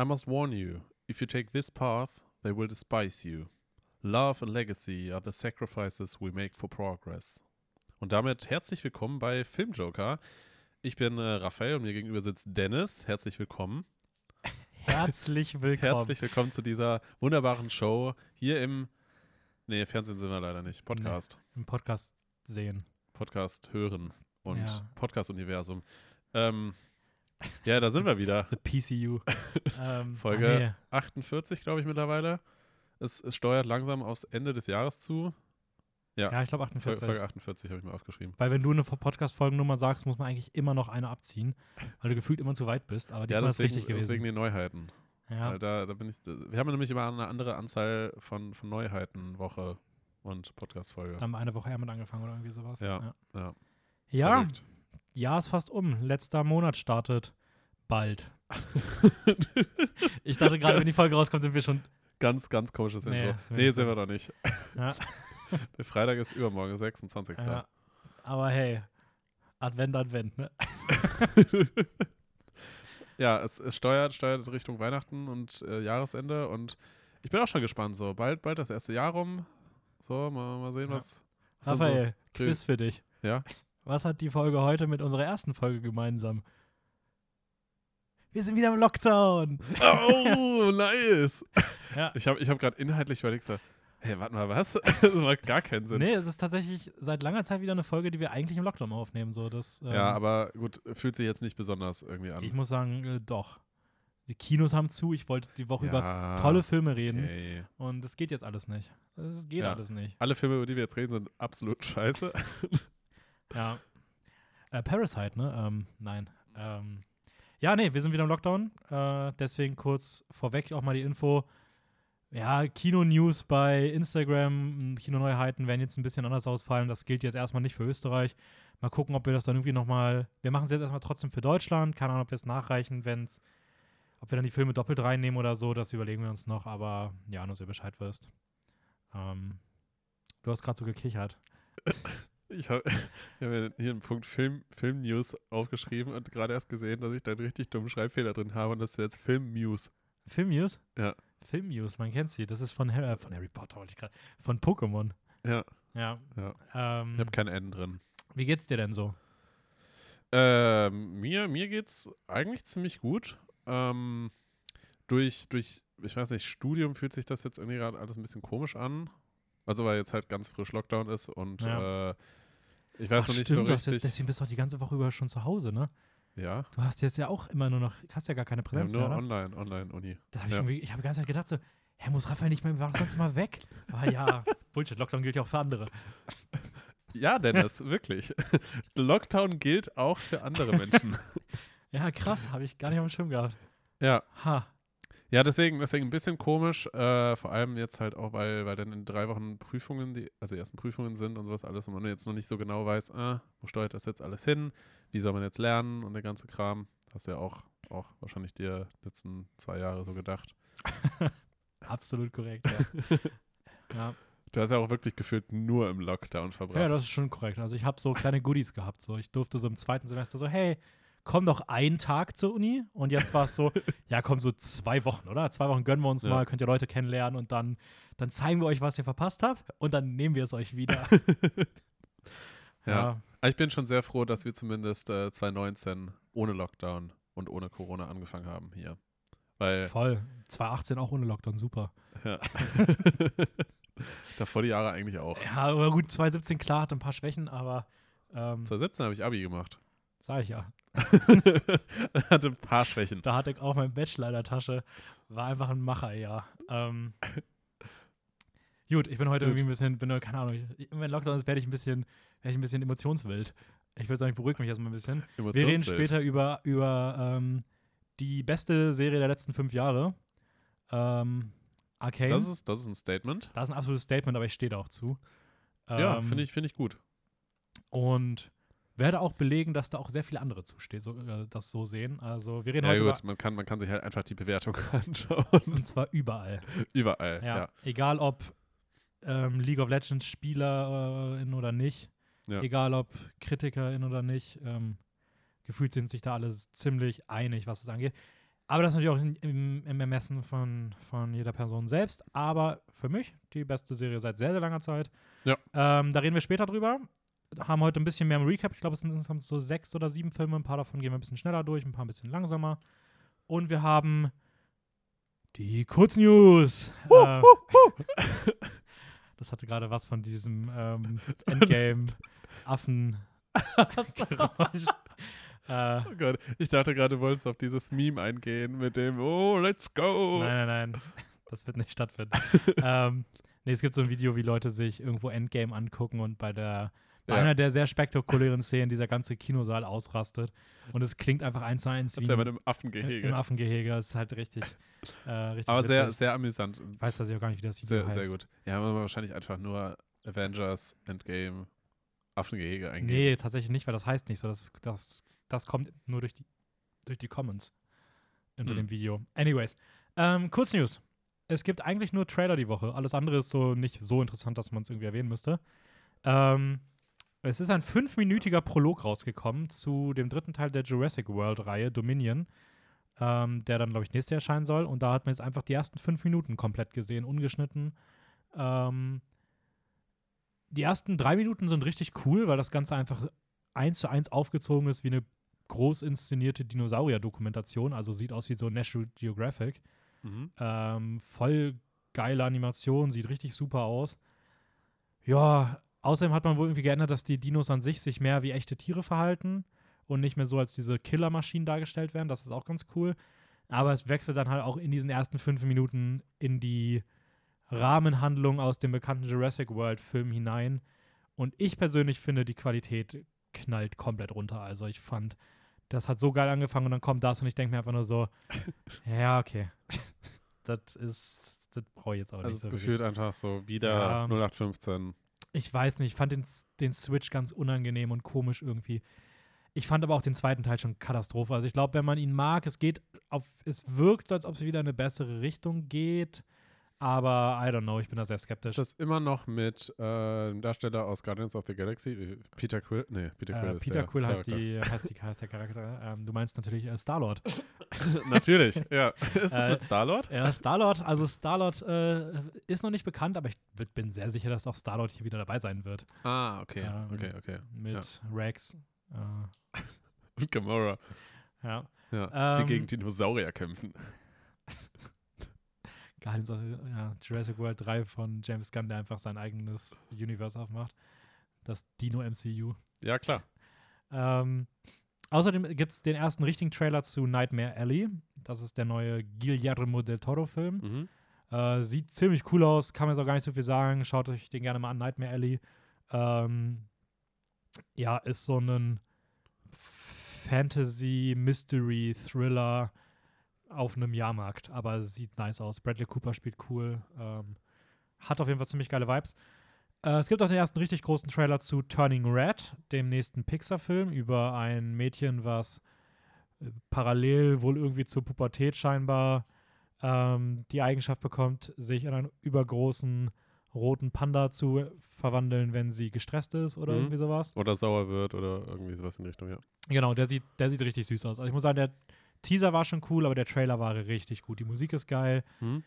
I must warn you, if you take this path, they will despise you. Love and legacy are the sacrifices we make for progress. Und damit herzlich willkommen bei Filmjoker. Ich bin äh, Raphael und mir gegenüber sitzt Dennis. Herzlich willkommen. Herzlich willkommen. Herzlich willkommen zu dieser wunderbaren Show hier im. Nee, Fernsehen sind wir leider nicht. Podcast. Im Podcast sehen. Podcast hören und Ja. Podcast-Universum. Ähm, ja, da sind wir wieder. The PCU. ähm, Folge ah, 48, glaube ich, mittlerweile. Es, es steuert langsam aufs Ende des Jahres zu. nee. Ja, ich glaube Folge, 48. Folge 48 habe ich mir aufgeschrieben. Weil wenn du eine Podcast-Folgennummer sagst, muss man eigentlich immer noch eine abziehen, weil du gefühlt immer zu weit bist. Aber Ja, diesmal ist deswegen, richtig gewesen. deswegen die Neuheiten. ja. Weil Da, da bin ich, wir haben nämlich immer eine andere Anzahl von, von Neuheiten Woche und Podcast-Folge. Haben eine Woche eher mit angefangen oder irgendwie sowas. Ja. Ja. Ja. Jahr ist fast um. Letzter Monat startet bald. Ich dachte gerade, wenn die Folge rauskommt, sind wir schon. ganz, ganz komisches Nee, Intro. sind wir Nee, sind wir doch nicht. Ja, Der Freitag ist übermorgen, 26. ja. Aber hey, Advent, Advent, ne? ja, es, es steuert, steuert Richtung Weihnachten und äh, Jahresende und ich bin auch schon gespannt. So, bald, bald das erste Jahr rum. So, mal, mal sehen, Ja. was. was dann so, Raphael, Quiz für dich. Ja? Was hat die Folge heute mit unserer ersten Folge gemeinsam? Wir sind wieder im Lockdown. Oh, nice! Ja. Ich habe ich hab gerade inhaltlich überlegt, so, hey, warte mal, was? Das macht gar keinen Sinn. Nee, es ist tatsächlich seit langer Zeit wieder eine Folge, die wir eigentlich im Lockdown aufnehmen. So, das, ähm, Ja, aber gut, fühlt sich jetzt nicht besonders irgendwie an. ich muss sagen, äh, doch. Die Kinos haben zu. Ich wollte die Woche über Ja, f- tolle Filme reden. Okay. Und es geht jetzt alles nicht. Es geht Ja. alles nicht. Alle Filme, über die wir jetzt reden, sind absolut scheiße. Ja. Äh, Parasite, ne? Ähm, nein. Ähm, ja, nee, wir sind wieder im Lockdown. Äh, deswegen kurz vorweg auch mal die Info. Ja, Kino-News bei Instagram, Kinoneuheiten werden jetzt ein bisschen anders ausfallen. Das gilt jetzt erstmal nicht für Österreich. Mal gucken, ob wir das dann irgendwie nochmal. Wir machen es jetzt erstmal trotzdem für Deutschland. Keine Ahnung, ob wir es nachreichen, wenn es. Ob wir dann die Filme doppelt reinnehmen oder so, das überlegen wir uns noch. Aber ja, nur so Bescheid wirst. Ähm, du hast gerade so gekichert. Ich habe hab mir hier einen Punkt Film, Film-News aufgeschrieben und gerade erst gesehen, dass ich da einen richtig dummen Schreibfehler drin habe und das ist jetzt Film-News. Filmnews? Ja. Filmnews, man kennt sie. Das ist von, Harry- äh, von Harry Potter, wollte ich gerade. Von Pokémon. Ja, Ja. Ja. Ähm, ich habe kein N drin. wie geht's dir denn so? Ähm, mir, mir geht's eigentlich ziemlich gut. Ähm, durch, durch, ich weiß nicht, Studium fühlt sich das jetzt irgendwie gerade alles ein bisschen komisch an. Also weil jetzt halt ganz frisch Lockdown ist und Ja. äh, ich weiß Ach, noch nicht stimmt, so hast jetzt, richtig. deswegen bist du auch die ganze Woche über schon zu Hause, ne? Ja, Du hast jetzt ja auch immer nur noch, hast ja gar keine wir haben Präsenz nur mehr, oder? online, online Uni. Da hab ich, ja. ich habe die ganze Zeit gedacht so, hä, muss Raphael nicht mehr, wir waren doch sonst immer weg. Aber ja, Bullshit, Lockdown gilt ja auch für andere. Ja, Dennis, wirklich. Lockdown gilt auch für andere Menschen. Ja, krass, habe ich gar nicht auf dem Schirm gehabt. ja, Ha, ja, deswegen, deswegen ein bisschen komisch. Äh, vor allem jetzt halt auch, weil, weil dann in drei Wochen Prüfungen, die, also die ersten Prüfungen sind und sowas alles und man jetzt noch nicht so genau weiß, ah, wo steuert das jetzt alles hin, wie soll man jetzt lernen und der ganze Kram. Hast ja auch, auch wahrscheinlich dir letzten zwei Jahre so gedacht. absolut korrekt, ja. ja. Du hast ja auch wirklich gefühlt nur im Lockdown verbracht. Ja, das ist schon korrekt. Also ich habe so kleine Goodies gehabt. So. Ich durfte so im zweiten Semester so, hey, komm doch einen Tag zur Uni. Und jetzt war es so, ja, komm, so zwei Wochen, oder? Zwei Wochen gönnen wir uns Ja. mal, könnt ihr Leute kennenlernen und dann, dann zeigen wir euch, was ihr verpasst habt und dann nehmen wir es euch wieder. Ja. Aber ich bin schon sehr froh, dass wir zumindest äh, 2019 ohne Lockdown und ohne Corona angefangen haben hier. Weil, Voll. 2018 auch ohne Lockdown, super. ja. Davor die Jahre eigentlich auch. Ja, aber gut, 2017, klar, hatte ein paar Schwächen, aber ähm, 2017 habe ich Abi gemacht. sag ich ja. Hatte ein paar Schwächen. Da hatte ich auch mein Bachelor in der Tasche. War einfach ein Macher, ja. Ähm, gut, ich bin heute Gut. irgendwie ein bisschen, bin, keine Ahnung, wenn Lockdown ist, werde ich ein bisschen, werde ich ein bisschen emotionswild. Ich würde sagen, ich beruhige mich erstmal ein bisschen. Wir reden später über, über ähm, die beste Serie der letzten fünf Jahre. Ähm, Arcane. Das ist, das ist ein Statement. das ist ein absolutes Statement, aber ich stehe da auch zu. ja, Ähm, finde ich, find ich gut. Und werde auch belegen, dass da auch sehr viele andere zustehen, so, äh, das so sehen. Also wir reden Ja, heute gut, man kann, man kann sich halt einfach die Bewertung anschauen. über, und zwar überall. Überall, Ja, ja. egal ob ähm, League of Legends Spielerin oder nicht, Ja. egal ob Kritikerin oder nicht, ähm, gefühlt sind sich da alle ziemlich einig, was das angeht. Aber das ist natürlich auch in, im, im Ermessen von, von jeder Person selbst. Aber für mich die beste Serie seit sehr, sehr langer Zeit. Ja. Ähm, da reden wir später drüber. Haben heute ein bisschen mehr im Recap. Ich glaube, es sind insgesamt so sechs oder sieben Filme. Ein paar davon gehen wir ein bisschen schneller durch, ein paar ein bisschen langsamer. Und wir haben die Kurznews. Äh, das hatte gerade was von diesem ähm, Endgame-Affen. Äh, Oh Gott, ich dachte gerade, du wolltest auf dieses Meme eingehen mit dem Oh, let's go. Nein, nein, nein. Das wird nicht stattfinden. ähm, nee, es gibt so ein Video, wie Leute sich irgendwo Endgame angucken und bei der bei Ja. einer der sehr spektakulären Szenen dieser ganze Kinosaal ausrastet. Und es klingt einfach eins zu eins Das wie ist ja mit dem Affengehege. im Affengehege. Es ist halt richtig, äh, richtig Aber sehr, witzig. sehr amüsant. Ich weiß das ja auch gar nicht, wie das Video sehr, heißt. sehr gut. Ja, aber wahrscheinlich einfach nur Avengers, Endgame, Affengehege eingeben. Nee, tatsächlich nicht, weil das heißt nicht so. Das, das, das kommt nur durch die, durch die Comments unter Hm. dem Video. Anyways, ähm, Kurznews. Es gibt eigentlich nur Trailer die Woche. Alles andere ist so nicht so interessant, dass man es irgendwie erwähnen müsste. Ähm, es ist ein fünfminütiger Prolog rausgekommen zu dem dritten Teil der Jurassic World-Reihe, Dominion, ähm, der dann, glaube ich, nächstes Jahr erscheinen soll. Und da hat man jetzt einfach die ersten fünf Minuten komplett gesehen, ungeschnitten. Ähm, die ersten drei Minuten sind richtig cool, weil das Ganze einfach eins zu eins aufgezogen ist wie eine groß inszenierte Dinosaurier-Dokumentation. Also sieht aus wie so National Geographic. Mhm. Ähm, voll geile Animation, sieht richtig super aus. Ja, außerdem hat man wohl irgendwie geändert, dass die Dinos an sich sich mehr wie echte Tiere verhalten und nicht mehr so als diese Killermaschinen dargestellt werden. Das ist auch ganz cool. Aber es wechselt dann halt auch in diesen ersten fünf Minuten in die Rahmenhandlung aus dem bekannten Jurassic World-Film hinein. Und ich persönlich finde, die Qualität knallt komplett runter. Also ich fand, das hat so geil angefangen und dann kommt das und ich denke mir einfach nur so, ja, okay. das ist, das brauche ich jetzt auch Also nicht so. wirklich. gefühlt einfach so wieder Ja. 0815. Ich weiß nicht, ich fand den, den Switch ganz unangenehm und komisch irgendwie. Ich fand aber auch den zweiten Teil schon Katastrophe. Also ich glaube, wenn man ihn mag, es geht auf, es wirkt so, als ob es wieder in eine bessere Richtung geht. Aber I don't know, ich bin da sehr skeptisch. Ist das immer noch mit äh, dem Darsteller aus Guardians of the Galaxy? Äh, Peter Quill? Nee, Peter Quill Äh, ist Peter der Quill heißt, die, heißt, die, heißt der Charakter. Ähm, du meinst natürlich äh, Star-Lord. Natürlich, ja. Ist das Äh, mit Star-Lord? Ja, Star-Lord, also Star-Lord äh, ist noch nicht bekannt, aber ich bin sehr sicher, dass auch Star-Lord hier wieder dabei sein wird. Ah, okay, Ähm, okay, okay. Mit Ja. Rex. Äh, Und Gamora. ja. Ja, die Ähm, gegen Dinosaurier kämpfen. Guardians of, ja, Jurassic World 3 von James Gunn, der einfach sein eigenes Universe aufmacht. Das Dino-MCU. Ja, klar. Ähm, außerdem gibt es den ersten richtigen Trailer zu Nightmare Alley. Das ist der neue Guillermo del Toro-Film. Mhm. Äh, sieht ziemlich cool aus, kann man jetzt auch gar nicht so viel sagen. Schaut euch den gerne mal an, Nightmare Alley. Ähm, ja, ist so ein Fantasy-Mystery-Thriller auf einem Jahrmarkt, aber sieht nice aus. Bradley Cooper spielt cool. Ähm, hat auf jeden Fall ziemlich geile Vibes. Äh, es gibt auch den ersten richtig großen Trailer zu Turning Red, dem nächsten Pixar-Film über ein Mädchen, was äh, parallel wohl irgendwie zur Pubertät scheinbar ähm, die Eigenschaft bekommt, sich in einen übergroßen roten Panda zu verwandeln, wenn sie gestresst ist oder Mhm. irgendwie sowas. Oder sauer wird oder irgendwie sowas in Richtung, ja. Genau, der sieht, der sieht richtig süß aus. Also ich muss sagen, der Teaser war schon cool, aber der Trailer war richtig gut. Die Musik ist geil. Mhm.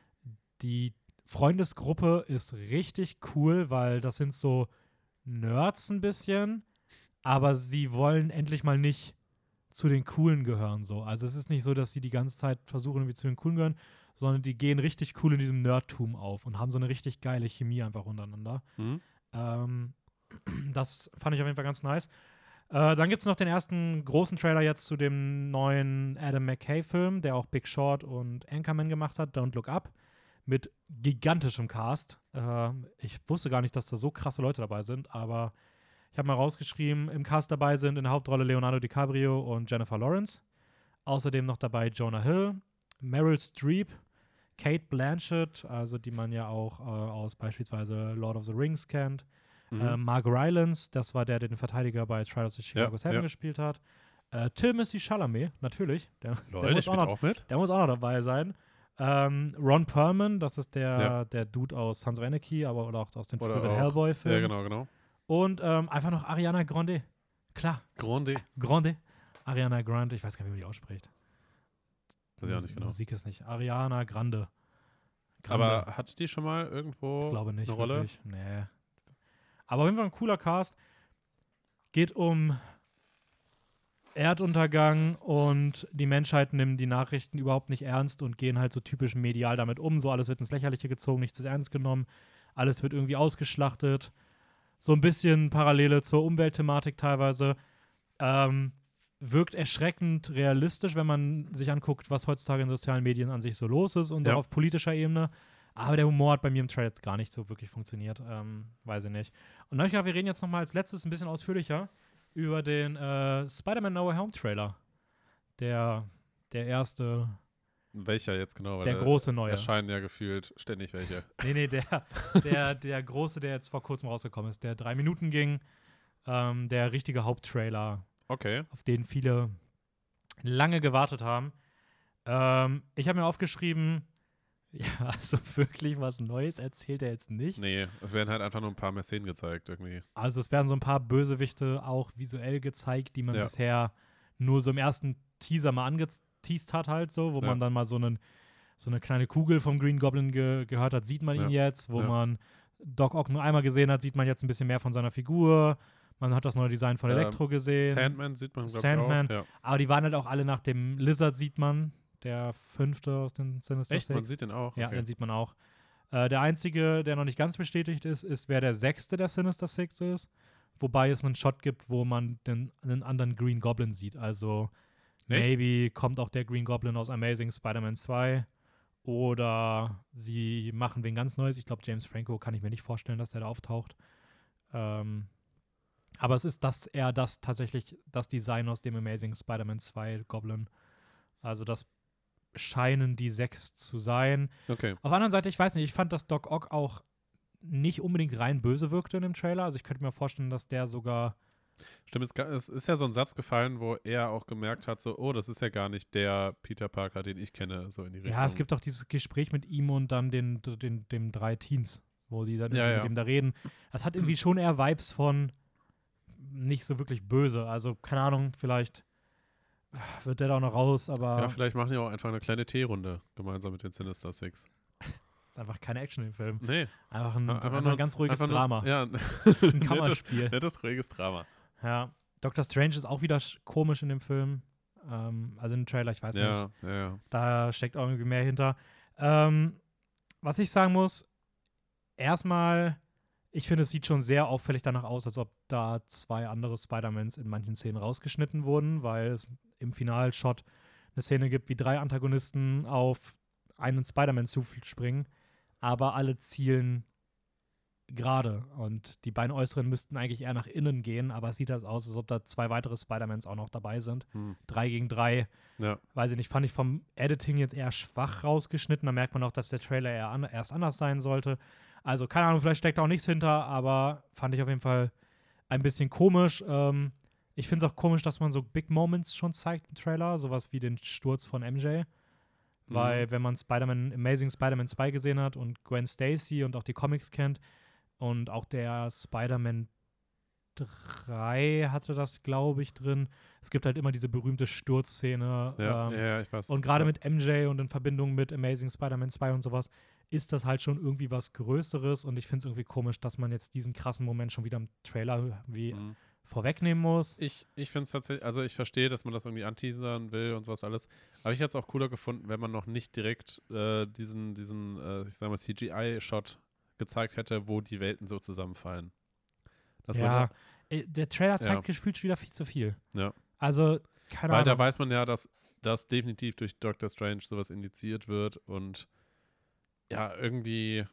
Die Freundesgruppe ist richtig cool, weil das sind so Nerds ein bisschen, aber sie wollen endlich mal nicht zu den Coolen gehören. So. Also es ist nicht so, dass sie die ganze Zeit versuchen, irgendwie zu den Coolen gehören, sondern die gehen richtig cool in diesem Nerdtum auf und haben so eine richtig geile Chemie einfach untereinander. Mhm. Ähm, das fand ich auf jeden Fall ganz nice. Äh, dann gibt es noch den ersten großen Trailer jetzt zu dem neuen Adam McKay-Film, der auch Big Short und Anchorman gemacht hat, Don't Look Up, mit gigantischem Cast. Äh, ich wusste gar nicht, dass da so krasse Leute dabei sind, aber ich habe mal rausgeschrieben, im Cast dabei sind in der Hauptrolle Leonardo DiCaprio und Jennifer Lawrence. Außerdem noch dabei Jonah Hill, Meryl Streep, Kate Blanchett, also die man ja auch äh, aus beispielsweise Lord of the Rings kennt. Mhm. Äh, Mark Rylance, das war der, der den Verteidiger bei Trials of Chicago Ja, 7 ja. gespielt hat. Äh, Timothy Chalamet, natürlich. Der, Lol, der, muss auch noch, auch mit? der muss auch noch dabei sein. Ähm, Ron Perlman, das ist der, Ja. der Dude aus Sons of Anarchy, aber oder auch aus den früheren Hellboy-Filmen. Ja, genau, genau. Und ähm, einfach noch Ariana Grande. Klar, Grande. Grande. Ariana Grande, ich weiß gar nicht, wie man die ausspricht. Weiß ich auch nicht genau. Musik ist nicht. Ariana Grande. Aber hat die schon mal irgendwo ich glaube nicht. eine Rolle? Wirklich. Nee. Aber auf jeden Fall ein cooler Cast. Geht um Erduntergang und die Menschheit nimmt die Nachrichten überhaupt nicht ernst und gehen halt so typisch medial damit um. So alles wird ins Lächerliche gezogen, nichts ist ernst genommen, alles wird irgendwie ausgeschlachtet. So ein bisschen Parallele zur Umweltthematik teilweise. Ähm, wirkt erschreckend realistisch, wenn man sich anguckt, was heutzutage in sozialen Medien an sich so los ist und Ja. auch auf politischer Ebene. Aber der Humor hat bei mir im Trailer jetzt gar nicht so wirklich funktioniert. Ähm, weiß ich nicht. Und ich gedacht, wir reden jetzt noch mal als letztes ein bisschen ausführlicher über den äh, Spider-Man No Way Home Trailer. Der, der erste, Welcher jetzt genau? Der da große neue. Erscheinen ja gefühlt ständig welche. Nee, nee, der, der, der große, der jetzt vor kurzem rausgekommen ist, der drei Minuten ging. Ähm, der richtige Haupttrailer, Okay. auf den viele lange gewartet haben. Ähm, ich habe mir aufgeschrieben, ja, also wirklich was Neues erzählt er jetzt nicht. Nee, es werden halt einfach nur ein paar mehr Szenen gezeigt irgendwie. Also es werden so ein paar Bösewichte auch visuell gezeigt, die man Ja. bisher nur so im ersten Teaser mal angeteased hat halt so, wo Ja. man dann mal so, einen, so eine kleine Kugel vom Green Goblin ge gehört hat, sieht man ihn jetzt, wo Ja. man Doc Ock nur einmal gesehen hat, sieht man jetzt ein bisschen mehr von seiner Figur. Man hat das neue Design von Ähm, Elektro gesehen. Sandman sieht man, glaube ich, Sandman. auch. Ja. Aber die waren halt auch alle nach dem Lizard, sieht man. Der fünfte aus den Sinister Echt? Man Six. sieht den auch? Ja, okay. den sieht man auch. Äh, der einzige, der noch nicht ganz bestätigt ist, ist, wer der sechste der Sinister Six ist. Wobei es einen Shot gibt, wo man den, einen anderen Green Goblin sieht. Also, Echt? maybe kommt auch der Green Goblin aus Amazing Spider-Man 2. Oder sie machen wen ganz Neues. Ich glaube, James Franco kann ich mir nicht vorstellen, dass der da auftaucht. Ähm, aber es ist das eher das tatsächlich das Design aus dem Amazing Spider-Man 2 Goblin. Also das scheinen die sechs zu sein. Okay. Auf der anderen Seite, ich weiß nicht, ich fand, dass Doc Ock auch nicht unbedingt rein böse wirkte in dem Trailer. Also ich könnte mir vorstellen, dass der sogar Stimmt, es, ist ja so ein Satz gefallen, wo er auch gemerkt hat, so, oh, das ist ja gar nicht der Peter Parker, den ich kenne, so in die Richtung. Ja, es gibt auch dieses Gespräch mit ihm und dann den, den, dem drei Teens, wo die dann Ja, ja. mit ihm da reden. Das hat irgendwie schon eher Vibes von nicht so wirklich böse. Also, keine Ahnung, vielleicht wird der da auch noch raus, aber Ja, vielleicht machen die auch einfach eine kleine Teerunde gemeinsam mit den Sinister Six. ist einfach keine Action im Film. Nee, Einfach ein, einfach einfach ein nur- ganz ruhiges nur- Drama. Ja, ein nettes, Kammerspiel. nettes, ruhiges Drama. Ja. Doctor Strange ist auch wieder sch- komisch in dem Film. Ähm, also im Trailer, ich weiß nicht. Ja, ja, ja. Da steckt auch irgendwie mehr hinter. Ähm, was ich sagen muss, erstmal, ich finde, es sieht schon sehr auffällig danach aus, als ob da zwei andere Spider-Mans in manchen Szenen rausgeschnitten wurden, weil es im Finalshot eine Szene gibt, wie drei Antagonisten auf einen Spider-Man zuspringen, aber alle zielen gerade und die beiden äußeren müssten eigentlich eher nach innen gehen, aber es sieht das aus, als ob da zwei weitere Spider-Mans auch noch dabei sind. Hm. Drei gegen drei Ja, weiß ich nicht, fand ich vom Editing jetzt eher schwach rausgeschnitten. Da merkt man auch, dass der Trailer eher an, erst anders sein sollte. Also, keine Ahnung, vielleicht steckt da auch nichts hinter, aber fand ich auf jeden Fall ein bisschen komisch. Ähm, ich finde es auch komisch, dass man so Big Moments schon zeigt im Trailer, sowas wie den Sturz von MJ. Mhm. Weil, wenn man Spider-Man, Amazing Spider-Man 2 gesehen hat und Gwen Stacy und auch die Comics kennt und auch der Spider-Man 3 hatte das, glaube ich, drin. Es gibt halt immer diese berühmte Sturzszene. ja, ähm, ja, ich weiß. und gerade ja. mit MJ und in Verbindung mit Amazing Spider-Man 2 und sowas ist das halt schon irgendwie was Größeres und ich finde es irgendwie komisch, dass man jetzt diesen krassen Moment schon wieder im Trailer wie Mhm. Vorwegnehmen muss. Ich, ich finde es tatsächlich, also ich verstehe, dass man das irgendwie anteasern will und sowas alles. Aber ich hätte es auch cooler gefunden, wenn man noch nicht direkt äh, diesen, diesen, äh, ich sag mal, CGI-Shot gezeigt hätte, wo die Welten so zusammenfallen. Dass ja, da, äh, der Trailer zeigt Ja. gefühlt schon wieder viel zu viel. Ja. Also, keine weil da Ahnung. weiß man ja, dass das definitiv durch Doctor Strange sowas indiziert wird und ja, irgendwie.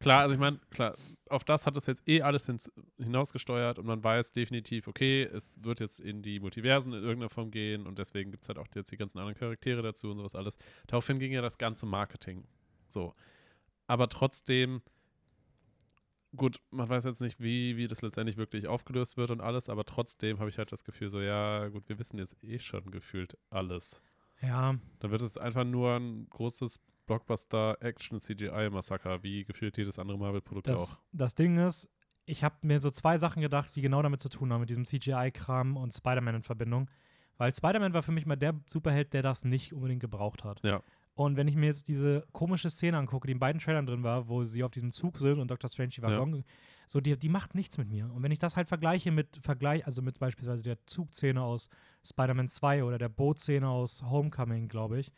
Klar, also ich meine, klar, auf das hat es jetzt eh alles hinausgesteuert und man weiß definitiv, okay, es wird jetzt in die Multiversen in irgendeiner Form gehen und deswegen gibt es halt auch jetzt die ganzen anderen Charaktere dazu und sowas alles. Daraufhin ging ja das ganze Marketing. So. Aber trotzdem, gut, man weiß jetzt nicht, wie, wie das letztendlich wirklich aufgelöst wird und alles, aber trotzdem habe ich halt das Gefühl, so, ja, gut, wir wissen jetzt eh schon gefühlt alles. ja, Dann wird es einfach nur ein großes Blockbuster-Action-CGI-Massaker, wie gefühlt jedes andere Marvel-Produkt auch. das, Ding ist, ich habe mir so zwei Sachen gedacht, die genau damit zu tun haben, mit diesem CGI-Kram und Spider-Man in Verbindung. Weil Spider-Man war für mich mal der Superheld, der das nicht unbedingt gebraucht hat. Ja. Und wenn ich mir jetzt diese komische Szene angucke, die in beiden Trailern drin war, wo sie auf diesem Zug sind und Dr. Strange die Waggon, so die, die macht nichts mit mir. Und wenn ich das halt vergleiche mit Vergleich, also mit beispielsweise der Zugszene aus Spider-Man 2 oder der Bootszene aus Homecoming, glaube ich,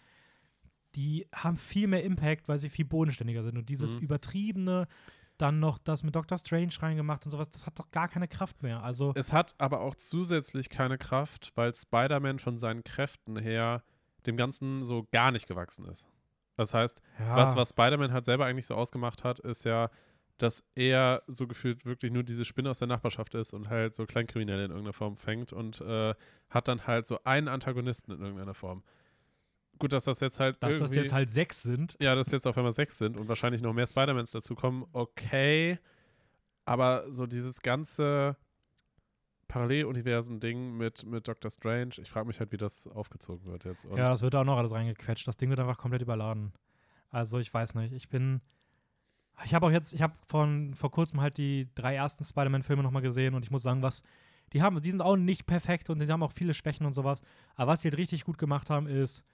die haben viel mehr Impact, weil sie viel bodenständiger sind. Und dieses Mhm. übertriebene, dann noch das mit Doctor Strange reingemacht und sowas, das hat doch gar keine Kraft mehr. Also, Es hat aber auch zusätzlich keine Kraft, weil Spider-Man von seinen Kräften her dem Ganzen so gar nicht gewachsen ist. Das heißt, ja, was, was Spider-Man halt selber eigentlich so ausgemacht hat, ist ja, dass er so gefühlt wirklich nur diese Spinne aus der Nachbarschaft ist und halt so Kleinkriminelle in irgendeiner Form fängt und äh, hat dann halt so einen Antagonisten in irgendeiner Form. Gut, dass das jetzt halt dass das jetzt halt sechs sind. ja, dass jetzt auf einmal sechs sind und wahrscheinlich noch mehr Spider-Mans dazukommen, okay. Aber so dieses ganze Paralleluniversen-Ding mit, mit Doctor Strange, ich frage mich halt, wie das aufgezogen wird jetzt. Und Ja, das wird auch noch alles reingequetscht. Das Ding wird einfach komplett überladen. Also ich weiß nicht. Ich bin. Ich habe auch jetzt, ich habe von vor kurzem halt die drei ersten Spider-Man-Filme nochmal gesehen und ich muss sagen, was. Die haben, die sind auch nicht perfekt und die haben auch viele Schwächen und sowas. Aber was die halt richtig gut gemacht haben, ist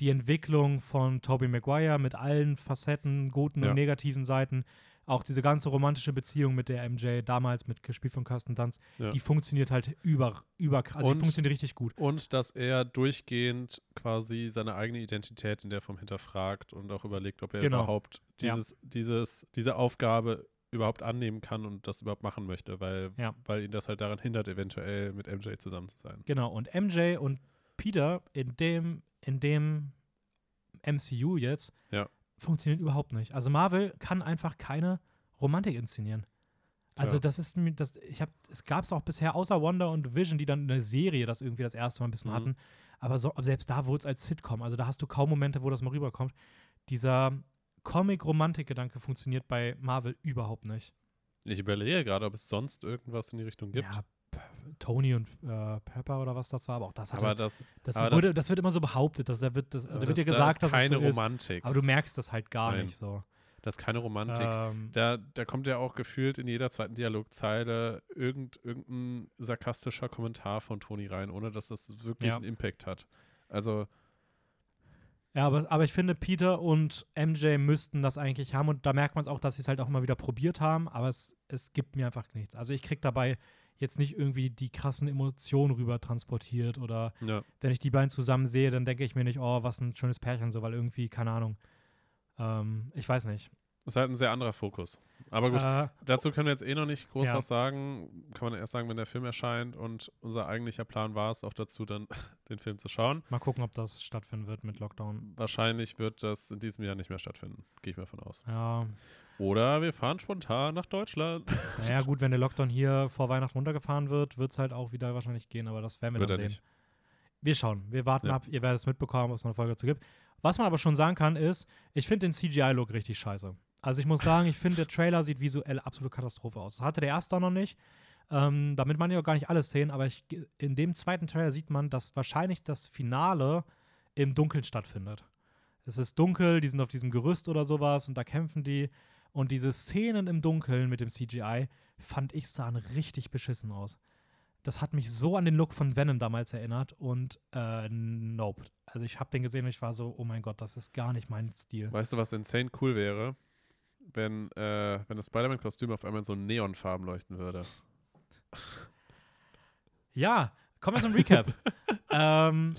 die Entwicklung von Tobey Maguire mit allen Facetten, guten Ja. und negativen Seiten. Auch diese ganze romantische Beziehung mit der MJ, damals mit gespielt von Kirsten Dunst, Ja. die funktioniert halt über, über, also die Und- funktioniert richtig gut. Und dass er durchgehend quasi seine eigene Identität in der Form hinterfragt und auch überlegt, ob er Genau. überhaupt Ja. dieses, dieses, diese Aufgabe überhaupt annehmen kann und das überhaupt machen möchte, weil, Ja. weil ihn das halt daran hindert, eventuell mit MJ zusammen zu sein. Genau, und MJ und Peter in dem, in dem MCU jetzt Ja. funktionieren überhaupt nicht. Also Marvel kann einfach keine Romantik inszenieren. Also Tja. das ist mir, das, ich habe, es gab es auch bisher außer Wonder und Vision, die dann in der Serie das irgendwie das erste Mal ein bisschen Mhm. hatten. Aber so, selbst da wurde es als Sitcom. Also da hast du kaum Momente, wo das mal rüberkommt. Dieser Comic-Romantik-Gedanke funktioniert bei Marvel überhaupt nicht. Ich überlege gerade, ob es sonst irgendwas in die Richtung gibt. Ja, Tony und äh, Pepper oder was das war, aber auch das hat aber das, Das, Aber ist, wurde, das, wird immer so behauptet, dass da wird, das, da wird das, ja gesagt, da dass ist keine es so ist, Romantik. aber du merkst das halt gar Nein. nicht so. Das ist keine Romantik. Ähm, Da, da kommt ja auch gefühlt in jeder zweiten Dialogzeile irgend, irgendein sarkastischer Kommentar von Toni rein, ohne dass das wirklich Ja. einen Impact hat. Also, ja, aber, aber ich finde, Peter und MJ müssten das eigentlich haben und da merkt man es auch, dass sie es halt auch mal wieder probiert haben, aber es, es gibt mir einfach nichts. Also ich krieg dabei jetzt nicht irgendwie die krassen Emotionen rüber transportiert oder ja. wenn ich die beiden zusammen sehe, dann denke ich mir nicht, oh, was ein schönes Pärchen so, weil irgendwie, keine Ahnung. Ähm, ich weiß nicht. ist halt ein sehr anderer Fokus. Aber gut, Äh, dazu können wir jetzt eh noch nicht groß Ja. was sagen. Kann man erst sagen, wenn der Film erscheint. Und unser eigentlicher Plan war es auch dazu, dann den Film zu schauen. mal gucken, ob das stattfinden wird mit Lockdown. Wahrscheinlich wird das in diesem Jahr nicht mehr stattfinden. Gehe ich mal von aus. Ja, Oder wir fahren spontan nach Deutschland. Naja, gut, wenn der Lockdown hier vor Weihnachten runtergefahren wird, wird es halt auch wieder wahrscheinlich gehen, aber das werden wir Wird dann sehen. nicht. Wir schauen, wir warten Ja. ab, ihr werdet es mitbekommen, ob es noch eine Folge dazu gibt. Was man aber schon sagen kann, ist, ich finde den CGI-Look richtig scheiße. Also ich muss sagen, ich finde, der Trailer sieht visuell absolute Katastrophe aus. Das hatte der erste auch noch nicht. Ähm, damit man ja auch gar nicht alles sehen, aber ich, in dem zweiten Trailer sieht man, dass wahrscheinlich das Finale im Dunkeln stattfindet. Es ist dunkel, die sind auf diesem Gerüst oder sowas und da kämpfen die. Und diese Szenen im Dunkeln mit dem CGI fand ich sahen richtig beschissen aus. Das hat mich so an den Look von Venom damals erinnert und äh, nope. Also ich habe den gesehen und ich war so, oh mein Gott, das ist gar nicht mein Stil. Weißt du, was insane cool wäre? Wenn, äh, wenn das Spider-Man-Kostüm auf einmal in so Neonfarben leuchten würde. Ja, kommen wir zum Recap. ähm,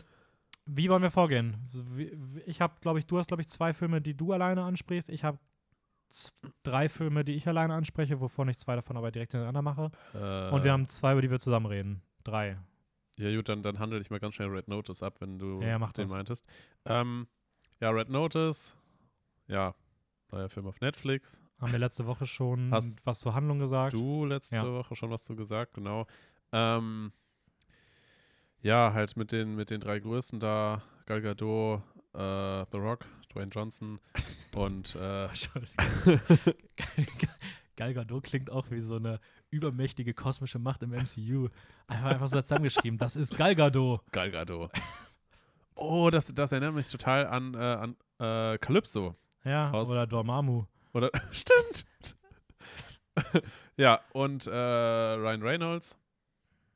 wie wollen wir vorgehen? Ich habe, glaube ich, du hast, glaube ich, zwei Filme, die du alleine ansprichst. Ich habe drei Filme, die ich alleine anspreche, wovon ich zwei davon aber direkt hintereinander mache. Äh, Und wir haben zwei, über die wir zusammen reden. Drei. Ja, gut, dann, dann handle ich mal ganz schnell Red Notice ab, wenn du Ja, den das. meintest. Ähm, ja, Red Notice, ja, neuer Film auf Netflix. Haben wir letzte Woche schon Hast was zur Handlung gesagt. Du letzte Ja. Woche schon was zu gesagt, genau. Ähm, ja, halt mit den, mit den drei Größen da, Gal Gadot, äh, The Rock, Dwayne Johnson und äh. Gal Gadot klingt auch wie so eine übermächtige kosmische Macht im MCU. Einfach, einfach so zusammengeschrieben. Das ist Gal Gadot. Gal Gadot. Oh, das, das erinnert mich total an, äh, an äh, Calypso. Ja, Aus- oder Dormammu. Oder stimmt. ja, und äh, Ryan Reynolds.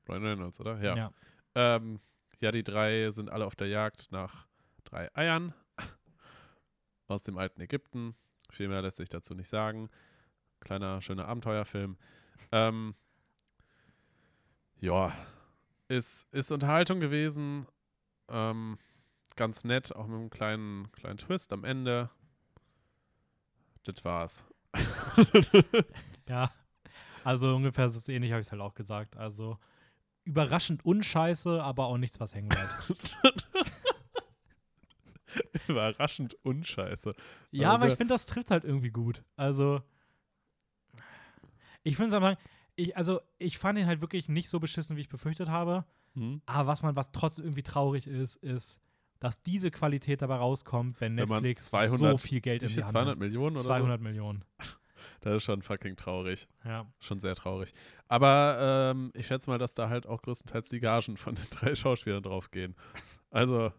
Ryan Reynolds, oder? Ja. Ja. Ähm, ja, die drei sind alle auf der Jagd nach drei Eiern aus dem alten Ägypten. Viel mehr lässt sich dazu nicht sagen. Kleiner, schöner Abenteuerfilm. Ähm, ja, ist, ist Unterhaltung gewesen. Ähm, ganz nett, auch mit einem kleinen, kleinen Twist am Ende. Das war's. Ja. Also ungefähr so ähnlich habe ich es halt auch gesagt. Also überraschend unscheiße, aber auch nichts, was hängen bleibt. Überraschend unscheiße. Ja, Also- aber ich finde, das trifft halt irgendwie gut. Also, ich finde es ich, also, ich fand ihn halt wirklich nicht so beschissen, wie ich befürchtet habe. Hm? Aber was man, was trotzdem irgendwie traurig ist, ist, dass diese Qualität dabei rauskommt, wenn Wenn Netflix 200 so viel Geld in die? Hand 200 nimmt. Millionen oder 200 Millionen. so? Das ist schon fucking traurig. Ja. Schon sehr traurig. Aber ähm, ich schätze mal, dass da halt auch größtenteils die Gagen von den drei Schauspielern draufgehen. Also,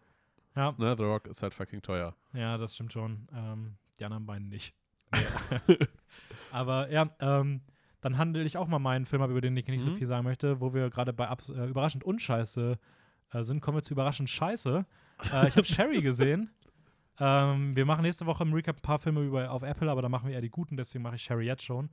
Ja, ne, The Rock ist halt fucking teuer. ja, das stimmt schon. Ähm, die anderen beiden nicht. Aber ja, ähm, dann handle ich auch mal meinen Film, ab, über den ich nicht so Mhm. viel sagen möchte, wo wir gerade bei äh, überraschend unscheiße äh, sind, kommen wir zu überraschend scheiße. Äh, ich habe Sherry gesehen. Ähm, wir machen nächste Woche im Recap ein paar Filme über, auf Apple, aber da machen wir eher die guten, deswegen mache ich Sherry jetzt schon.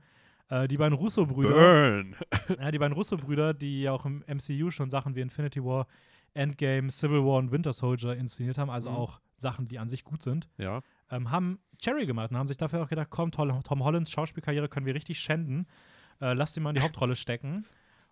Äh, die beiden Russo-Brüder, Burn! ja, die beiden Russo-Brüder, die ja auch im MCU schon Sachen wie Infinity War, Endgame, Civil War und Winter Soldier inszeniert haben, also Mhm. auch Sachen, die an sich gut sind Ja. ähm, haben Cherry gemacht und haben sich dafür auch gedacht, komm, Tom, Hollands Schauspielkarriere können wir richtig schänden. Äh, lass ihn mal in die Hauptrolle stecken.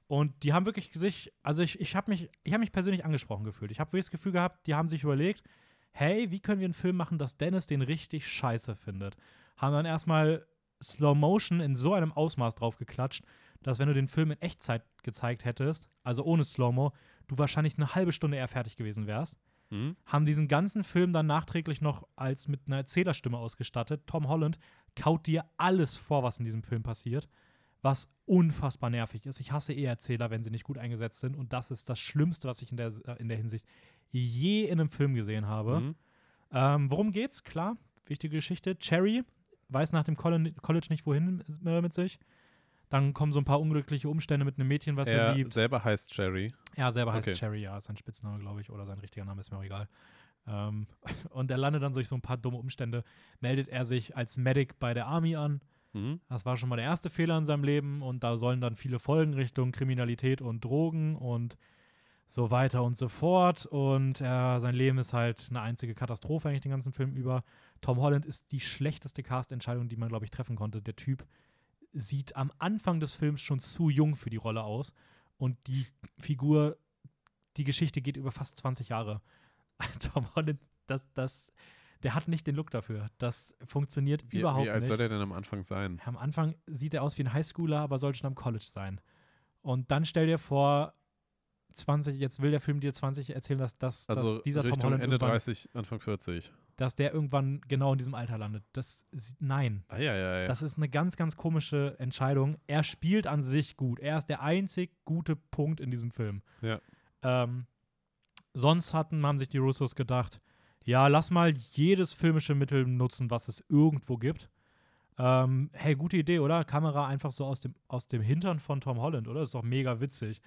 Und die haben wirklich sich, also ich, ich habe mich, ich habe mich persönlich angesprochen gefühlt. Ich habe wirklich das Gefühl gehabt, die haben sich überlegt, hey, wie können wir einen Film machen, dass Dennis den richtig scheiße findet? Haben dann erstmal Slow Motion in so einem Ausmaß drauf geklatscht, dass wenn du den Film in Echtzeit gezeigt hättest, also ohne Slow-Mo, du wahrscheinlich eine halbe Stunde eher fertig gewesen wärst Hm? haben diesen ganzen Film dann nachträglich noch als mit einer Erzählerstimme ausgestattet. Tom Holland kaut dir alles vor, was in diesem Film passiert, was unfassbar nervig ist. Ich hasse eh Erzähler, wenn sie nicht gut eingesetzt sind und das ist das Schlimmste, was ich in der, äh, in der Hinsicht je in einem Film gesehen habe. Hm? Ähm, worum geht's? Klar, wichtige Geschichte. Cherry weiß nach dem Colle- College nicht, wohin äh, mit sich. Dann kommen so ein paar unglückliche Umstände mit einem Mädchen, was er Er liebt. selber heißt Jerry. Er selber heißt Okay. Cherry, ja, ist sein Spitzname, glaube ich, oder sein richtiger Name, ist mir auch egal. Ähm, und er landet dann durch so ein paar dumme Umstände, meldet er sich als Medic bei der Army an. Hm? Das war schon mal der erste Fehler in seinem Leben und da sollen dann viele Folgen Richtung Kriminalität und Drogen und so weiter und so fort. Und äh, sein Leben ist halt eine einzige Katastrophe eigentlich den ganzen Film über. Tom Holland ist die schlechteste Cast-Entscheidung, die man, glaube ich, treffen konnte. Der Typ sieht am Anfang des Films schon zu jung für die Rolle aus. Und die Figur, die Geschichte geht über fast 20 Jahre. Tom Holland, das, das, der hat nicht den Look dafür. Das funktioniert Wie, überhaupt wie alt nicht. soll der denn am Anfang sein? Am Anfang sieht er aus wie ein Highschooler, aber soll schon am College sein. Und dann stell dir vor, 20, jetzt will der Film dir 20 erzählen, dass, dass, Also dass dieser Tom Richtung Holland Ende irgendwann, 30, Anfang 40. dass der irgendwann genau in diesem Alter landet. Das ist- nein. Ah, ja, ja, ja. Das ist eine ganz, ganz komische Entscheidung. Er spielt an sich gut. Er ist der einzig gute Punkt in diesem Film. Ja. Ähm, sonst hatten, haben sich die Russos gedacht, ja, lass mal jedes filmische Mittel nutzen, was es irgendwo gibt. Ähm, hey, gute Idee, oder? Kamera einfach so aus dem, aus dem Hintern von Tom Holland, oder? Das ist doch mega witzig.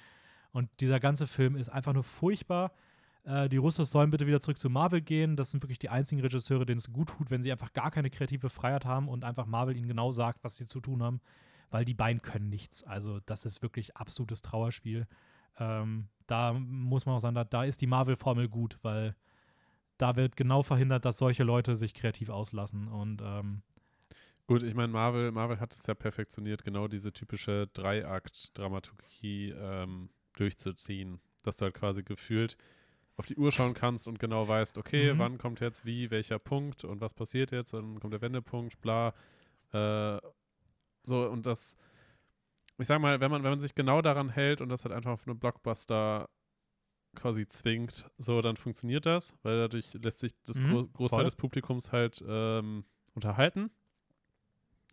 Und dieser ganze Film ist einfach nur furchtbar. Äh, die Russos sollen bitte wieder zurück zu Marvel gehen. Das sind wirklich die einzigen Regisseure, denen es gut tut, wenn sie einfach gar keine kreative Freiheit haben und einfach Marvel ihnen genau sagt, was sie zu tun haben. Weil die beiden können nichts. Also, das ist wirklich absolutes Trauerspiel. Ähm, da muss man auch sagen, da, da ist die Marvel-Formel gut, weil da wird genau verhindert, dass solche Leute sich kreativ auslassen. Und ähm, Gut, ich meine, Marvel, Marvel hat es ja perfektioniert, genau diese typische Dreiakt-Dramaturgie ähm, durchzuziehen. Dass du halt quasi gefühlt auf die Uhr schauen kannst und genau weißt, okay, Mhm. wann kommt jetzt wie, welcher Punkt und was passiert jetzt, dann kommt der Wendepunkt, bla. Äh, so, und das, ich sag mal, wenn man, wenn man sich genau daran hält und das halt einfach auf eine Blockbuster quasi zwingt, so, dann funktioniert das, weil dadurch lässt sich das Mhm, Gro Großteil voll. des Publikums halt ähm, unterhalten.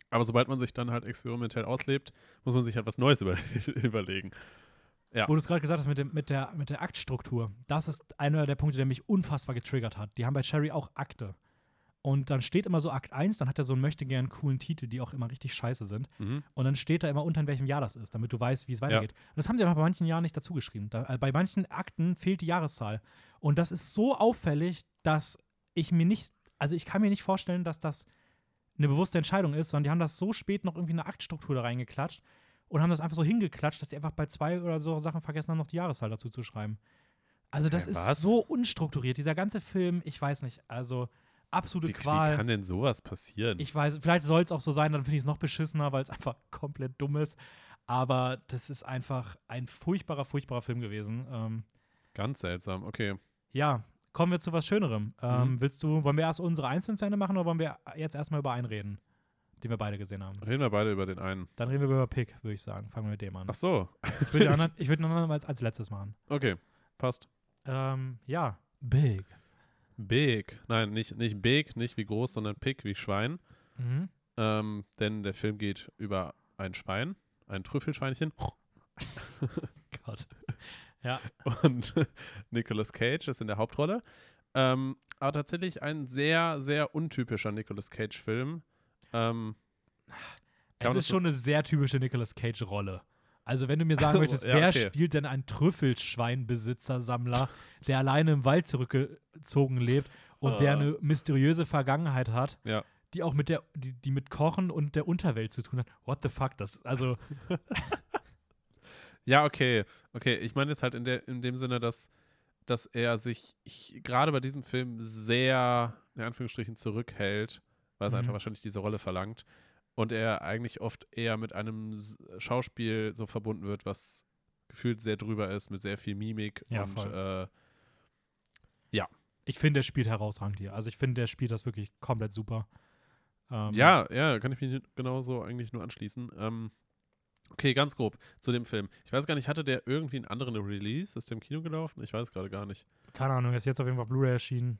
Aber sobald man sich dann halt experimentell auslebt, muss man sich halt was Neues über überlegen. Ja. Wo du es gerade gesagt hast mit, dem, mit, der, mit der Aktstruktur, das ist einer der Punkte, der mich unfassbar getriggert hat. Die haben bei Cherry auch Akte. Und dann steht immer so Akt 1, dann hat er so einen möchte gern coolen Titel, die auch immer richtig scheiße sind. Mhm. Und dann steht da immer unter, in welchem Jahr das ist, damit du weißt, wie es weitergeht. Und das haben die aber bei manchen Jahren nicht dazu geschrieben. Da, äh, bei manchen Akten fehlt die Jahreszahl. Und das ist so auffällig, dass ich mir nicht, also ich kann mir nicht vorstellen, dass das eine bewusste Entscheidung ist, sondern die haben das so spät noch irgendwie eine Aktstruktur da reingeklatscht und haben das einfach so hingeklatscht, dass die einfach bei zwei oder so Sachen vergessen haben, noch die Jahreszahl dazu zu schreiben. Also das Hä, ist so unstrukturiert. Dieser ganze Film, ich weiß nicht, also absolute Wie, wie Qual. kann denn sowas passieren? Ich weiß, vielleicht soll es auch so sein, dann finde ich es noch beschissener, weil es einfach komplett dumm ist. Aber das ist einfach ein furchtbarer, furchtbarer Film gewesen. Ähm, Ganz seltsam. Okay. ja, kommen wir zu was Schönerem. Ähm, Mhm. Willst du, wollen wir erst unsere einzelnen zu Ende machen oder wollen wir jetzt erstmal über einen reden, den wir beide gesehen haben? Reden wir beide über den einen. Dann reden wir über Pick, würde ich sagen. Fangen wir mit dem an. Ach so. Ich würde den anderen, ich würd den anderen als, als letztes machen. Okay. Passt. Ähm, ja, Big. Big. Nein, nicht, nicht big, nicht wie groß, sondern Pig wie Schwein. Mhm. Ähm, denn der Film geht über ein Schwein, ein Trüffelschweinchen. Gott. Ja. Und Nicolas Cage ist in der Hauptrolle. Ähm, aber tatsächlich ein sehr, sehr untypischer Nicolas Cage-Film. Ähm, Es ist schon eine sehr typische Nicolas Cage-Rolle. Also, wenn du mir sagen möchtest, Ja, wer okay. spielt denn einen Trüffelschweinbesitzer-Sammler, der alleine im Wald zurückgezogen lebt und der Ah. eine mysteriöse Vergangenheit hat, Ja. die auch mit der, die, die mit Kochen und der Unterwelt zu tun hat? What the fuck? Das, also, Ja, okay. Okay, ich meine jetzt halt in, der, in dem Sinne, dass, dass er sich ich- gerade bei diesem Film sehr, in Anführungsstrichen, zurückhält, weil es Mhm. einfach wahrscheinlich diese Rolle verlangt. Und er eigentlich oft eher mit einem Schauspiel so verbunden wird, was gefühlt sehr drüber ist, mit sehr viel Mimik Ja, und äh, ich finde, der spielt herausragend hier. Also, ich finde, der spielt das wirklich komplett super. Ähm, Ja, ja, kann ich mich genauso eigentlich nur anschließen. Ähm, okay, ganz grob zu dem Film. Ich weiß gar nicht, hatte der irgendwie einen anderen Release? Ist der im Kino gelaufen? Ich weiß gerade gar nicht. Keine Ahnung, ist jetzt auf jeden Fall Blu-ray erschienen.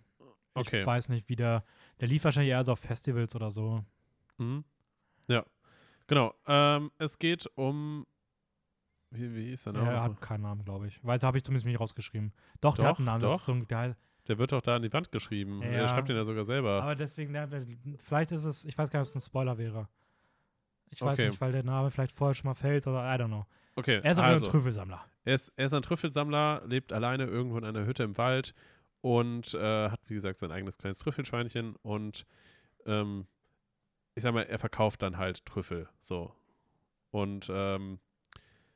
Okay. Ich weiß nicht, wie der, der lief wahrscheinlich eher so auf Festivals oder so. Mhm. Ja, genau. Ähm, es geht um. Wie, wie hieß der Ja, Name? er hat keinen Namen, glaube ich. Weil, habe ich zumindest nicht rausgeschrieben. Doch, der hat Doch, einen Namen. Das doch. ist so ein, der, der wird doch da an die Wand geschrieben. Ja. Er schreibt den ja sogar selber. aber deswegen, der, vielleicht ist es, ich weiß gar nicht, ob es ein Spoiler wäre. Ich weiß Okay. nicht, weil der Name vielleicht vorher schon mal fällt oder I don't know. Okay, Er ist also, ein Trüffelsammler. er ist, er ist ein Trüffelsammler, lebt alleine irgendwo in einer Hütte im Wald und äh, hat, wie gesagt, sein eigenes kleines Trüffelschweinchen und ähm, ich sag mal, er verkauft dann halt Trüffel. So. Und ähm,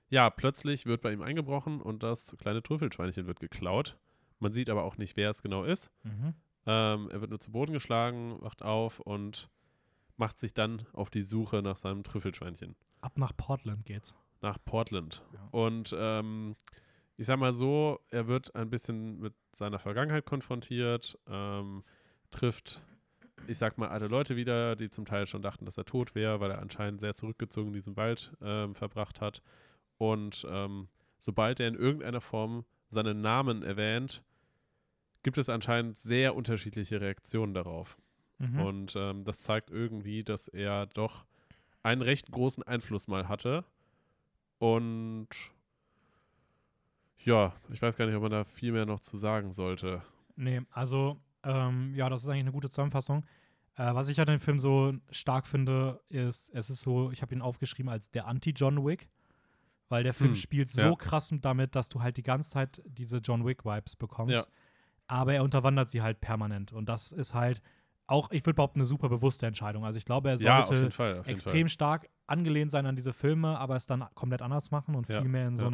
ja, plötzlich wird bei ihm eingebrochen und das kleine Trüffelschweinchen wird geklaut. Man sieht aber auch nicht, wer es genau ist. Mhm. Ähm, er wird nur zu Boden geschlagen, wacht auf und macht sich dann auf die Suche nach seinem Trüffelschweinchen. Ab nach Portland geht's. Nach Portland. Ja. Und ähm, ich sag mal so, er wird ein bisschen mit seiner Vergangenheit konfrontiert, ähm, trifft, ich sag mal, alte Leute wieder, die zum Teil schon dachten, dass er tot wäre, weil er anscheinend sehr zurückgezogen in diesem Wald ähm, verbracht hat. Und ähm, sobald er in irgendeiner Form seinen Namen erwähnt, gibt es anscheinend sehr unterschiedliche Reaktionen darauf. Mhm. Und ähm, das zeigt irgendwie, dass er doch einen recht großen Einfluss mal hatte. Und ja, ich weiß gar nicht, ob man da viel mehr noch zu sagen sollte. Nee, also, ähm, ja, das ist eigentlich eine gute Zusammenfassung. Äh, was ich an dem Film so stark finde, ist, es ist so, ich habe ihn aufgeschrieben als der Anti-John Wick, weil der Film Hm, spielt so ja. krass damit, dass du halt die ganze Zeit diese John Wick-Vibes bekommst. Ja. Aber er unterwandert sie halt permanent. Und das ist halt auch, ich würde behaupten, eine super bewusste Entscheidung. Also ich glaube, er ja, auf sollte jeden Fall. Auf jeden extrem stark angelehnt sein an diese Filme, aber es dann komplett anders machen und Ja, viel mehr in so ja.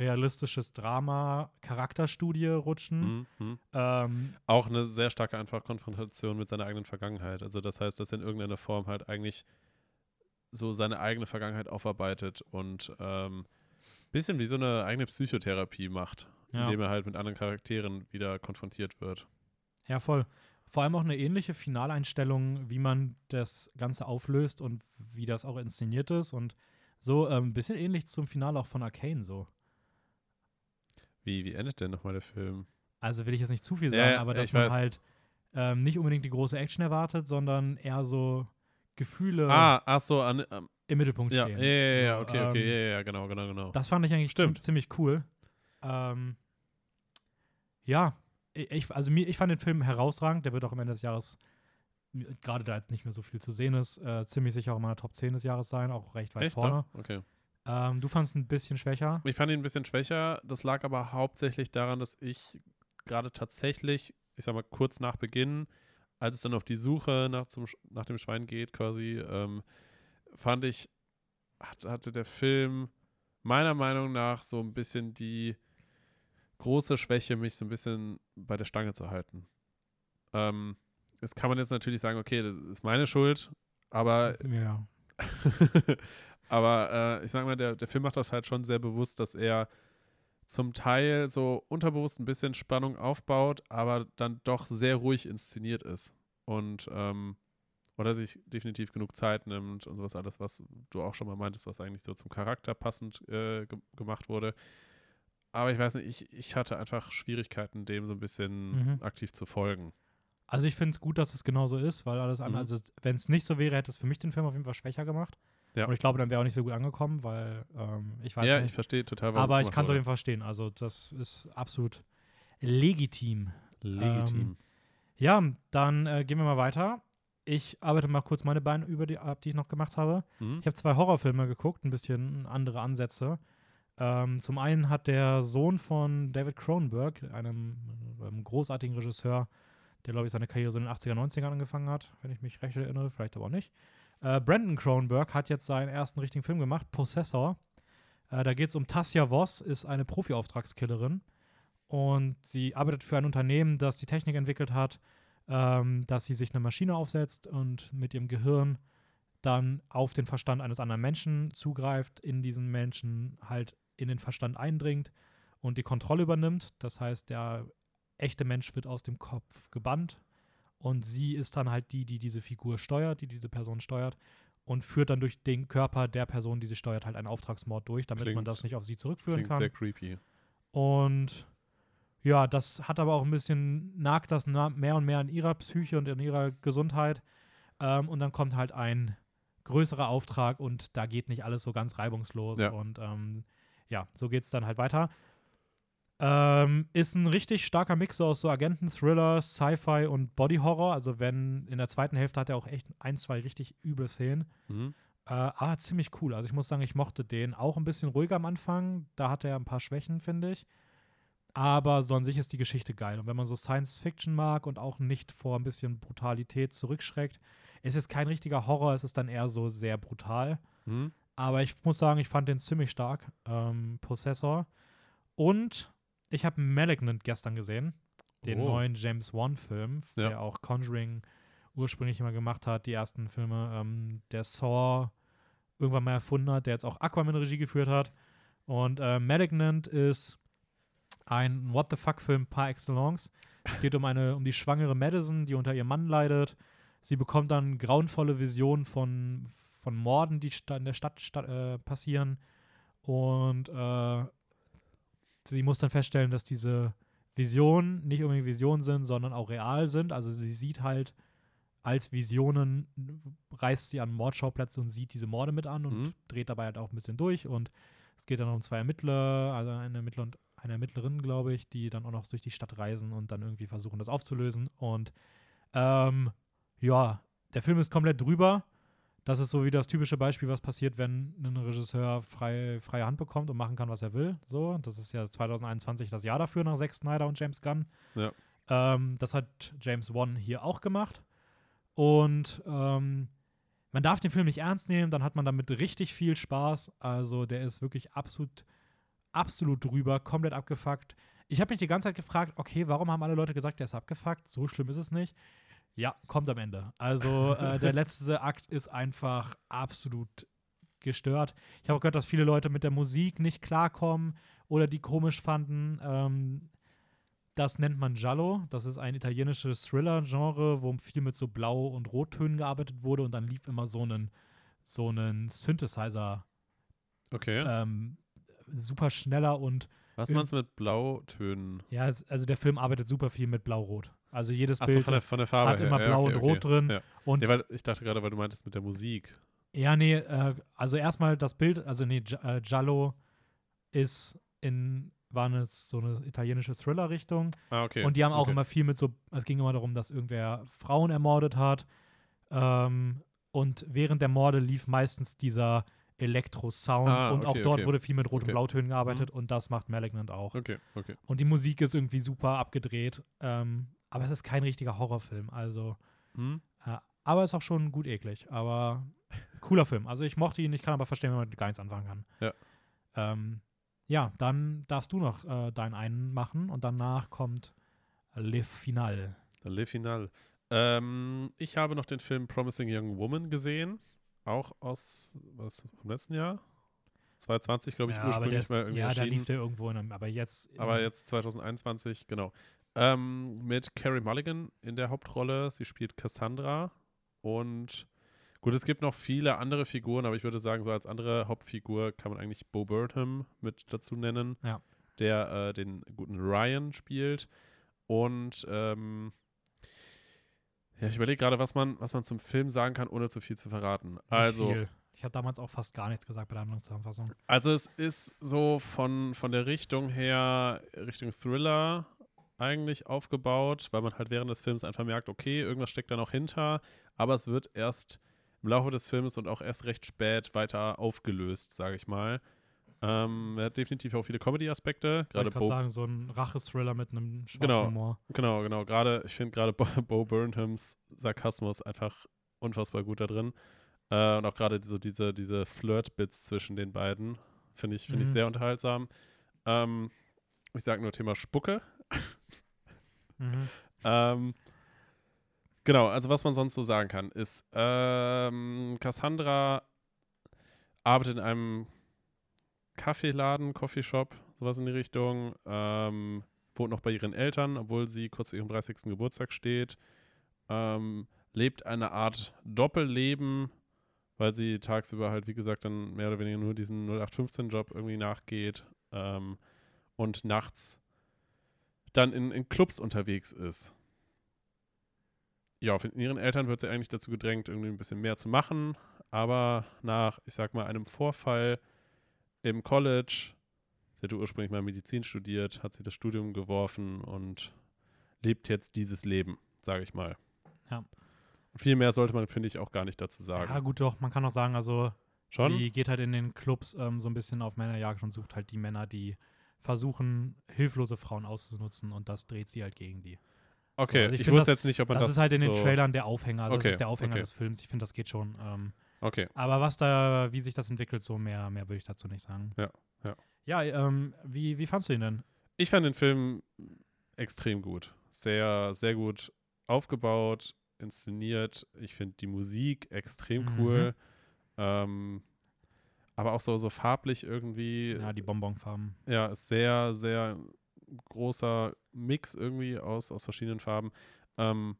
Realistisches Drama-Charakterstudie rutschen. Fall. Mhm, mhm. Ähm, Auch eine sehr starke einfach Konfrontation mit seiner eigenen Vergangenheit. Also das heißt, dass er in irgendeiner Form halt eigentlich so seine eigene Vergangenheit aufarbeitet und ähm, bisschen wie so eine eigene Psychotherapie macht, ja. indem er halt mit anderen Charakteren wieder konfrontiert wird. Ja, voll. Vor allem auch eine ähnliche Finaleinstellung, wie man das Ganze auflöst und wie das auch inszeniert ist. Und so ähm, ein bisschen ähnlich zum Finale auch von Arcane so. Wie, wie endet denn nochmal der Film? Also will ich jetzt nicht zu viel Ja, sagen, ja, aber dass man weiß. halt ähm, nicht unbedingt die große Action erwartet, sondern eher so Gefühle Ah, ach so, an, ähm, im Mittelpunkt ja, ja, stehen. ja, ja, So, okay, okay, ähm, ja, ja, ja, genau, genau, genau. Das fand ich eigentlich Stimmt. ziem- ziemlich cool. Ähm, ja, ich, also mir, ich fand den Film herausragend. Der wird auch am Ende des Jahres gerade da jetzt nicht mehr so viel zu sehen ist, äh, ziemlich sicher auch in meiner Top 10 des Jahres sein, auch recht weit Echt, vorne. Ja? Okay. Ähm, du fandest ihn ein bisschen schwächer. Ich fand ihn ein bisschen schwächer. Das lag aber hauptsächlich daran, dass ich gerade tatsächlich, ich sag mal, kurz nach Beginn, als es dann auf die Suche nach, zum, nach dem Schwein geht, quasi, ähm, fand ich, hat, hatte der Film meiner Meinung nach so ein bisschen die große Schwäche, mich so ein bisschen bei der Stange zu halten. Ähm, das kann man jetzt natürlich sagen, okay, das ist meine Schuld, aber Ja. aber äh, ich sag mal, der, der Film macht das halt schon sehr bewusst, dass er zum Teil so unterbewusst ein bisschen Spannung aufbaut, aber dann doch sehr ruhig inszeniert ist. Und ähm, oder sich definitiv genug Zeit nimmt und sowas alles, was du auch schon mal meintest, was eigentlich so zum Charakter passend äh, ge gemacht wurde. Aber ich weiß nicht, ich, ich hatte einfach Schwierigkeiten, dem so ein bisschen Mhm. aktiv zu folgen. Also ich finde es gut, dass es genau so ist, weil alles andere, Mhm. also wenn es nicht so wäre, hätte es für mich den Film auf jeden Fall schwächer gemacht. Ja. Und ich glaube, dann wäre auch nicht so gut angekommen, weil ähm, ich weiß ja, ich nicht. verstehe total, warum aber ich kann es auf jeden Fall verstehen. Also das ist absolut legitim. Legitim. ähm, Ja, dann äh, gehen wir mal weiter. Ich arbeite mal kurz meine Beine über die ab, die ich noch gemacht habe. Mhm. Ich habe zwei Horrorfilme geguckt, ein bisschen andere Ansätze. Ähm, zum einen hat der Sohn von David Cronenberg, einem, einem großartigen Regisseur, der, glaube ich, seine Karriere so in den 80er, 90ern angefangen hat, wenn ich mich recht erinnere, vielleicht aber auch nicht. Äh, Brandon Cronenberg hat jetzt seinen ersten richtigen Film gemacht, Possessor. Äh, da geht es um Tassia Voss, ist eine Profi-Auftragskillerin. Und sie arbeitet für ein Unternehmen, das die Technik entwickelt hat, ähm, dass sie sich eine Maschine aufsetzt und mit ihrem Gehirn dann auf den Verstand eines anderen Menschen zugreift, in diesen Menschen halt in den Verstand eindringt und die Kontrolle übernimmt. Das heißt, der echte Mensch wird aus dem Kopf gebannt und sie ist dann halt die, die diese Figur steuert, die diese Person steuert und führt dann durch den Körper der Person, die sie steuert, halt einen Auftragsmord durch, damit man Klingt- das nicht auf sie zurückführen Klingt kann. sehr creepy. Und ja, das hat aber auch ein bisschen, nagt das mehr und mehr an ihrer Psyche und an ihrer Gesundheit. Ähm, und dann kommt halt ein größerer Auftrag und da geht nicht alles so ganz reibungslos. Ja. Und ähm, ja, so geht es dann halt weiter. Ähm, ist ein richtig starker Mix aus so Agenten-Thriller, Sci-Fi und Body-Horror. Also wenn in der zweiten Hälfte hat er auch echt ein, zwei richtig üble Szenen. Mhm. Äh, ah, ziemlich cool. Also ich muss sagen, ich mochte den. Auch ein bisschen ruhiger am Anfang. Da hat er ein paar Schwächen, finde ich. Aber so an sich ist die Geschichte geil. Und wenn man so Science Fiction mag und auch nicht vor ein bisschen Brutalität zurückschreckt, ist es kein richtiger Horror, es ist dann eher so sehr brutal. Mhm. Aber ich muss sagen, ich fand den ziemlich stark, ähm, Possessor. Und ich habe Malignant gestern gesehen, den Oh. neuen James Wan-Film, Ja. der auch Conjuring ursprünglich immer gemacht hat, die ersten Filme, ähm, der Saw irgendwann mal erfunden hat, der jetzt auch Aquaman Regie geführt hat. Und äh, Malignant ist ein What the fuck-Film par excellence. Es geht um eine, um die schwangere Madison, die unter ihrem Mann leidet. Sie bekommt dann grauenvolle Visionen von, von Morden, die in der Stadt sta äh, passieren. Und äh, sie muss dann feststellen, dass diese Visionen nicht unbedingt Visionen sind, sondern auch real sind. Also sie sieht halt als Visionen, reist sie an Mordschauplätze und sieht diese Morde mit an und Mhm. dreht dabei halt auch ein bisschen durch. Und es geht dann um zwei Ermittler, also eine Ermittler und eine Ermittlerin, glaube ich, die dann auch noch durch die Stadt reisen und dann irgendwie versuchen, das aufzulösen. Und ähm, ja, der Film ist komplett drüber. Das ist so wie das typische Beispiel, was passiert, wenn ein Regisseur frei, freie Hand bekommt und machen kann, was er will. So, das ist ja 2021 das Jahr dafür nach Zack Snyder und James Gunn. Ja. Ähm, das hat James Wan hier auch gemacht. Und ähm, man darf den Film nicht ernst nehmen, dann hat man damit richtig viel Spaß. Also der ist wirklich absolut, absolut drüber, komplett abgefuckt. Ich habe mich die ganze Zeit gefragt, okay, warum haben alle Leute gesagt, der ist abgefuckt? So schlimm ist es nicht. Ja, kommt am Ende. Also äh, der letzte Akt ist einfach absolut gestört. Ich habe auch gehört, dass viele Leute mit der Musik nicht klarkommen oder die komisch fanden. Ähm, das nennt man Giallo. Das ist ein italienisches Thriller-Genre, wo viel mit so Blau- und Rottönen gearbeitet wurde und dann lief immer so einen, so einen Synthesizer Okay. ähm, super schneller und Was meinst du mit Blautönen? ja, also der Film arbeitet super viel mit Blau-Rot. Also jedes Achso, Bild von der, von der Farbe hat her. immer ja, Blau okay, und Rot okay. drin. Ja. und weil ich dachte gerade, weil du meintest mit der Musik. Ja, nee, äh, also erstmal das Bild, also nee, äh, Giallo ist in war eine, so eine italienische Thriller-Richtung. Ah, okay. Und die haben auch immer viel mit so, es ging immer darum, dass irgendwer Frauen ermordet hat. Ähm, und während der Morde lief meistens dieser Elektro-Sound Ah, und auch okay, dort okay. wurde viel mit Rot- und Okay. Mhm. Blautönen gearbeitet und das macht Malignant auch. Okay, okay. Und die Musik ist irgendwie super abgedreht. Ähm, aber es ist kein richtiger Horrorfilm. Also, Hm? äh, aber ist auch schon gut eklig. Aber cooler Film. Also ich mochte ihn, ich kann aber verstehen, wenn man mit gar nichts anfangen kann. Ja. Ähm, ja, dann darfst du noch äh, deinen einen machen und danach kommt Le Final. Le Final. Ähm, ich habe noch den Film Promising Young Woman gesehen. Auch aus, was, vom letzten Jahr? 2020, glaube ich, ja, ursprünglich ist, mal irgendwie ja, da erschienen. lief der irgendwo in einem, aber jetzt. Aber jetzt 2021, genau. Ähm, mit Carrie Mulligan in der Hauptrolle. Sie spielt Cassandra. Und gut, es gibt noch viele andere Figuren, aber ich würde sagen, so als andere Hauptfigur kann man eigentlich Bo Burnham mit dazu nennen, Ja. der äh, den guten Ryan spielt. Und ähm, ja, ich überlege gerade, was man, was man zum Film sagen kann, ohne zu viel zu verraten. Also. Ich habe damals auch fast gar nichts gesagt bei der anderen Zusammenfassung. also es ist so von, von der Richtung her Richtung Thriller eigentlich aufgebaut, weil man halt während des Films einfach merkt, okay, irgendwas steckt da noch hinter, aber es wird erst im Laufe des Films und auch erst recht spät weiter aufgelöst, sage ich mal. Ähm, er hat definitiv auch viele Comedy-Aspekte, Gerade ich Bo, sagen, so ein Rache-Thriller mit einem schwarzen Genau. Humor. genau, genau, gerade, ich finde gerade Bo, Bo Burnhams Sarkasmus einfach unfassbar gut da drin. Äh, und auch gerade so diese, diese Flirt-Bits zwischen den beiden finde ich, finde ich Mhm. sehr unterhaltsam. Ähm, ich sage nur Thema Spucke. Mhm. Ähm, genau, also was man sonst so sagen kann, ist, ähm, Cassandra arbeitet in einem Kaffeeladen, Coffeeshop, sowas in die Richtung, ähm, wohnt noch bei ihren Eltern, obwohl sie kurz vor ihrem 30. Geburtstag steht, ähm, lebt eine Art Doppelleben, weil sie tagsüber halt, wie gesagt, dann mehr oder weniger nur diesen 0815-Job irgendwie nachgeht ähm, und nachts dann in, in Clubs unterwegs ist. Ja, von ihren Eltern wird sie eigentlich dazu gedrängt, irgendwie ein bisschen mehr zu machen, aber nach, ich sag mal, einem Vorfall im College, sie hatte ursprünglich mal Medizin studiert, hat sie das Studium geworfen und lebt jetzt dieses Leben, sage ich mal. Ja. Viel mehr sollte man, finde ich, auch gar nicht dazu sagen. Ja, gut, doch, man kann auch sagen, also Schon? sie geht halt in den Clubs ähm, so ein bisschen auf Männerjagd und sucht halt die Männer, die versuchen, hilflose Frauen auszunutzen und das dreht sie halt gegen die. okay, also ich ich, find wusste das- jetzt nicht, ob man Das, das ist halt in den so Trailern der Aufhänger, also Okay, das ist der Aufhänger okay. des Films. Ich finde, das geht schon. Ähm, Okay, aber was da, wie sich das entwickelt, so mehr, mehr würde ich dazu nicht sagen. Ja, ja. Ja, ähm, wie, wie fandst du ihn denn? Ich fand den Film extrem gut. Sehr, sehr gut aufgebaut, inszeniert. Ich finde die Musik extrem Mhm. cool. Ähm, aber auch so, so farblich irgendwie. Ja, die Bonbonfarben. Ja, ist sehr, sehr großer Mix irgendwie aus, aus verschiedenen Farben. Ähm,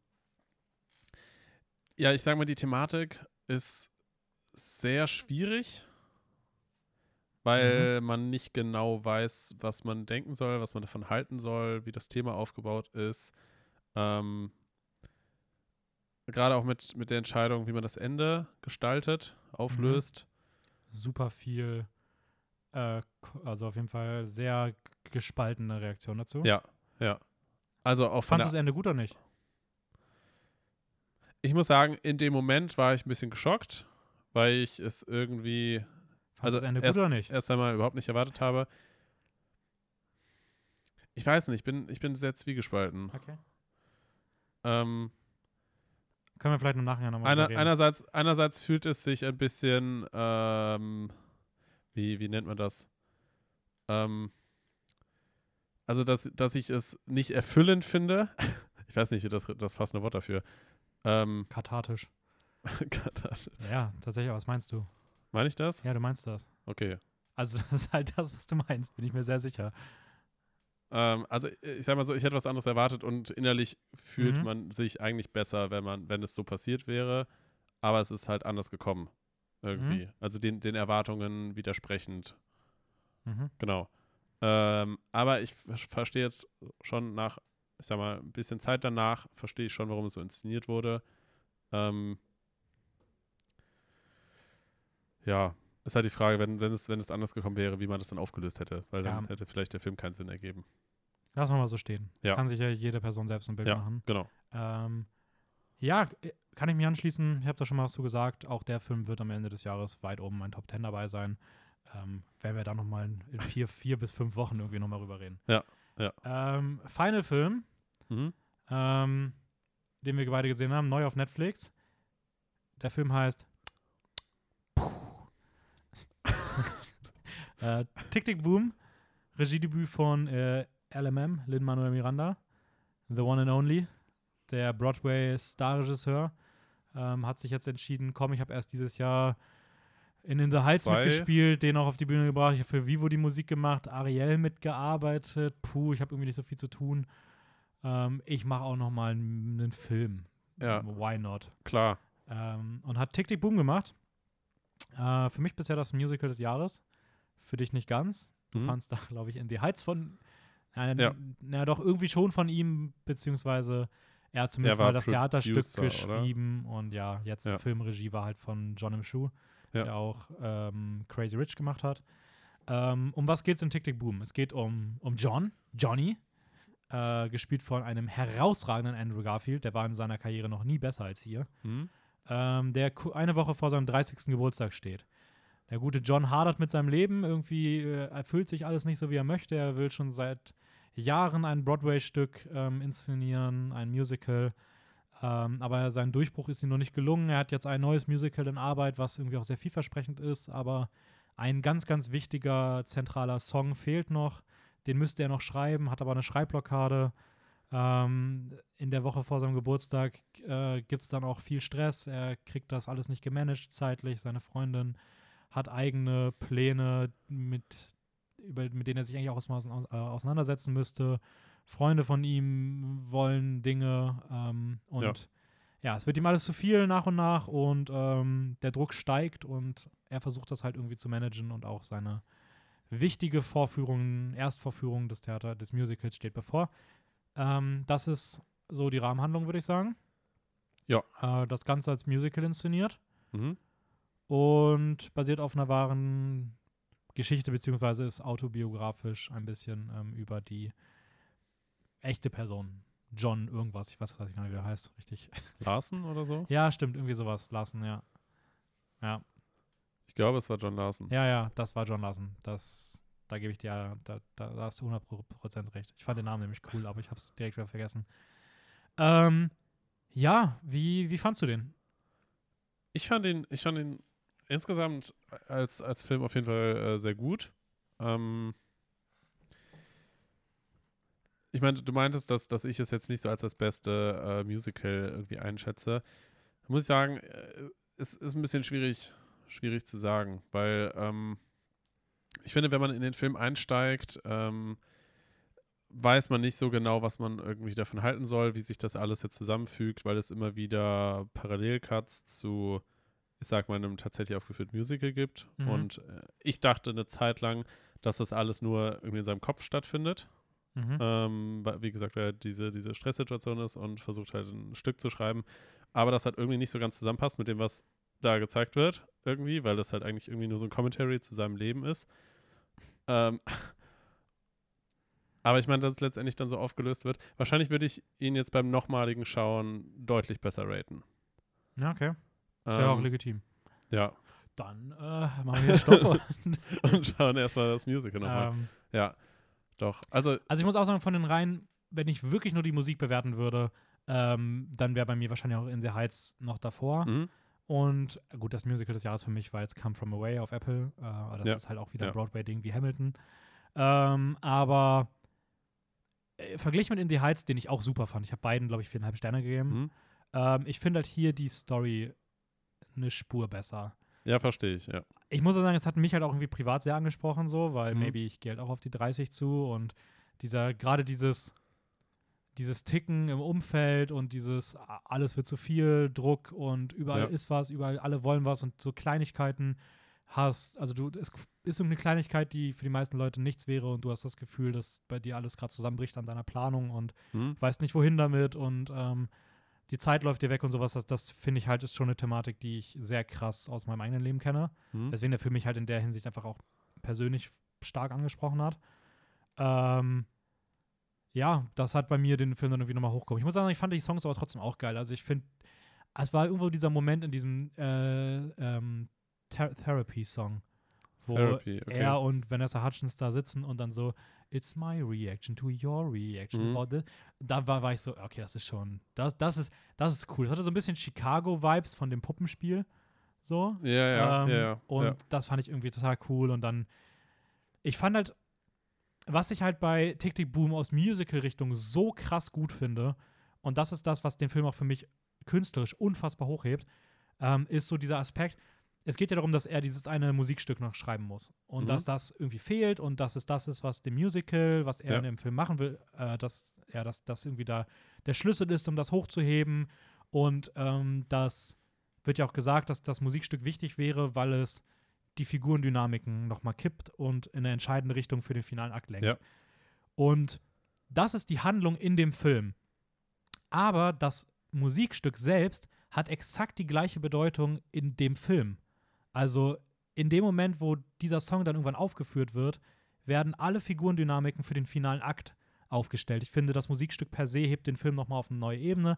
ja, ich sag mal, die Thematik ist sehr schwierig, weil man nicht genau weiß, was man denken soll, was man davon halten soll, wie das Thema aufgebaut ist. Ähm, Gerade auch mit, mit der Entscheidung, wie man das Ende gestaltet, auflöst. Super viel, äh, also auf jeden Fall sehr gespaltene Reaktion dazu. Ja, ja. Also auch Fandest du das Ende gut oder nicht? ich muss sagen, in dem Moment war ich ein bisschen geschockt, weil ich es irgendwie Fandest Also das Ende erst- gut oder nicht? erst einmal überhaupt nicht erwartet habe. Ich weiß nicht, ich bin, ich bin sehr zwiegespalten. Okay. Ähm, Können wir vielleicht im Nachhinein nochmal einer, reden. einerseits, einerseits fühlt es sich ein bisschen, ähm, wie, wie nennt man das? Ähm, also, dass, dass ich es nicht erfüllend finde. Ich weiß nicht, das, das passende Wort dafür. Ähm, Kathartisch. Ja, tatsächlich, aber was meinst du? Meine ich das? Ja, du meinst das. Okay. Also, das ist halt das, was du meinst, bin ich mir sehr sicher. Ähm, also ich sag mal so, ich hätte was anderes erwartet und innerlich fühlt Mhm. man sich eigentlich besser, wenn man, wenn es so passiert wäre. Aber es ist halt anders gekommen. Irgendwie. Mhm. Also den, den Erwartungen widersprechend. Mhm. Genau. Ähm, aber ich ver- verstehe jetzt schon nach, ich sag mal, ein bisschen Zeit danach, verstehe ich schon, warum es so inszeniert wurde. Ähm, ja, Ist halt die Frage, wenn, wenn, es, wenn es anders gekommen wäre, wie man das dann aufgelöst hätte, weil dann Ja. hätte vielleicht der Film keinen Sinn ergeben. Lassen wir mal so stehen. Ja. Kann sich ja jede Person selbst ein Bild Ja. machen. Genau. Ähm, ja, kann ich mich anschließen. Ich habe da schon mal was zu gesagt. Auch der Film wird am Ende des Jahres weit oben in Top 10 dabei sein. Ähm, werden wir da nochmal in in vier, vier bis fünf Wochen irgendwie nochmal rüber reden. Ja, ja. Ähm, Final Film, Mhm. ähm, den wir beide gesehen haben, neu auf Netflix. Der Film heißt äh, Tick Tick Boom, Regiedebüt von äh, LMM, Lin-Manuel Miranda, The One and Only, der Broadway-Starregisseur, ähm, hat sich jetzt entschieden, komm, ich habe erst dieses Jahr in In the Heights Zwei. mitgespielt, den auch auf die Bühne gebracht, ich habe für Vivo die Musik gemacht, Ariel mitgearbeitet, puh, ich habe irgendwie nicht so viel zu tun. Ähm, ich mache auch noch mal einen, einen Film. Ja. Why not? Klar. Ähm, und hat Tick Tick Boom gemacht. Äh, für mich bisher das Musical des Jahres. Für dich nicht ganz. Du Mhm. fandst da, glaube ich, in die Heights von. Na, Ja. na, doch irgendwie schon von ihm, beziehungsweise er hat zumindest Er mal das Theaterstück Producer, oder? geschrieben und ja, jetzt Ja. Filmregie war halt von John M. Schuh, Ja. der auch ähm, Crazy Rich gemacht hat. Ähm, um was geht's in Tick Tick Boom? Es geht um, um John, Johnny, äh, gespielt von einem herausragenden Andrew Garfield, der war in seiner Karriere noch nie besser als hier Mhm. Ähm, der eine Woche vor seinem 30. Geburtstag steht. Der gute John hadert mit seinem Leben, irgendwie äh, erfüllt sich alles nicht so, wie er möchte. Er will schon seit Jahren ein Broadway-Stück ähm, inszenieren, ein Musical. Ähm, aber sein Durchbruch ist ihm noch nicht gelungen. Er hat jetzt ein neues Musical in Arbeit, was irgendwie auch sehr vielversprechend ist, aber ein ganz, ganz wichtiger zentraler Song fehlt noch. Den müsste er noch schreiben, hat aber eine Schreibblockade. Ähm, in der Woche vor seinem Geburtstag äh, gibt es dann auch viel Stress. Er kriegt das alles nicht gemanagt zeitlich. Seine Freundin hat eigene Pläne, mit, über, mit denen er sich eigentlich auch aus, aus, äh, auseinandersetzen müsste. Freunde von ihm wollen Dinge ähm, und Ja. ja. es wird ihm alles zu viel nach und nach und ähm, der Druck steigt und er versucht das halt irgendwie zu managen und auch seine wichtige Vorführung, Erstvorführung des Theater, des Musicals steht bevor. Ähm, das ist so die Rahmenhandlung, würde ich sagen. Ja. Äh, das Ganze als Musical inszeniert Mhm. und basiert auf einer wahren Geschichte, beziehungsweise ist autobiografisch ein bisschen ähm, über die echte Person. John irgendwas, ich weiß, weiß ich gar nicht, wie er heißt, richtig. Larsen oder so? Ja, stimmt, irgendwie sowas. Larsen, ja. Ja, Ich glaube, es war John Larsen. ja, ja, das war John Larsen. Das, da gebe ich dir, da, da, da hast du 100% recht. Ich fand den Namen nämlich cool, aber ich habe es direkt wieder vergessen. Ähm, ja, wie, wie fandst du den? Ich fand ihn, ich fand ihn insgesamt als, als Film auf jeden Fall äh, sehr gut. Ähm, ich meine, du meintest, dass, dass ich es jetzt nicht so als das beste äh, Musical irgendwie einschätze. Muss ich sagen, äh, es ist ein bisschen schwierig, schwierig zu sagen, weil ähm, ich finde, wenn man in den Film einsteigt, ähm, weiß man nicht so genau, was man irgendwie davon halten soll, wie sich das alles jetzt zusammenfügt, weil es immer wieder Parallelcuts zu, ich sag mal, einem tatsächlich aufgeführten Musical gibt. Mhm. Und äh, ich dachte eine Zeit lang, dass das alles nur irgendwie in seinem Kopf stattfindet. Mhm. Ähm, weil, wie gesagt, weil er diese, diese Stresssituation ist und versucht halt ein Stück zu schreiben. Aber das halt irgendwie nicht so ganz zusammenpasst mit dem, was da gezeigt wird, irgendwie, weil das halt eigentlich irgendwie nur so ein Commentary zu seinem Leben ist. Ähm, aber ich meine, dass es letztendlich dann so aufgelöst wird. Wahrscheinlich würde ich ihn jetzt beim nochmaligen Schauen deutlich besser raten. Ja, okay. Ist ja auch Ähm, legitim. ja. Dann äh, machen wir Stopp. Und schauen erstmal das Musical nochmal. ähm, Ja, doch. Also, also ich muss auch sagen, von den Reihen, wenn ich wirklich nur die Musik bewerten würde, ähm, dann wäre bei mir wahrscheinlich auch In the Heights noch davor. mhm. Und äh, gut, das Musical des Jahres für mich war jetzt Come From Away auf Apple. Äh, aber das Ja. ist halt auch wieder Ja. ein Broadway-Ding wie Hamilton. Ähm, aber äh, verglichen mit In the Heights, den ich auch super fand, ich habe beiden, glaube ich, viereinhalb Sterne gegeben. Mhm. Ähm, ich finde halt hier die Story eine Spur besser. ja, verstehe ich, ja. Ich muss sagen, es hat mich halt auch irgendwie privat sehr angesprochen, so, weil Mhm. maybe ich gehe halt auch auf die 30 zu und dieser, gerade dieses, dieses Ticken im Umfeld und dieses alles wird zu viel, Druck und überall Ja. ist was, überall alle wollen was und so Kleinigkeiten hast, also du, es ist irgendeine Kleinigkeit, die für die meisten Leute nichts wäre und du hast das Gefühl, dass bei dir alles gerade zusammenbricht an deiner Planung und Mhm. weißt nicht wohin damit und ähm, die Zeit läuft dir weg und sowas, das, das finde ich halt ist schon eine Thematik, die ich sehr krass aus meinem eigenen Leben kenne. Hm? Deswegen der Film mich halt in der Hinsicht einfach auch persönlich stark angesprochen hat. Ähm, ja, das hat bei mir den Film dann irgendwie nochmal hochgekommen. Ich muss sagen, ich fand die Songs aber trotzdem auch geil. Also ich finde, es war irgendwo dieser Moment in diesem äh, ähm, Ther Therapy-Song, wo Therapy, okay. er und Vanessa Hutchins da sitzen und dann so, it's my reaction to your reaction Mhm. about this. Da war, war ich so, okay, das ist schon, das, das ist, das ist cool. Das hatte so ein bisschen Chicago-Vibes von dem Puppenspiel. So. Ja, ja, Ähm, ja, ja. Und ja. das fand ich irgendwie total cool. Und dann, ich fand halt, was ich halt bei Tick Tick Boom aus Musical-Richtung so krass gut finde, und das ist das, was den Film auch für mich künstlerisch unfassbar hochhebt, ähm, ist so dieser Aspekt. Es geht ja darum, dass er dieses eine Musikstück noch schreiben muss. Und Mhm. dass das irgendwie fehlt und dass es das ist, was dem Musical, was er Ja. in dem Film machen will, äh, dass er das, das irgendwie da der Schlüssel ist, um das hochzuheben. Und ähm, das wird ja auch gesagt, dass das Musikstück wichtig wäre, weil es die Figurendynamiken nochmal kippt und in eine entscheidende Richtung für den finalen Akt lenkt. Ja. Und das ist die Handlung in dem Film. Aber das Musikstück selbst hat exakt die gleiche Bedeutung in dem Film. Also in dem Moment, wo dieser Song dann irgendwann aufgeführt wird, werden alle Figurendynamiken für den finalen Akt aufgestellt. Ich finde, das Musikstück per se hebt den Film nochmal auf eine neue Ebene.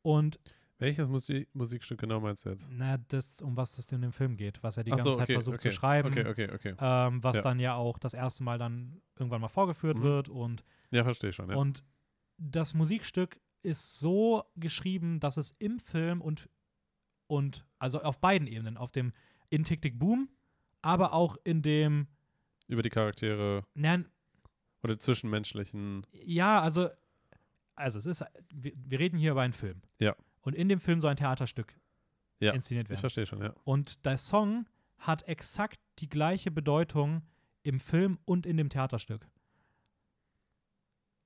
Und Welches Musi Musikstück genau meinst du jetzt? na, das, um was es in dem Film geht, was er die Ach ganze so, Zeit okay, versucht okay, zu schreiben, Okay, okay, okay. Ähm, was Ja. dann ja auch das erste Mal dann irgendwann mal vorgeführt Mhm. wird und Ja, verstehe schon. Ja. und das Musikstück ist so geschrieben, dass es im Film und, und also auf beiden Ebenen, auf dem in Tick Tick Boom, aber auch in dem, Über die Charaktere na, oder zwischenmenschlichen. ja, also, also es ist, wir, wir reden hier über einen Film. Ja. Und in dem Film soll ein Theaterstück Ja, inszeniert Ich werden. verstehe schon, ja. Und der Song hat exakt die gleiche Bedeutung im Film und in dem Theaterstück.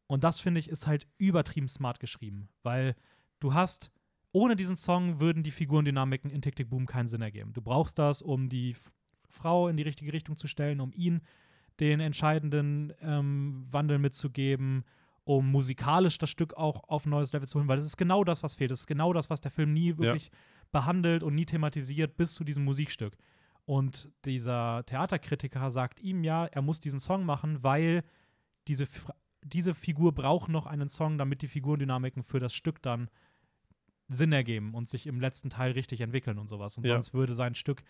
Und das finde ich ist halt übertrieben smart geschrieben, weil du hast ohne diesen Song würden die Figurendynamiken in Tick Tick Boom keinen Sinn ergeben. Du brauchst das, um die Frau in die richtige Richtung zu stellen, um ihn den entscheidenden ähm, Wandel mitzugeben, um musikalisch das Stück auch auf ein neues Level zu holen, weil das ist genau das, was fehlt. Das ist genau das, was der Film nie wirklich behandelt und nie thematisiert bis zu diesem Musikstück. Und dieser Theaterkritiker sagt ihm ja, er muss diesen Song machen, weil diese, diese Figur braucht noch einen Song, damit die Figurendynamiken für das Stück dann Sinn ergeben und sich im letzten Teil richtig entwickeln und sowas. Und Ja. sonst würde sein Stück,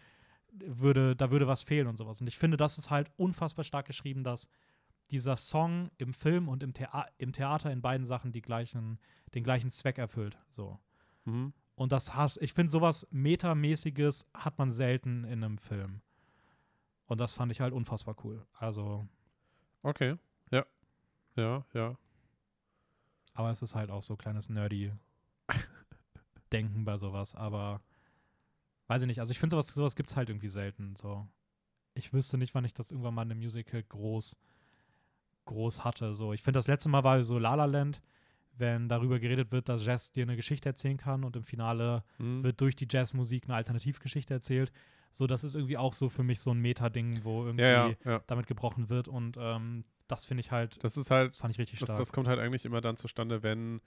würde, da würde was fehlen und sowas. Und ich finde, das ist halt unfassbar stark geschrieben, dass dieser Song im Film und im, Thea im Theater in beiden Sachen die gleichen, den gleichen Zweck erfüllt. So. Mhm. Und das hast, ich finde, sowas Metamäßiges hat man selten in einem Film. Und das fand ich halt unfassbar cool. Also, Okay. Ja. Ja, ja. aber es ist halt auch so kleines nerdy Denken bei sowas. Aber weiß ich nicht. Also ich finde, sowas, sowas gibt es halt irgendwie selten. So. Ich wüsste nicht, wann ich das irgendwann mal in einem Musical groß, groß hatte. So. Ich finde, das letzte Mal war so La La Land, wenn darüber geredet wird, dass Jazz dir eine Geschichte erzählen kann und im Finale Mhm. wird durch die Jazzmusik eine Alternativgeschichte erzählt. So, das ist irgendwie auch so für mich so ein Meta-Ding, wo irgendwie ja, ja, ja. damit gebrochen wird. Und ähm, das finde ich halt, Das ist halt, das fand ich richtig das, stark. das kommt halt eigentlich immer dann zustande, wenn,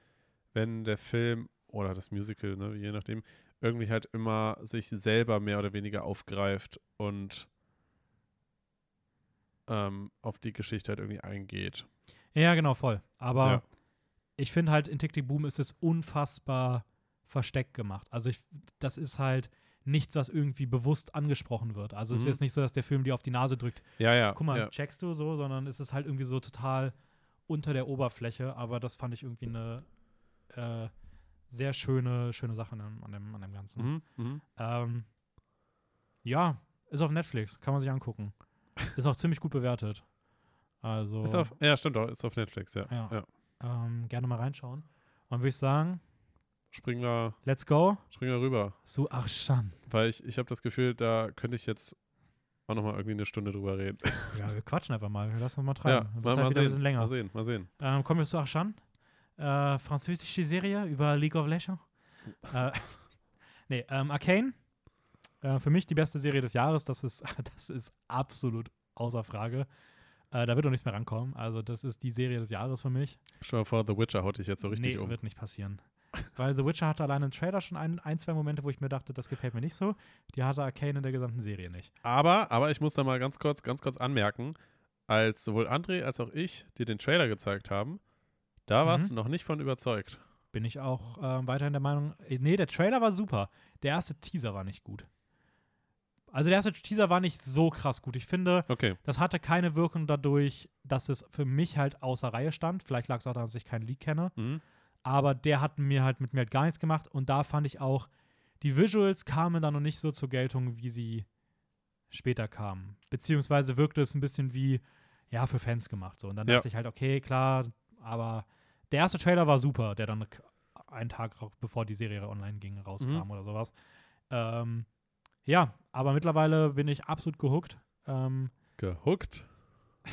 wenn der Film oder das Musical, ne, je nachdem, irgendwie halt immer sich selber mehr oder weniger aufgreift und ähm, auf die Geschichte halt irgendwie eingeht. ja, genau, voll. Aber Ja. ich finde halt in Tick Tick Boom ist es unfassbar versteckt gemacht. Also ich, das ist halt nichts, was irgendwie bewusst angesprochen wird. Also es ist Mhm. jetzt nicht so, dass der Film dir auf die Nase drückt. Ja, ja. Guck mal, ja. checkst du so, sondern es ist halt irgendwie so total unter der Oberfläche. Aber das fand ich irgendwie eine äh, sehr schöne, schöne Sache an dem, an dem, an dem Ganzen. Mhm, mhm. Ähm, ja, ist auf Netflix, kann man sich angucken. Ist auch ziemlich gut bewertet. Also Ist auf, ja, stimmt doch, ist auf Netflix, ja. Ja. ja. ähm, gerne mal reinschauen. Und würde ich sagen, Springen, wir, let's go. springen wir rüber. Su Arshan. Weil ich, ich habe das Gefühl, da könnte ich jetzt auch nochmal irgendwie eine Stunde drüber reden. Ja, wir quatschen einfach mal. Lassen uns mal ja, treiben. Dann mal, mal, wieder ein sehen, bisschen länger. mal sehen, mal sehen. Ähm, kommen wir zu Arshan. Äh, französische Serie über League of Legends. äh, nee, ähm, Arcane. Äh, für mich die beste Serie des Jahres. Das ist, das ist absolut außer Frage. Äh, da wird auch nichts mehr rankommen. Also, das ist die Serie des Jahres für mich. Mal vor, The Witcher haut dich jetzt so richtig nee, um. wird nicht passieren. Weil The Witcher hatte allein im Trailer schon ein, ein, zwei Momente, wo ich mir dachte, das gefällt mir nicht so. Die hatte Arcane in der gesamten Serie nicht. Aber, aber ich muss da mal ganz kurz, ganz kurz anmerken, als sowohl André als auch ich dir den Trailer gezeigt haben, da Mhm. warst du noch nicht von überzeugt. Bin ich auch äh, weiterhin der Meinung, äh, nee, der Trailer war super. Der erste Teaser war nicht gut. Also der erste Teaser war nicht so krass gut. Ich finde, Okay. das hatte keine Wirkung dadurch, dass es für mich halt außer Reihe stand. Vielleicht lag es auch daran, dass ich keinen Leak kenne. Mhm. aber der hat mir halt mit mir halt gar nichts gemacht und da fand ich auch, die Visuals kamen dann noch nicht so zur Geltung, wie sie später kamen. Beziehungsweise wirkte es ein bisschen wie, ja, für Fans gemacht. So. Und dann Ja. dachte ich halt, okay, klar, aber der erste Trailer war super, der dann einen Tag bevor die Serie online ging, rauskam Mhm. oder sowas. Ähm, ja, aber mittlerweile bin ich absolut gehuckt. Ähm, Gehuckt.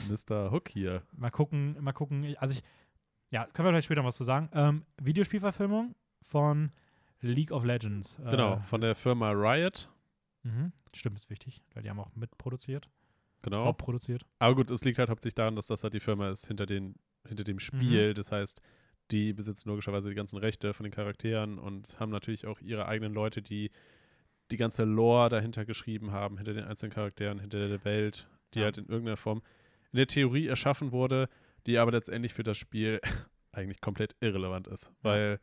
Mr. Hook hier. Mal gucken, mal gucken. Also ich, ja, können wir vielleicht später noch was zu sagen. Ähm, Videospielverfilmung von League of Legends. Äh, Genau, von der Firma Riot. Mhm. Stimmt, ist wichtig, weil die haben auch mitproduziert, Genau. hauptproduziert. Aber gut, es liegt halt hauptsächlich daran, dass das halt die Firma ist hinter, den, hinter dem Spiel. Das heißt, die besitzen logischerweise die ganzen Rechte von den Charakteren und haben natürlich auch ihre eigenen Leute, die die ganze Lore dahinter geschrieben haben, hinter den einzelnen Charakteren, hinter der Welt, die Ja. halt in irgendeiner Form in der Theorie erschaffen wurde, die aber letztendlich für das Spiel eigentlich komplett irrelevant ist. Weil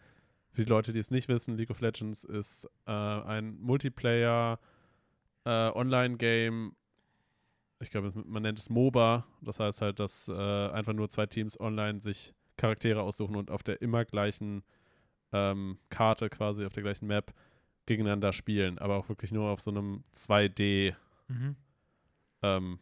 für die Leute, die es nicht wissen, League of Legends ist äh, ein Multiplayer äh, Online-Game. Ich glaube, man nennt es MOBA. Das heißt halt, dass äh, einfach nur zwei Teams online sich Charaktere aussuchen und auf der immer gleichen ähm, Karte, quasi auf der gleichen Map, gegeneinander spielen. Aber auch wirklich nur auf so einem 2D Mhm. ähm,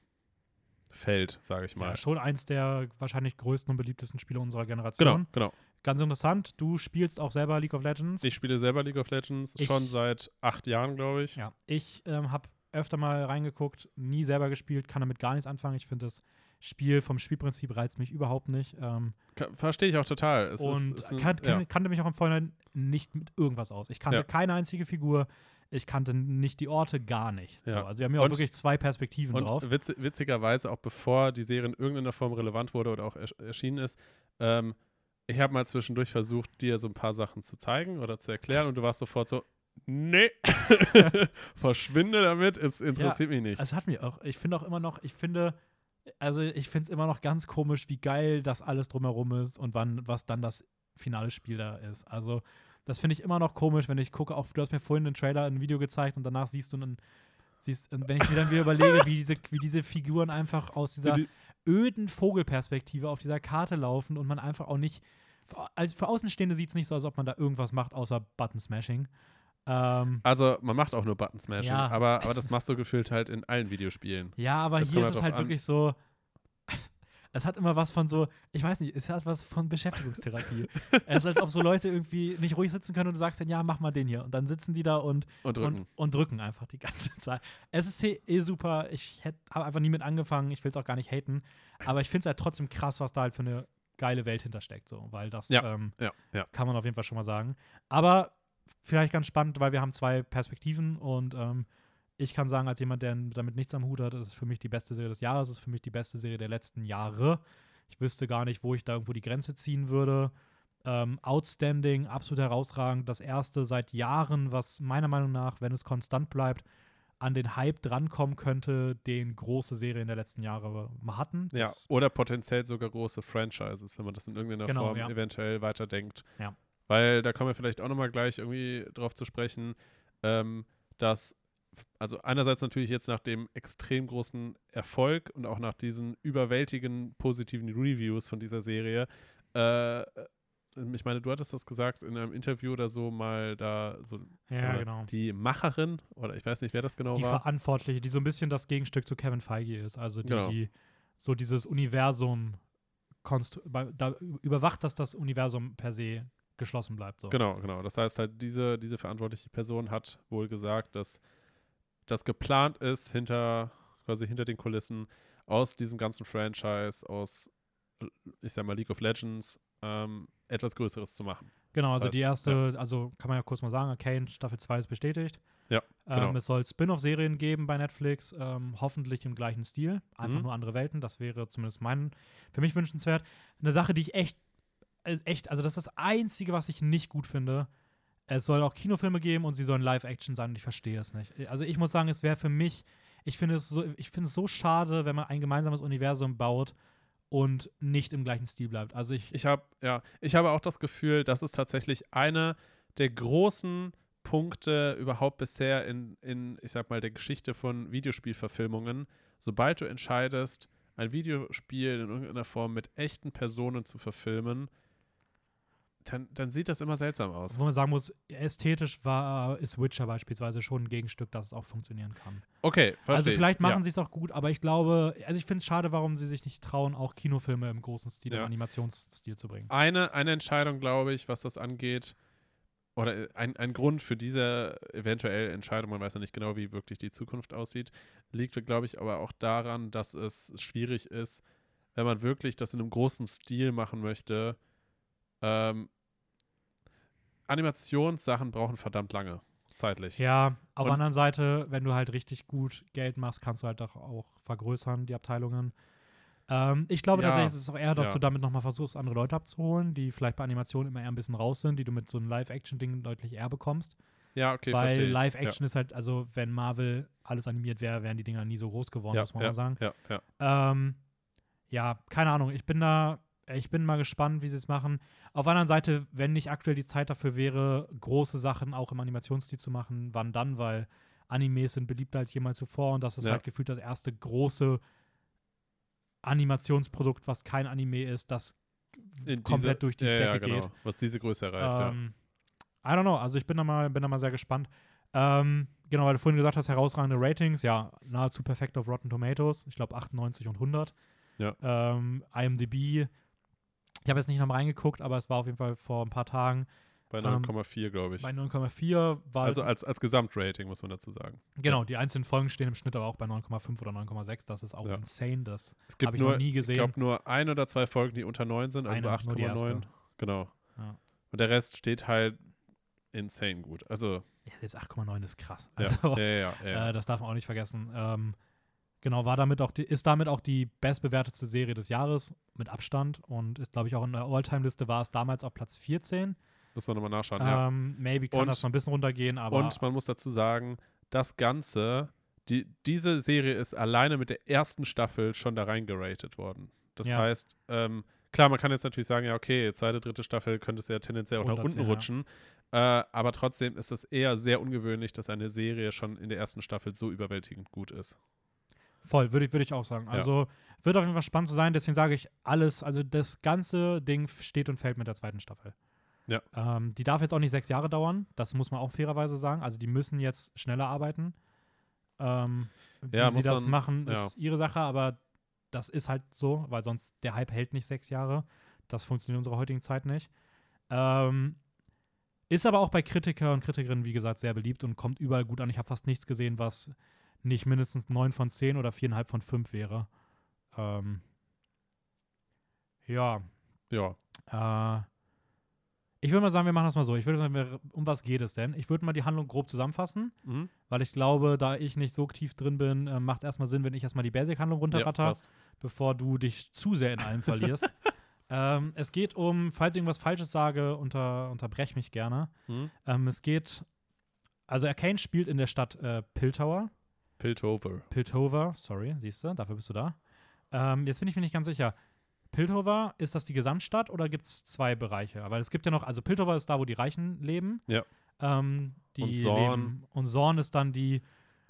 Feld, sage ich mal. Ja, schon eins der wahrscheinlich größten und beliebtesten Spiele unserer Generation. Genau, genau. Ganz interessant, du spielst auch selber League of Legends. Ich spiele selber League of Legends Ich- schon seit acht Jahren, glaube ich. ja, ich ähm, habe öfter mal reingeguckt, nie selber gespielt, kann damit gar nichts anfangen. Ich finde das Spiel vom Spielprinzip reizt mich überhaupt nicht. Ähm, Verstehe ich auch total. Es und ist, ist kan kan ja. kannte mich auch im Vorhinein nicht mit irgendwas aus. Ich kannte Ja. keine einzige Figur, ich kannte nicht die Orte, gar nicht. So, Ja. also wir haben ja auch Und- wirklich zwei Perspektiven Und drauf. witz, witzigerweise, auch bevor die Serie in irgendeiner Form relevant wurde oder auch ersch erschienen ist, ähm, ich habe mal zwischendurch versucht, dir so ein paar Sachen zu zeigen oder zu erklären und du warst sofort so, nee, verschwinde damit, es interessiert mich nicht. Es hat mich auch, ich finde auch immer noch, ich finde, also ich finde es immer noch ganz komisch, wie geil das alles drumherum ist und wann, was dann das finale Spiel da ist. Also, das finde ich immer noch komisch, wenn ich gucke, auch du hast mir vorhin einen Trailer, ein Video gezeigt und danach siehst du einen, siehst, und wenn ich mir dann wieder überlege, wie diese, wie diese Figuren einfach aus dieser Die- öden Vogelperspektive auf dieser Karte laufen und man einfach auch nicht, also für Außenstehende sieht es nicht so, als ob man da irgendwas macht, außer Button-Smashing. Ähm, Also, man macht auch nur Button Smashing, Ja. aber, aber das machst du gefühlt halt in allen Videospielen. Ja, aber Das hier ist es halt an. wirklich so. Es hat immer was von so, ich weiß nicht, es hat was von Beschäftigungstherapie. es ist, als ob so Leute irgendwie nicht ruhig sitzen können und du sagst dann, ja, mach mal den hier. Und dann sitzen die da und, Und drücken. und, und drücken einfach die ganze Zeit. Es ist eh, eh super. Ich habe einfach nie mit angefangen. Ich will es auch gar nicht haten. Aber ich finde es halt trotzdem krass, was da halt für eine geile Welt hintersteckt. So, weil das Ja. ähm, ja, ja. kann man auf jeden Fall schon mal sagen. Aber vielleicht ganz spannend, weil wir haben zwei Perspektiven und ähm, ich kann sagen, als jemand, der damit nichts am Hut hat, ist es für mich die beste Serie des Jahres, ist für mich die beste Serie der letzten Jahre. Ich wüsste gar nicht, wo ich da irgendwo die Grenze ziehen würde. Ähm, outstanding, absolut herausragend. Das erste seit Jahren, was meiner Meinung nach, wenn es konstant bleibt, an den Hype drankommen könnte, den große Serien der letzten Jahre hatten. Ja, Das- oder potenziell sogar große Franchises, wenn man das in irgendeiner Genau, Form ja. eventuell weiterdenkt. Ja. Weil da kommen wir vielleicht auch nochmal gleich irgendwie drauf zu sprechen, ähm, dass, also einerseits natürlich jetzt nach dem extrem großen Erfolg und auch nach diesen überwältigenden positiven Reviews von dieser Serie, äh, ich meine, du hattest das gesagt in einem Interview oder so mal da so Ja, wir, genau. die Macherin oder ich weiß nicht, wer das genau die war. Verantwortliche, die so ein bisschen das Gegenstück zu Kevin Feige ist. Also die, Genau. die so dieses Universum da überwacht, dass das Universum per se geschlossen bleibt. So. Genau, genau. Das heißt halt, diese, diese verantwortliche Person hat wohl gesagt, dass das geplant ist, hinter, quasi hinter den Kulissen, aus diesem ganzen Franchise, aus, ich sag mal, League of Legends, ähm, etwas Größeres zu machen. Genau, Das also heißt, die erste, also kann man ja kurz mal sagen, Arcane Staffel 2 ist bestätigt. Ja, Ähm, genau. Es soll Spin-off-Serien geben bei Netflix, ähm, hoffentlich im gleichen Stil. Einfach Mhm. nur andere Welten. Das wäre zumindest mein, für mich wünschenswert. Eine Sache, die ich echt echt, also das ist das Einzige, was ich nicht gut finde. Es soll auch Kinofilme geben und sie sollen Live-Action sein und ich verstehe es nicht. Also ich muss sagen, es wäre für mich, ich finde es so, ich finde es so schade, wenn man ein gemeinsames Universum baut und nicht im gleichen Stil bleibt. Also ich, Ich habe, ja, ich habe auch das Gefühl, das ist tatsächlich einer der großen Punkte überhaupt bisher in, in, ich sag mal, der Geschichte von Videospielverfilmungen. Sobald du entscheidest, ein Videospiel in irgendeiner Form mit echten Personen zu verfilmen, dann, dann sieht das immer seltsam aus. wo man sagen muss, ästhetisch war, ist Witcher beispielsweise schon ein Gegenstück, dass es auch funktionieren kann. Okay, verstehe also vielleicht ich. machen ja. sie es auch gut, aber ich glaube, also ich finde es schade, warum sie sich nicht trauen, auch Kinofilme im großen Stil, Ja. im Animationsstil zu bringen. eine, eine Entscheidung, glaube ich, was das angeht, oder äh, ein, ein Grund für diese eventuelle Entscheidung, man weiß ja nicht genau, wie wirklich die Zukunft aussieht, liegt, glaube ich, aber auch daran, dass es schwierig ist, wenn man wirklich das in einem großen Stil machen möchte. Ähm, Animationssachen brauchen verdammt lange, zeitlich. Ja, auf der anderen Seite, wenn du halt richtig gut Geld machst, kannst du halt auch, auch vergrößern, die Abteilungen. Ähm, ich glaube Ja, tatsächlich, es ist auch eher, dass ja. du damit nochmal versuchst, andere Leute abzuholen, die vielleicht bei Animationen immer eher ein bisschen raus sind, die du mit so einem Live-Action-Ding deutlich eher bekommst. Ja, okay, Weil verstehe ich. Live-Action ist halt, also wenn Marvel alles animiert wäre, wären die Dinger nie so groß geworden, ja, muss man ja, mal sagen. Ja, ja. Ähm, ja, keine Ahnung. Ich bin da, ich bin mal gespannt, wie sie es machen. Auf der anderen Seite, wenn nicht aktuell die Zeit dafür wäre, große Sachen auch im Animationsstil zu machen, wann dann? Weil Animes sind beliebter als jemals zuvor und das ist Ja. halt gefühlt das erste große Animationsprodukt, was kein Anime ist, das In komplett diese- durch die ja, Decke ja, genau, geht. Was diese Größe erreicht, ja. Ähm, I don't know, also ich bin da mal, bin da mal sehr gespannt. Ähm, genau, weil du vorhin gesagt hast, herausragende Ratings, ja, nahezu perfekt auf Rotten Tomatoes. Ich glaube 98 und 100. Ja. Ähm, IMDb, ich habe jetzt nicht nochmal reingeguckt, aber es war auf jeden Fall vor ein paar Tagen Bei ähm, 9,4, glaube ich. bei 9,4. War, Also als, als Gesamtrating, muss man dazu sagen. genau, die einzelnen Folgen stehen im Schnitt aber auch bei 9,5 oder 9,6. Das ist auch Ja. insane. Das habe ich nur, noch nie ich gesehen. glaube, nur ein oder zwei Folgen, die unter 9 sind, also Eine, bei nur die 8,9. erste. Genau. Ja. Und der Rest steht halt insane gut. Also, ja, selbst 8,9 ist krass. ja, Also, ja, ja, ja, ja. Äh, das darf man auch nicht vergessen. Ähm, genau, war damit auch die, ist damit auch die bestbewertetste Serie des Jahres mit Abstand und ist, glaube ich, auch in der All-Time-Liste war es damals auf Platz 14. Muss man nochmal nachschauen, ja. Ähm, maybe kann Und- das noch ein bisschen runtergehen, aber Und man muss dazu sagen, das Ganze, die, diese Serie ist alleine mit der ersten Staffel schon da reingeratet worden. Das Ja. heißt, ähm, klar, man kann jetzt natürlich sagen, ja, okay, zweite, dritte Staffel könnte es ja tendenziell auch nach unten Runterziehen, ja. rutschen. Äh, aber trotzdem ist es eher sehr ungewöhnlich, dass eine Serie schon in der ersten Staffel so überwältigend gut ist. Voll, würde ich, würde ich auch sagen. Ja. Also wird auf jeden Fall spannend zu sein, deswegen sage ich alles, also das ganze Ding steht und fällt mit der zweiten Staffel. Ja. Ähm, die darf jetzt auch nicht sechs Jahre dauern, das muss man auch fairerweise sagen. Also die müssen jetzt schneller arbeiten. Ähm, wie Ja, sie das dann- machen, ist ihre Sache, aber das ist halt so, weil sonst der Hype hält nicht sechs Jahre. Das funktioniert in unserer heutigen Zeit nicht. Ähm, ist aber auch bei Kritiker und Kritikerinnen, wie gesagt, sehr beliebt und kommt überall gut an. Ich habe fast nichts gesehen, was nicht mindestens 9 von 10 oder 4,5 von 5 wäre. Ähm, ja, Ja, äh, ich würde mal sagen, wir machen das mal so. Ich würde sagen, um was geht es denn? Ich würde mal die Handlung grob zusammenfassen, mhm. weil ich glaube, da ich nicht so tief drin bin, äh, macht es erstmal Sinn, wenn ich erstmal die Basic-Handlung ja runterratter, passt. bevor du dich zu sehr in allem verlierst. ähm, es geht um, falls ich irgendwas Falsches sage, unter, unterbrech mich gerne. Mhm. Ähm, es geht, also Arcane spielt in der Stadt äh, Piltover. Piltover. Piltover, sorry, siehst du, dafür bist du da. Ähm, jetzt bin ich mir nicht ganz sicher. Piltover, ist das die Gesamtstadt oder gibt es zwei Bereiche? Aber es gibt ja noch, also Piltover ist da, wo die Reichen leben. Ja. Ähm, Und Zorn. leben, und Zorn ist dann die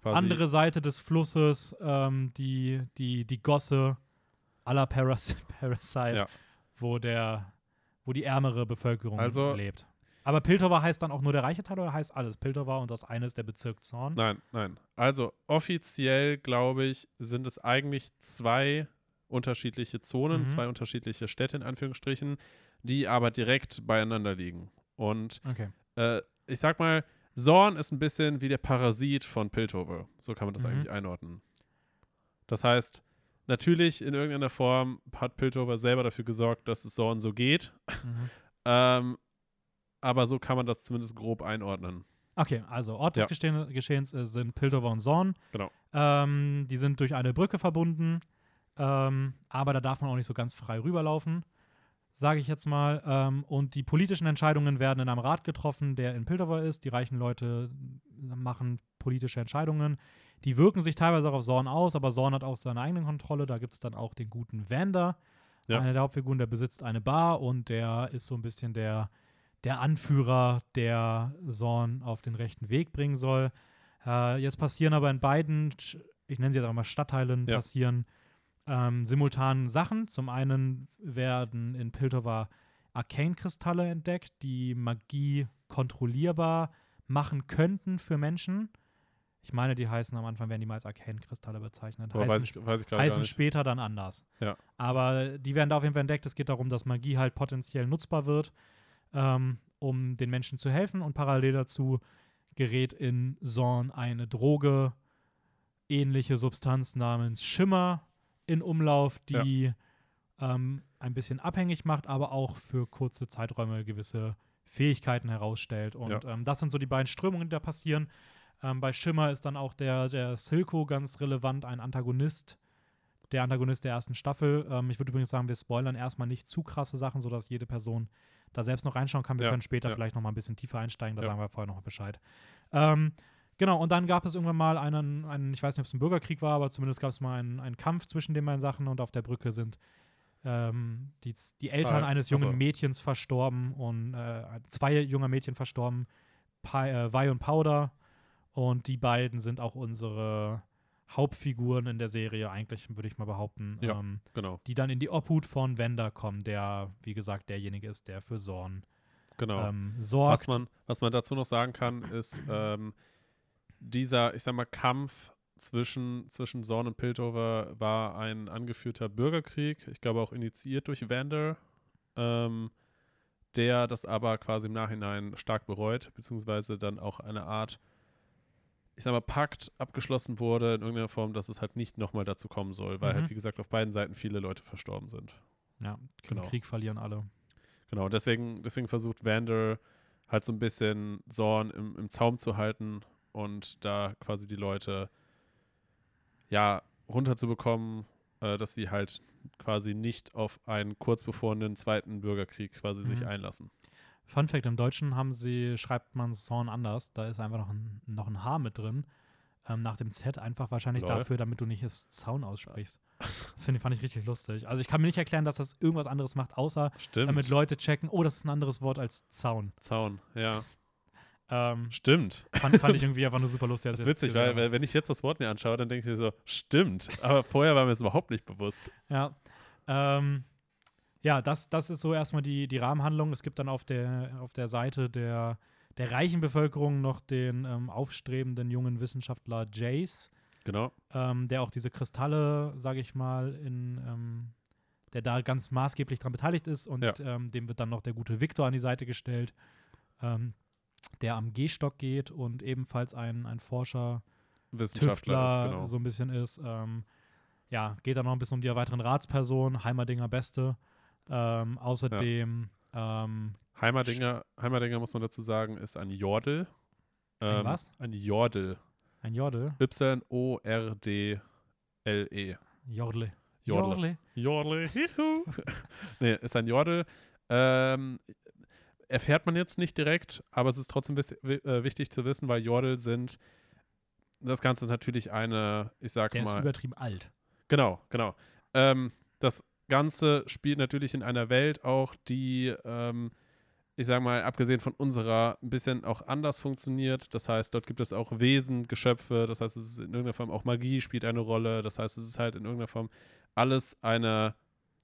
andere Seite des Flusses, ähm, die, die, die Gosse aller Paras Parasite, Ja. wo der, wo die ärmere Bevölkerung Also- lebt. Aber Piltover heißt dann auch nur der reiche Teil oder heißt alles Piltover und das eine ist der Bezirk Zorn? Nein, nein. Also offiziell, glaube ich, sind es eigentlich zwei unterschiedliche Zonen, Mhm. zwei unterschiedliche Städte in Anführungsstrichen, die aber direkt beieinander liegen. Und Okay. äh, ich sag mal, Zorn ist ein bisschen wie der Parasit von Piltover. So kann man das Mhm. eigentlich einordnen. Das heißt, natürlich in irgendeiner Form hat Piltover selber dafür gesorgt, dass es Zorn so geht. Mhm. Ähm, aber so kann man das zumindest grob einordnen. Okay, also Ort des Ja. Gestehen, Geschehens äh, sind Piltover und Zorn. Genau. Ähm, die sind durch eine Brücke verbunden, ähm, aber da darf man auch nicht so ganz frei rüberlaufen. sage ich jetzt mal. Ähm, und die politischen Entscheidungen werden in einem Rat getroffen, der in Piltover ist. Die reichen Leute machen politische Entscheidungen. Die wirken sich teilweise auch auf Zorn aus, aber Zorn hat auch seine eigene Kontrolle. Da gibt es dann auch den guten Vander, Ja. einer der Hauptfiguren, der besitzt eine Bar und der ist so ein bisschen der, der Anführer, der Zorn auf den rechten Weg bringen soll. Äh, jetzt passieren aber in beiden, ich nenne sie jetzt auch mal Stadtteilen, Ja. passieren ähm, simultan Sachen. Zum einen werden in Piltover Arcane-Kristalle entdeckt, die Magie kontrollierbar machen könnten für Menschen. Ich meine, die heißen am Anfang, werden die mal als Arcane-Kristalle bezeichnet. Aber heißen weiß ich, weiß ich heißen später dann anders. Ja. Aber die werden da auf jeden Fall entdeckt. Es geht darum, dass Magie halt potenziell nutzbar wird, ähm, um den Menschen zu helfen. Und parallel dazu gerät in Zorn eine Droge, ähnliche Substanz namens Schimmer in Umlauf, die ähm, ein bisschen abhängig macht, aber auch für kurze Zeiträume gewisse Fähigkeiten herausstellt. Und ähm, das sind so die beiden Strömungen, die da passieren. Ähm, bei Schimmer ist dann auch der, der Silco ganz relevant, ein Antagonist. Der Antagonist der ersten Staffel. Ähm, ich würde übrigens sagen, wir spoilern erstmal nicht zu krasse Sachen, sodass jede Person da selbst noch reinschauen kann. Wir Ja, können später ja. vielleicht noch mal ein bisschen tiefer einsteigen, da Ja. sagen wir vorher noch mal Bescheid. Ähm, genau, und dann gab es irgendwann mal einen, einen ich weiß nicht, ob es ein Bürgerkrieg war, aber zumindest gab es mal einen, einen Kampf zwischen den beiden Sachen und auf der Brücke sind ähm, die, die Eltern eines jungen Achso. Mädchens verstorben und äh, zwei junger Mädchen verstorben, Pi, äh, Vi und Powder. Und die beiden sind auch unsere Hauptfiguren in der Serie, eigentlich, würde ich mal behaupten. Ja. Ähm, Genau, die dann in die Obhut von Wender kommen, der, wie gesagt, derjenige ist, der für Zorn genau. ähm, was, sorgt. man, was man dazu noch sagen kann, ist ähm, dieser, ich sag mal, Kampf zwischen, zwischen Zorn und Piltover war ein angeführter Bürgerkrieg, ich glaube auch initiiert durch Vander, ähm, der das aber quasi im Nachhinein stark bereut, beziehungsweise dann auch eine Art, ich sag mal, Pakt abgeschlossen wurde in irgendeiner Form, dass es halt nicht nochmal dazu kommen soll, weil Mhm. halt, wie gesagt, auf beiden Seiten viele Leute verstorben sind. ja, genau. Krieg verlieren alle. Genau, deswegen, deswegen versucht Vander halt so ein bisschen Zorn im, im Zaum zu halten und da quasi die Leute ja runterzubekommen, äh, dass sie halt quasi nicht auf einen kurz bevorenden zweiten Bürgerkrieg quasi sich Mhm. einlassen. Fun Fact: Im Deutschen haben sie, schreibt man Zorn anders. Da ist einfach noch ein, noch ein H mit drin. Ähm, nach dem Z einfach wahrscheinlich Lol. dafür, damit du nicht es Zaun aussprichst. Finde fand ich richtig lustig. Also ich kann mir nicht erklären, dass das irgendwas anderes macht, außer Stimmt. damit Leute checken, oh, das ist ein anderes Wort als Zaun. Zaun, ja. Ähm, Stimmt. fand, fand ich irgendwie einfach nur super lustig. Das ist witzig, weil, weil wenn ich jetzt das Wort mir anschaue, dann denke ich mir so, stimmt. Aber vorher war mir es überhaupt nicht bewusst. Ja. Ähm, ja, das, das ist so erstmal die, die Rahmenhandlung. Es gibt dann auf der, auf der Seite der, der reichen Bevölkerung noch den ähm, aufstrebenden jungen Wissenschaftler Jace, Genau. ähm, der auch diese Kristalle, sage ich mal, in ähm, der da ganz maßgeblich dran beteiligt ist und Ja. ähm, dem wird dann noch der gute Victor an die Seite gestellt, ähm, der am Gehstock geht und ebenfalls ein, ein Forscher Wissenschaftler Tüftler ist, genau. so ein bisschen ist. Ähm, ja, geht dann noch ein bisschen um die weiteren Ratspersonen, Heimerdinger Beste. Ähm, außerdem ähm, Heimerdinger, Heimerdinger, muss man dazu sagen, ist ein Jordel. Ähm, was? Ein Jordel. ein Jodel. Y-O-R-D-L-E. Jodle. Jordel. Juhu. nee, ist ein Jordel. Ähm, erfährt man jetzt nicht direkt, aber es ist trotzdem äh, wichtig zu wissen, weil Jordel sind. Das Ganze ist natürlich eine, ich sag Der ist mal. übertrieben alt. Genau, genau. Ähm, das Ganze spielt natürlich in einer Welt auch, die, ähm, ich sage mal, abgesehen von unserer, ein bisschen auch anders funktioniert. Das heißt, dort gibt es auch Wesen, Geschöpfe, das heißt, es ist in irgendeiner Form auch Magie spielt eine Rolle. Das heißt, es ist halt in irgendeiner Form alles eine,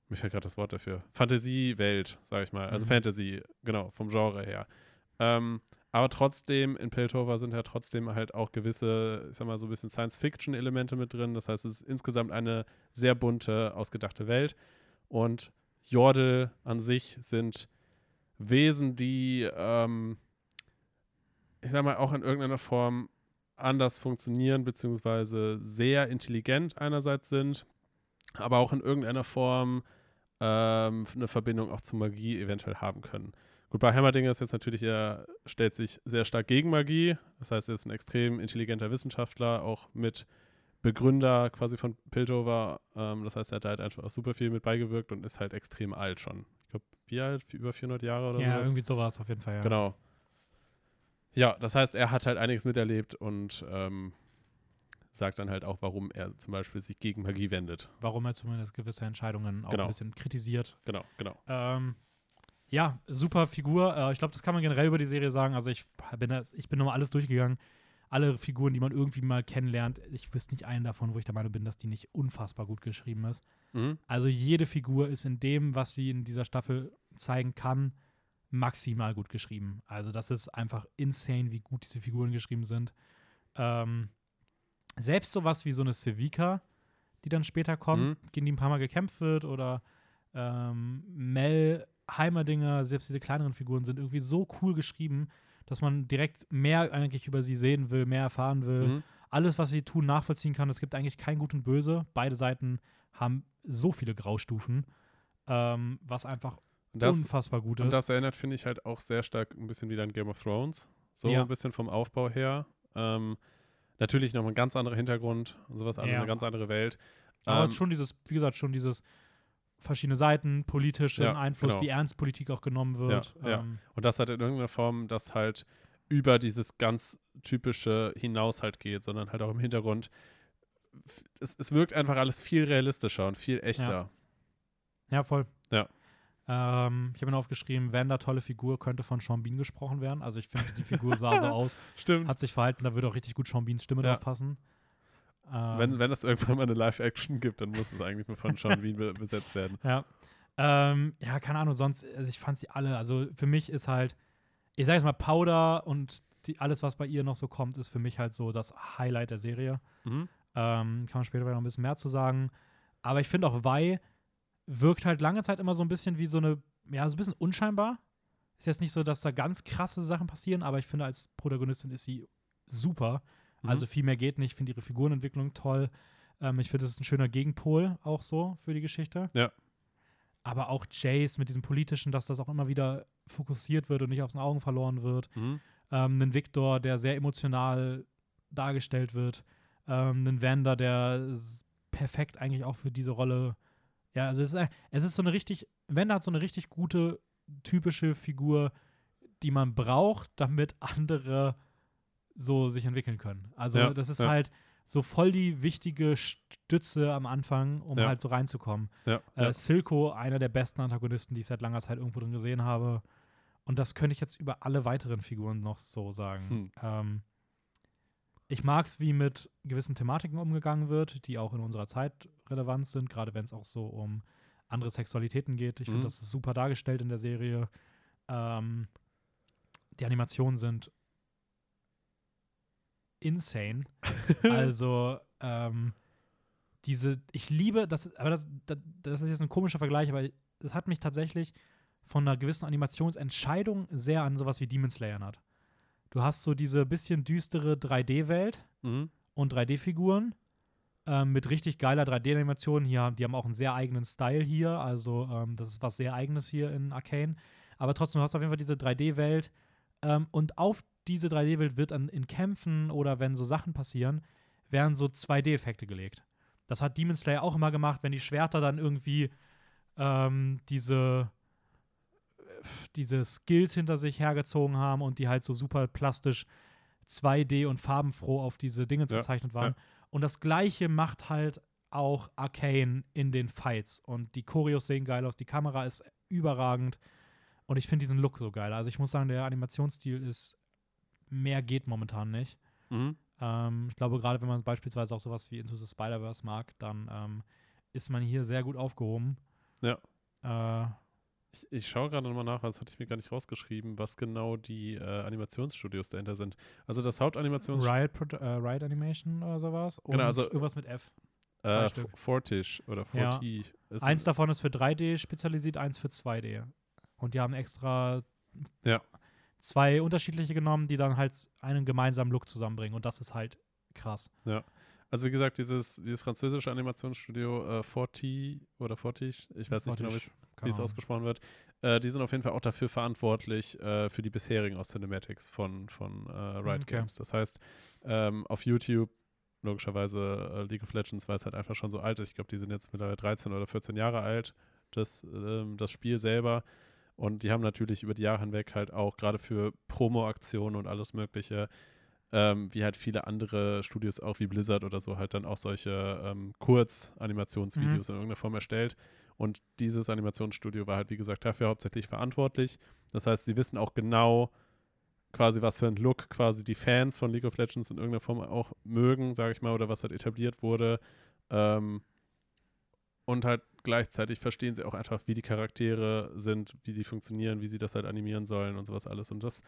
mir fällt gerade das Wort dafür, Fantasiewelt, sage ich mal. Also Mhm. Fantasy, genau, vom Genre her. Ähm, aber trotzdem, in Piltover sind ja trotzdem halt auch gewisse, ich sag mal, so ein bisschen Science-Fiction-Elemente mit drin. Das heißt, es ist insgesamt eine sehr bunte, ausgedachte Welt. Und Jordel an sich sind Wesen, die, ähm, ich sag mal, auch in irgendeiner Form anders funktionieren, beziehungsweise sehr intelligent einerseits sind, aber auch in irgendeiner Form ähm, eine Verbindung auch zu Magie eventuell haben können. Gut, bei Heimerdinger ist jetzt natürlich, er stellt sich sehr stark gegen Magie. Das heißt, er ist ein extrem intelligenter Wissenschaftler, auch mit Begründer quasi von Piltover. Ähm, das heißt, er hat halt einfach super viel mit beigewirkt und ist halt extrem alt schon. Ich glaube, wie alt? Über 400 Jahre oder ja, sowas. irgendwie sowas auf jeden Fall, ja. Genau. Ja, das heißt, er hat halt einiges miterlebt und ähm, sagt dann halt auch, warum er zum Beispiel sich gegen Magie wendet. Warum er zumindest gewisse Entscheidungen auch Genau. ein bisschen kritisiert. Genau, genau. Ähm, ja, super Figur. Äh, ich glaube, das kann man generell über die Serie sagen. Also ich bin, da, ich bin nochmal alles durchgegangen. Alle Figuren, die man irgendwie mal kennenlernt. Ich wüsste nicht einen davon, wo ich der Meinung bin, dass die nicht unfassbar gut geschrieben ist. Mhm. Also jede Figur ist in dem, was sie in dieser Staffel zeigen kann, maximal gut geschrieben. Also das ist einfach insane, wie gut diese Figuren geschrieben sind. Ähm, selbst sowas wie so eine Civica, die dann später kommt, Mhm. gegen die ein paar Mal gekämpft wird, oder ähm, Mel Heimerdinger, selbst diese kleineren Figuren sind irgendwie so cool geschrieben, dass man direkt mehr eigentlich über sie sehen will, mehr erfahren will Mhm. alles, was sie tun, nachvollziehen kann. Es gibt eigentlich kein Gut und Böse. Beide Seiten haben so viele Graustufen, ähm, was einfach das, unfassbar gut ist. und das erinnert, finde ich, halt auch sehr stark ein bisschen wieder an Game of Thrones. So Ja. ein bisschen vom Aufbau her. Ähm, natürlich noch ein ganz anderer Hintergrund und sowas, alles Ja. eine ganz andere Welt. Aber Ähm, schon dieses, wie gesagt, schon dieses verschiedene Seiten, politische Ja, Einfluss, genau. wie ernst Politik auch genommen wird. Ja, ja. ähm, Und das halt in irgendeiner Form, das halt über dieses ganz typische hinaus halt geht, sondern halt auch im Hintergrund. Es, es wirkt einfach alles viel realistischer und viel echter. ja, voll. Ja. Ähm, ich habe mir aufgeschrieben, Wanda, tolle Figur, könnte von Sean Bean gesprochen werden. Also ich finde, die Figur sah so aus, Stimmt. hat sich verhalten, da würde auch richtig gut Sean Beans Stimme Ja. drauf passen. Ähm, wenn, wenn es irgendwann mal eine Live-Action gibt, dann muss es eigentlich nur von Sean Bean be besetzt werden. Ja. Ähm, ja, keine Ahnung, sonst, also ich fand sie alle, also für mich ist halt, ich sag jetzt mal, Powder und die, alles, was bei ihr noch so kommt, ist für mich halt so das Highlight der Serie. Mhm. Ähm, kann man später noch ein bisschen mehr zu sagen. Aber ich finde auch Vi wirkt halt lange Zeit immer so ein bisschen wie so eine, ja, so ein bisschen unscheinbar. Ist jetzt nicht so, dass da ganz krasse Sachen passieren, aber ich finde, als Protagonistin ist sie super. Mhm. Also viel mehr geht nicht. Ich finde ihre Figurenentwicklung toll. Ähm, ich finde, es ist ein schöner Gegenpol auch so für die Geschichte. Ja. Aber auch Jace mit diesem Politischen, dass das auch immer wieder fokussiert wird und nicht aus den Augen verloren wird. Mhm. Ähm, einen Victor, der sehr emotional dargestellt wird. Ähm, einen Vander, der perfekt eigentlich auch für diese Rolle. Ja, also es ist, es ist so eine richtig, Vander hat so eine richtig gute, typische Figur, die man braucht, damit andere so sich entwickeln können. Also Ja, das ist ja. halt so voll die wichtige Stütze am Anfang, um Ja. halt so reinzukommen. Äh. Silco, einer der besten Antagonisten, die ich seit langer Zeit irgendwo drin gesehen habe. Und das könnte ich jetzt über alle weiteren Figuren noch so sagen. Hm. Ähm, ich mag es, wie mit gewissen Thematiken umgegangen wird, die auch in unserer Zeit relevant sind, gerade wenn es auch so um andere Sexualitäten geht. Ich Mhm. finde, das ist super dargestellt in der Serie. Ähm, die Animationen sind insane. also, ähm, diese, ich liebe, das, ist- aber das, das, das ist jetzt ein komischer Vergleich, aber es hat mich tatsächlich von einer gewissen Animationsentscheidung sehr an sowas wie Demon Slayer erinnert. Du hast so diese bisschen düstere 3D-Welt Mhm. und 3D-Figuren ähm, mit richtig geiler 3D-Animation. Hier, die haben auch einen sehr eigenen Style hier, also ähm, das ist was sehr eigenes hier in Arcane. Aber trotzdem, du hast auf jeden Fall diese 3D-Welt ähm, und auf diese 3D-Welt wird dann in Kämpfen oder wenn so Sachen passieren, werden so 2D-Effekte gelegt. Das hat Demon Slayer auch immer gemacht, wenn die Schwerter dann irgendwie ähm, diese diese Skills hinter sich hergezogen haben und die halt so super plastisch 2D und farbenfroh auf diese Dinge Ja, gezeichnet waren. ja. Und das gleiche macht halt auch Arcane in den Fights. Und die Choreos sehen geil aus, die Kamera ist überragend. Und ich finde diesen Look so geil. Also ich muss sagen, der Animationsstil ist, mehr geht momentan nicht. Mhm. Ähm, ich glaube, gerade wenn man beispielsweise auch sowas wie Into the Spider-Verse mag, dann ähm, ist man hier sehr gut aufgehoben. Ja. Äh, Ich, ich schaue gerade nochmal nach, das hatte ich mir gar nicht rausgeschrieben, was genau die äh, Animationsstudios dahinter sind. Also das Hauptanimationsstudio Riot, Produ- äh, Riot Animation oder sowas. Genau, also- irgendwas mit F. äh. Fortish oder Ja. Forti. ist- Eins davon ist für 3D spezialisiert, eins für 2D. Und die haben extra Ja. Zwei unterschiedliche genommen, die dann halt einen gemeinsamen Look zusammenbringen. Und das ist halt krass. Also wie gesagt, dieses, dieses französische Animationsstudio äh, Forti oder Fortiche, ich weiß nicht genau, wie es- wie es ausgesprochen wird, äh, die sind auf jeden Fall auch dafür verantwortlich äh, für die bisherigen aus Cinematics von, von äh, Riot Okay. Games. Das heißt, ähm, auf YouTube, logischerweise äh, League of Legends, weil es halt einfach schon so alt ist. Ich glaube, die sind jetzt mittlerweile 13 oder 14 Jahre alt. das, ähm, das Spiel selber. Und die haben natürlich über die Jahre hinweg halt auch gerade für Promo-Aktionen und alles Mögliche, ähm, wie halt viele andere Studios auch wie Blizzard oder so, halt dann auch solche ähm, Kurz-Animationsvideos in irgendeiner Form erstellt. Und dieses Animationsstudio war halt, wie gesagt, dafür hauptsächlich verantwortlich. Das heißt, sie wissen auch genau, quasi, was für ein Look quasi die Fans von League of Legends in irgendeiner Form auch mögen, sage ich mal, oder was halt etabliert wurde. Ähm, und halt gleichzeitig verstehen sie auch einfach, wie die Charaktere sind, wie sie funktionieren, wie sie das halt animieren sollen und sowas alles. Und das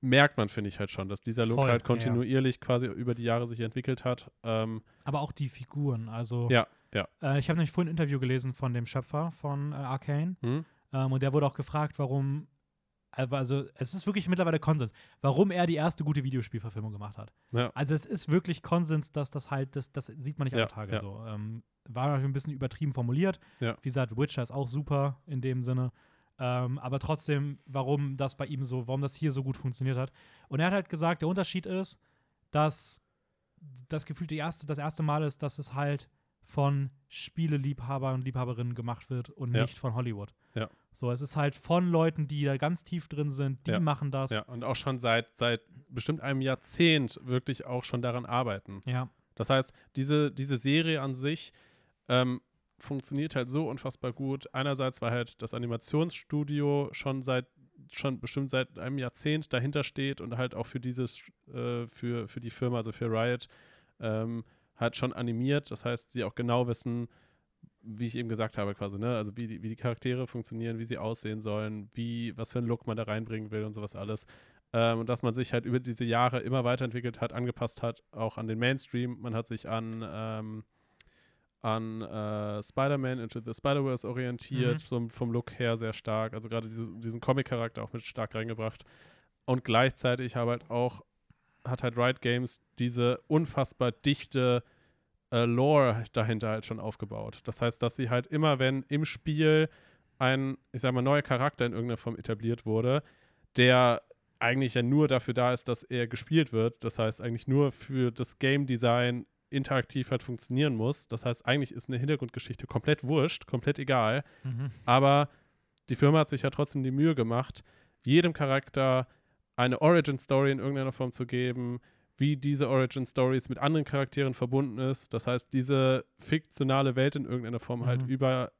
merkt man, finde ich halt schon, dass dieser Look Voll, halt ja. kontinuierlich quasi über die Jahre sich entwickelt hat. Ähm, Aber auch die Figuren. Also, ja, ja. äh, ich habe nämlich vorhin ein Interview gelesen von dem Schöpfer von äh, Arcane. Hm? Ähm, und der wurde auch gefragt, warum. Also, es ist wirklich mittlerweile Konsens, warum er die erste gute Videospielverfilmung gemacht hat. Ja. Also, es ist wirklich Konsens, dass das halt, das, das sieht man nicht Ja, alle Tage ja. so. Ähm, war natürlich ein bisschen übertrieben formuliert. Wie gesagt, Witcher ist auch super in dem Sinne. Ähm, aber trotzdem, warum das bei ihm so, warum das hier so gut funktioniert hat. Und er hat halt gesagt, der Unterschied ist, dass das Gefühl die erste, das erste Mal ist, dass es halt von Spieleliebhabern und Liebhaberinnen gemacht wird und Ja. nicht von Hollywood. Ja. So, es ist halt von Leuten, die da ganz tief drin sind, die Ja. machen das. Ja, und auch schon seit, seit bestimmt einem Jahrzehnt wirklich auch schon daran arbeiten. Ja. Das heißt, diese, diese Serie an sich ähm, funktioniert halt so unfassbar gut. Einerseits, weil halt das Animationsstudio schon seit schon bestimmt seit einem Jahrzehnt dahinter steht und halt auch für dieses, äh, für, für die Firma, also für Riot, ähm, halt schon animiert. Das heißt, sie auch genau wissen, wie ich eben gesagt habe, quasi, ne? Also wie die, wie die Charaktere funktionieren, wie sie aussehen sollen, wie, was für einen Look man da reinbringen will und sowas alles. Ähm, und dass man sich halt über diese Jahre immer weiterentwickelt hat, angepasst hat, auch an den Mainstream. Man hat sich an, ähm, an äh, Spider-Man Into the Spider-Verse orientiert, Mhm. so vom Look her sehr stark. Also gerade diese, diesen Comic-Charakter auch mit stark reingebracht. Und gleichzeitig habe halt auch, hat halt Riot Games diese unfassbar dichte äh, Lore dahinter halt schon aufgebaut. Das heißt, dass sie halt immer, wenn im Spiel ein, ich sag mal, neuer Charakter in irgendeiner Form etabliert wurde, der eigentlich ja nur dafür da ist, dass er gespielt wird. Das heißt, eigentlich nur für das Game Design interaktiv halt funktionieren muss. Das heißt, eigentlich ist eine Hintergrundgeschichte komplett wurscht, komplett egal. Mhm. Aber die Firma hat sich ja trotzdem die Mühe gemacht, jedem Charakter eine Origin-Story in irgendeiner Form zu geben, wie diese Origin-Stories mit anderen Charakteren verbunden ist. Das heißt, diese fiktionale Welt in irgendeiner Form halt Mhm. über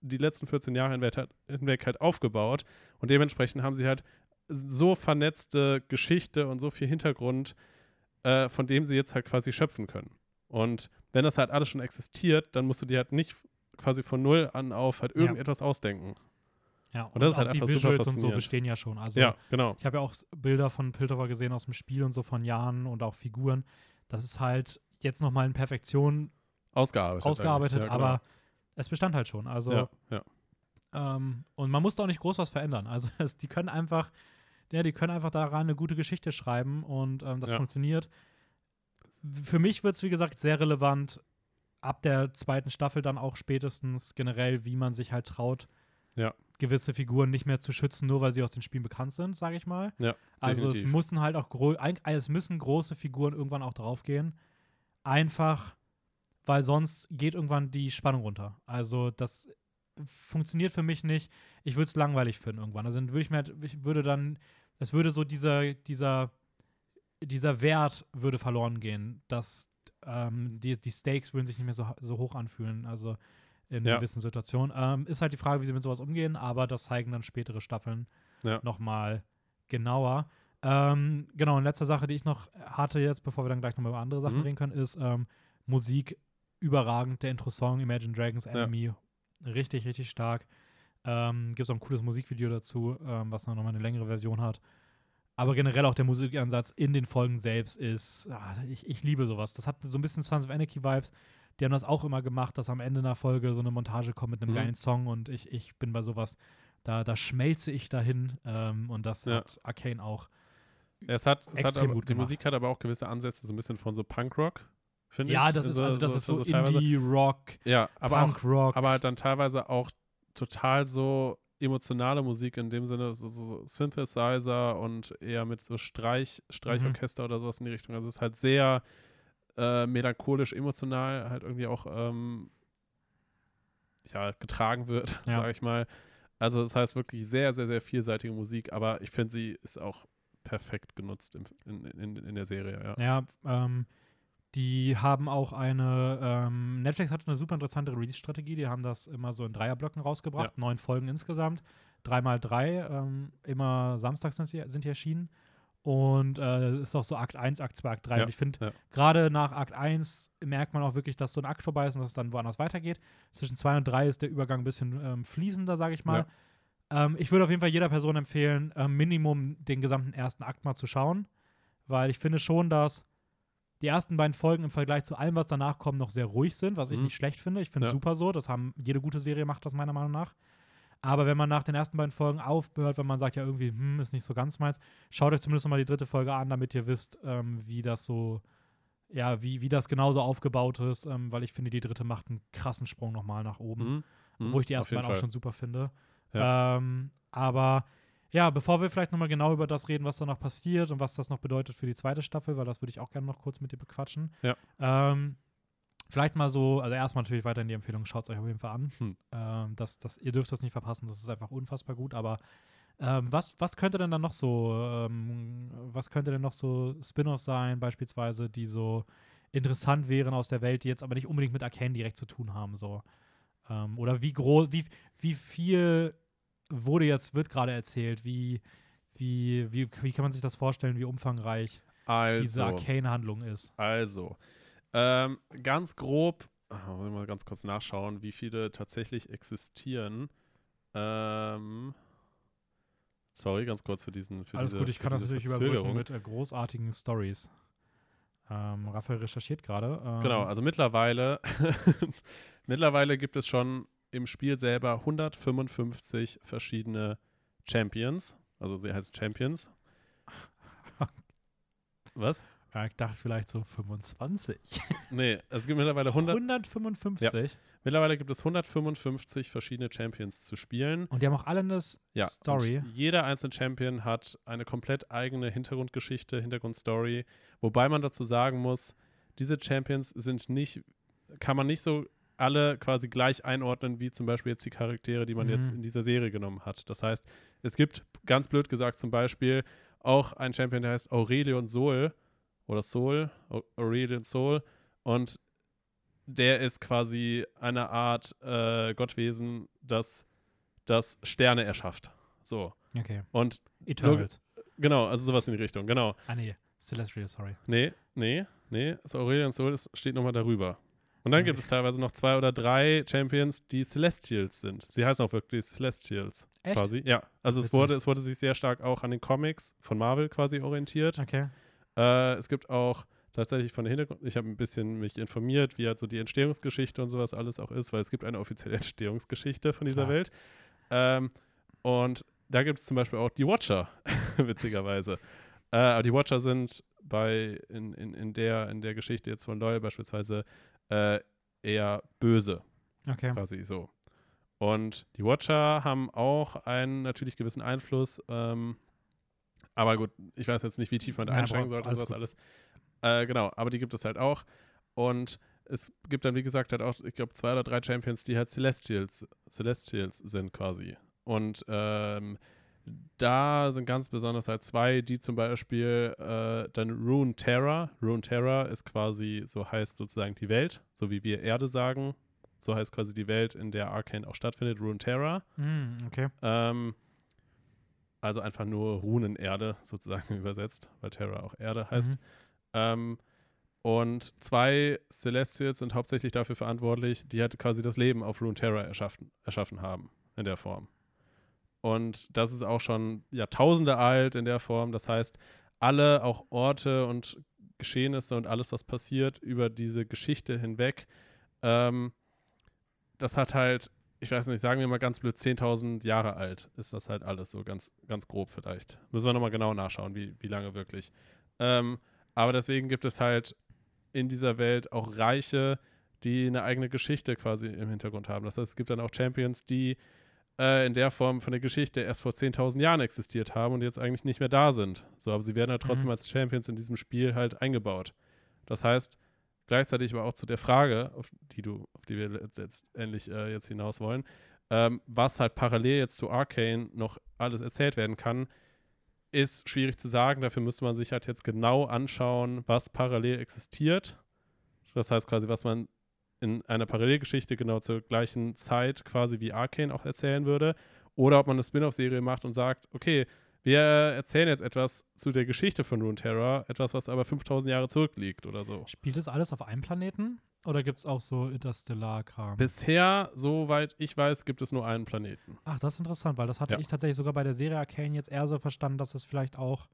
die letzten 14 Jahre hinweg halt, hinweg halt aufgebaut. Und dementsprechend haben sie halt so vernetzte Geschichte und so viel Hintergrund, äh, von dem sie jetzt halt quasi schöpfen können. Und wenn das halt alles schon existiert, dann musst du dir halt nicht quasi von null an auf halt Ja. irgendetwas ausdenken. Ja, Und das ist auch halt die einfach Visuals und so bestehen ja schon. Also ja, genau. ich habe ja auch Bilder von Piltover gesehen aus dem Spiel und so von Jahren und auch Figuren. Das ist halt jetzt nochmal in Perfektion Ausgearbeitet. ausgearbeitet. Ja, genau. aber es bestand halt schon. Also Ja, ja. Ähm, und man muss da auch nicht groß was verändern. Also es, die können einfach, ja, die können einfach daran eine gute Geschichte schreiben und ähm, das funktioniert. Für mich wird es, wie gesagt, sehr relevant, ab der zweiten Staffel dann auch spätestens generell, wie man sich halt traut, Ja. Gewisse Figuren nicht mehr zu schützen, nur weil sie aus den Spielen bekannt sind, sage ich mal. Ja, Also es mussten halt auch also es müssen große Figuren irgendwann auch draufgehen. Einfach, weil sonst geht irgendwann die Spannung runter. Also das funktioniert für mich nicht. Ich würde es langweilig finden irgendwann. Also dann würde ich mir halt, ich würde dann, es würde so dieser, dieser, dieser Wert würde verloren gehen, dass ähm, die, die Stakes würden sich nicht mehr so, so hoch anfühlen. Also in Ja. gewissen Situationen. Ähm, ist halt die Frage, wie sie mit sowas umgehen, aber das zeigen dann spätere Staffeln Ja. nochmal genauer. Ähm, genau, und letzte Sache, die ich noch hatte jetzt, bevor wir dann gleich nochmal über andere Sachen Mhm. reden können, ist ähm, Musik überragend. Der Intro-Song Imagine Dragons Enemy. Richtig, richtig stark. Ähm, Gibt es auch ein cooles Musikvideo dazu, ähm, was noch mal eine längere Version hat. Aber generell auch der Musikansatz in den Folgen selbst ist, ah, ich, ich liebe sowas. Das hat so ein bisschen Sons of Anarchy-Vibes. Die haben das auch immer gemacht, dass am Ende einer Folge so eine Montage kommt mit einem Mhm. geilen Song und ich, ich bin bei sowas, da, da schmelze ich dahin ähm, und das Ja. hat Arcane auch. Es hat, es hat aber, gut die gemacht. Musik hat aber auch gewisse Ansätze, so ein bisschen von so Punkrock, finde ich. Ja, das ist also das ist so, teilweise. Indie-Rock, Ja, aber auch, Punk-Rock. aber halt dann teilweise auch total so emotionale Musik in dem Sinne, so, so Synthesizer und eher mit so Streich, Streichorchester oder sowas in die Richtung. Also es ist halt sehr äh, melancholisch, emotional, halt irgendwie auch, ähm, ja, getragen wird, Ja. sage ich mal. Also das heißt wirklich sehr, sehr, sehr vielseitige Musik, aber ich finde, sie ist auch perfekt genutzt im, in, in, in der Serie, ja. Ja, ähm, die haben auch eine, ähm, Netflix hat eine super interessante Release-Strategie. Die haben das immer so in Dreierblöcken rausgebracht, neun Folgen insgesamt, dreimal drei, ähm, immer samstags sind, sie, sind die erschienen. Und äh, ist auch so Akt 1, Akt 2, Akt 3. Ja, und ich finde, ja. gerade nach Akt 1 merkt man auch wirklich, dass so ein Akt vorbei ist und dass es dann woanders weitergeht. Zwischen 2 und 3 ist der Übergang ein bisschen ähm, fließender, sage ich mal. Ähm, ich würde auf jeden Fall jeder Person empfehlen, ähm, Minimum den gesamten ersten Akt mal zu schauen, weil ich finde schon, dass die ersten beiden Folgen im Vergleich zu allem, was danach kommt, noch sehr ruhig sind, was ich Mhm. nicht schlecht finde. Ich finde es Ja. super so. Das haben jede gute Serie macht das meiner Meinung nach. Aber wenn man nach den ersten beiden Folgen aufhört, wenn man sagt, ja, irgendwie, hm, ist nicht so ganz meins, schaut euch zumindest mal die dritte Folge an, damit ihr wisst, ähm, wie das so, ja, wie, wie das genauso aufgebaut ist, ähm, weil ich finde, die dritte macht einen krassen Sprung nochmal nach oben Mhm. Mhm. wo ich die ersten beiden auch schon super finde. Ja. Ähm, aber ja, bevor wir vielleicht nochmal genau über das reden, was da noch passiert und was das noch bedeutet für die zweite Staffel, weil das würde ich auch gerne noch kurz mit dir bequatschen. Ja. Ähm, vielleicht mal so, also erstmal natürlich weiterhin die Empfehlung, schaut es euch auf jeden Fall an. Hm. Ähm, das, das, ihr dürft das nicht verpassen, das ist einfach unfassbar gut, aber ähm, was, was könnte denn dann noch so, ähm, was könnte denn noch so Spin-off sein, beispielsweise, die so interessant wären aus der Welt, die jetzt aber nicht unbedingt mit Arcane direkt zu tun haben, so. Ähm, oder wie groß, wie, wie viel wurde jetzt, wird gerade erzählt, wie, wie, wie, wie kann man sich das vorstellen, wie umfangreich diese Also, Arcane-Handlung ist? also ähm, ganz grob, ah, wollen wir mal ganz kurz nachschauen, wie viele tatsächlich existieren. Ähm, sorry, ganz kurz für diesen für Alles diese, gut, ich kann das natürlich überbrücken mit äh, großartigen Stories. Ähm, Raphael recherchiert gerade. Ähm, Genau, also mittlerweile, mittlerweile gibt es schon im Spiel selber 155 verschiedene Champions. Also sie heißen Champions. Was? Ja, ich dachte vielleicht so 25. Nee, es gibt mittlerweile 100, 155. mittlerweile gibt es 155 verschiedene Champions zu spielen. Und die haben auch alle eine Ja, Story. Jeder einzelne Champion hat eine komplett eigene Hintergrundgeschichte, Hintergrundstory. Wobei man dazu sagen muss, diese Champions sind nicht, kann man nicht so alle quasi gleich einordnen, wie zum Beispiel jetzt die Charaktere, die man Mhm. jetzt in dieser Serie genommen hat. Das heißt, es gibt, ganz blöd gesagt, zum Beispiel auch einen Champion, der heißt Aurelion Sol oder Sol, Au- Aurelion Sol. Und der ist quasi eine Art äh, Gottwesen, das, das Sterne erschafft. So. Okay. Und Eternals. genau, also sowas in die Richtung, genau. Ah, nee. Celestial, sorry. Nee, nee, nee, das Aurelion Sol das steht nochmal darüber. Und dann gibt Okay. es teilweise noch zwei oder drei Champions, die Celestials sind. Sie heißen auch wirklich Celestials. Echt? Quasi. Ja. Also es wurde, es wurde sich sehr stark auch an den Comics von Marvel quasi orientiert. Okay. Äh, es gibt auch tatsächlich von der Hintergrund, ich habe ein bisschen mich informiert, wie halt so die Entstehungsgeschichte und sowas alles auch ist, weil es gibt eine offizielle Entstehungsgeschichte von dieser Klar. Welt. Ähm, und da gibt es zum Beispiel auch die Watcher, witzigerweise. Äh, aber die Watcher sind bei in, in, in, der, in der Geschichte jetzt von LOL beispielsweise äh, eher böse, Okay. quasi so. Und die Watcher haben auch einen natürlich gewissen Einfluss. Ähm, aber gut, ich weiß jetzt nicht, wie tief man da Ja, einsteigen sollte und alles sowas alles. Äh, genau, aber die gibt es halt auch. Und es gibt dann, wie gesagt, halt auch, ich glaube, zwei oder drei Champions, die halt Celestials, Celestials sind quasi. Und ähm, da sind ganz besonders halt zwei, die zum Beispiel äh, dann Rune Terra. Rune Terra ist quasi, so heißt sozusagen die Welt, so wie wir Erde sagen. So heißt quasi die Welt, in der Arcane auch stattfindet, Rune Terra. Hm, okay. Ähm, also einfach nur Runenerde sozusagen übersetzt, weil Terra auch Erde heißt. Mhm. Ähm, und zwei Celestials sind hauptsächlich dafür verantwortlich, die halt quasi das Leben auf Runeterra erschaffen, erschaffen haben, in der Form. Und das ist auch schon Jahrtausende alt in der Form. Das heißt, alle auch Orte und Geschehnisse und alles, was passiert über diese Geschichte hinweg, ähm, das hat halt, ich weiß nicht, sagen wir mal ganz blöd, 10.000 Jahre alt ist das halt alles so ganz, ganz grob vielleicht. Müssen wir nochmal genau nachschauen, wie, wie lange wirklich. Ähm, aber deswegen gibt es halt in dieser Welt auch Reiche, die eine eigene Geschichte quasi im Hintergrund haben. Das heißt, es gibt dann auch Champions, die äh, in der Form von der Geschichte erst vor 10.000 Jahren existiert haben und jetzt eigentlich nicht mehr da sind. So, aber sie werden halt trotzdem Mhm. als Champions in diesem Spiel halt eingebaut. Das heißt, gleichzeitig aber auch zu der Frage, auf die du, auf die wir letztendlich äh, jetzt hinaus wollen, ähm, was halt parallel jetzt zu Arcane noch alles erzählt werden kann, ist schwierig zu sagen. Dafür müsste man sich halt jetzt genau anschauen, was parallel existiert. Das heißt quasi, was man in einer Parallelgeschichte genau zur gleichen Zeit quasi wie Arcane auch erzählen würde. Oder ob man eine Spin-off-Serie macht und sagt, okay, wir erzählen jetzt etwas zu der Geschichte von Runeterra, etwas, was aber 5000 Jahre zurückliegt oder so. Spielt das alles auf einem Planeten? Oder gibt es auch so Interstellar-Kram? Bisher, soweit ich weiß, gibt es nur einen Planeten. Ach, das ist interessant, weil das hatte Ja. ich tatsächlich sogar bei der Serie Arcane jetzt eher so verstanden, dass es vielleicht auch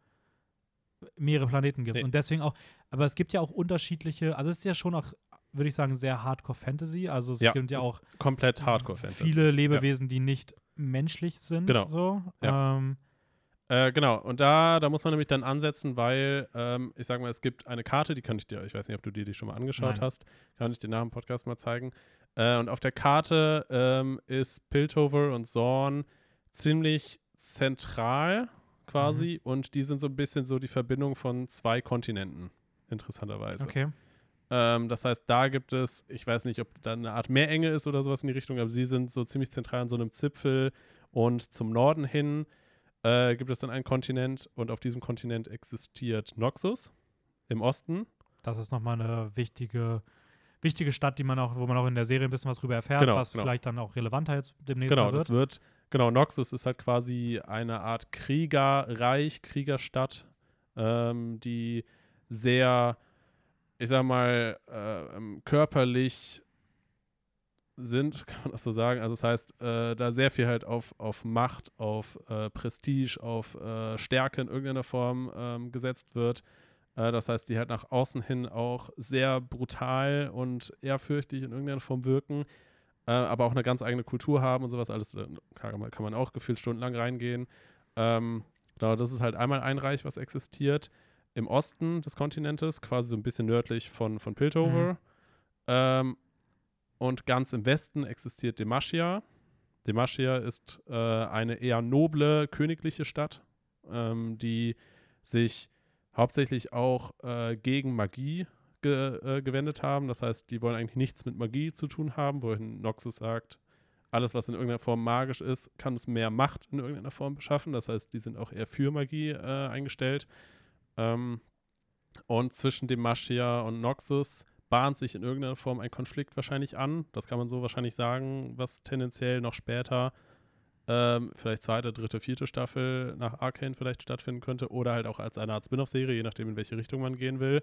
mehrere Planeten gibt. Nee. Und deswegen auch, aber es gibt ja auch unterschiedliche, also es ist ja schon auch, würde ich sagen, sehr Hardcore-Fantasy. Also es gibt ja auch komplett Hardcore-Fantasy. viele Lebewesen, die nicht menschlich sind. Genau. So. Ja. Ähm, Äh, genau, und da, da muss man nämlich dann ansetzen, weil ähm, ich sage mal, es gibt eine Karte, die kann ich dir, ich weiß nicht, ob du dir die schon mal angeschaut Nein. hast, kann ich dir nach dem Podcast mal zeigen. Äh, und auf der Karte ähm, ist Piltover und Zorn ziemlich zentral quasi und die sind so ein bisschen so die Verbindung von zwei Kontinenten, interessanterweise. okay. Ähm, das heißt, da gibt es, ich weiß nicht, ob da eine Art Meerenge ist oder sowas in die Richtung, aber sie sind so ziemlich zentral an so einem Zipfel und zum Norden hin äh, gibt es dann einen Kontinent und auf diesem Kontinent existiert Noxus im Osten. Das ist nochmal eine wichtige, wichtige Stadt, die man auch, wo man auch in der Serie ein bisschen was drüber erfährt, Genau, was genau. vielleicht dann auch relevanter jetzt demnächst genau, wird. das wird, genau, Noxus ist halt quasi eine Art Kriegerreich, Kriegerstadt, ähm, die sehr, ich sag mal, äh, körperlich sind, kann man das so sagen. Also das heißt, äh, da sehr viel halt auf, auf Macht, auf äh, Prestige, auf äh, Stärke in irgendeiner Form ähm, gesetzt wird. Äh, das heißt, die halt nach außen hin auch sehr brutal und ehrfürchtig in irgendeiner Form wirken, äh, aber auch eine ganz eigene Kultur haben und sowas. Alles äh, kann, man, kann man auch gefühlt stundenlang reingehen. Ähm, genau, das ist halt einmal ein Reich, was existiert im Osten des Kontinentes, quasi so ein bisschen nördlich von, von Piltover. Mhm. Ähm, und ganz im Westen existiert Demacia. Demacia ist äh, eine eher noble königliche Stadt, ähm, die sich hauptsächlich auch äh, gegen Magie ge äh, gewendet haben. Das heißt, die wollen eigentlich nichts mit Magie zu tun haben, wohin Noxus sagt, alles, was in irgendeiner Form magisch ist, kann uns mehr Macht in irgendeiner Form beschaffen. Das heißt, die sind auch eher für Magie äh, eingestellt. Ähm, und zwischen Demacia und Noxus bahnt sich in irgendeiner Form ein Konflikt wahrscheinlich an. Das kann man so wahrscheinlich sagen, was tendenziell noch später, ähm, vielleicht zweite, dritte, vierte Staffel nach Arcane vielleicht stattfinden könnte oder halt auch als eine Art Spin-off-Serie, je nachdem, in welche Richtung man gehen will.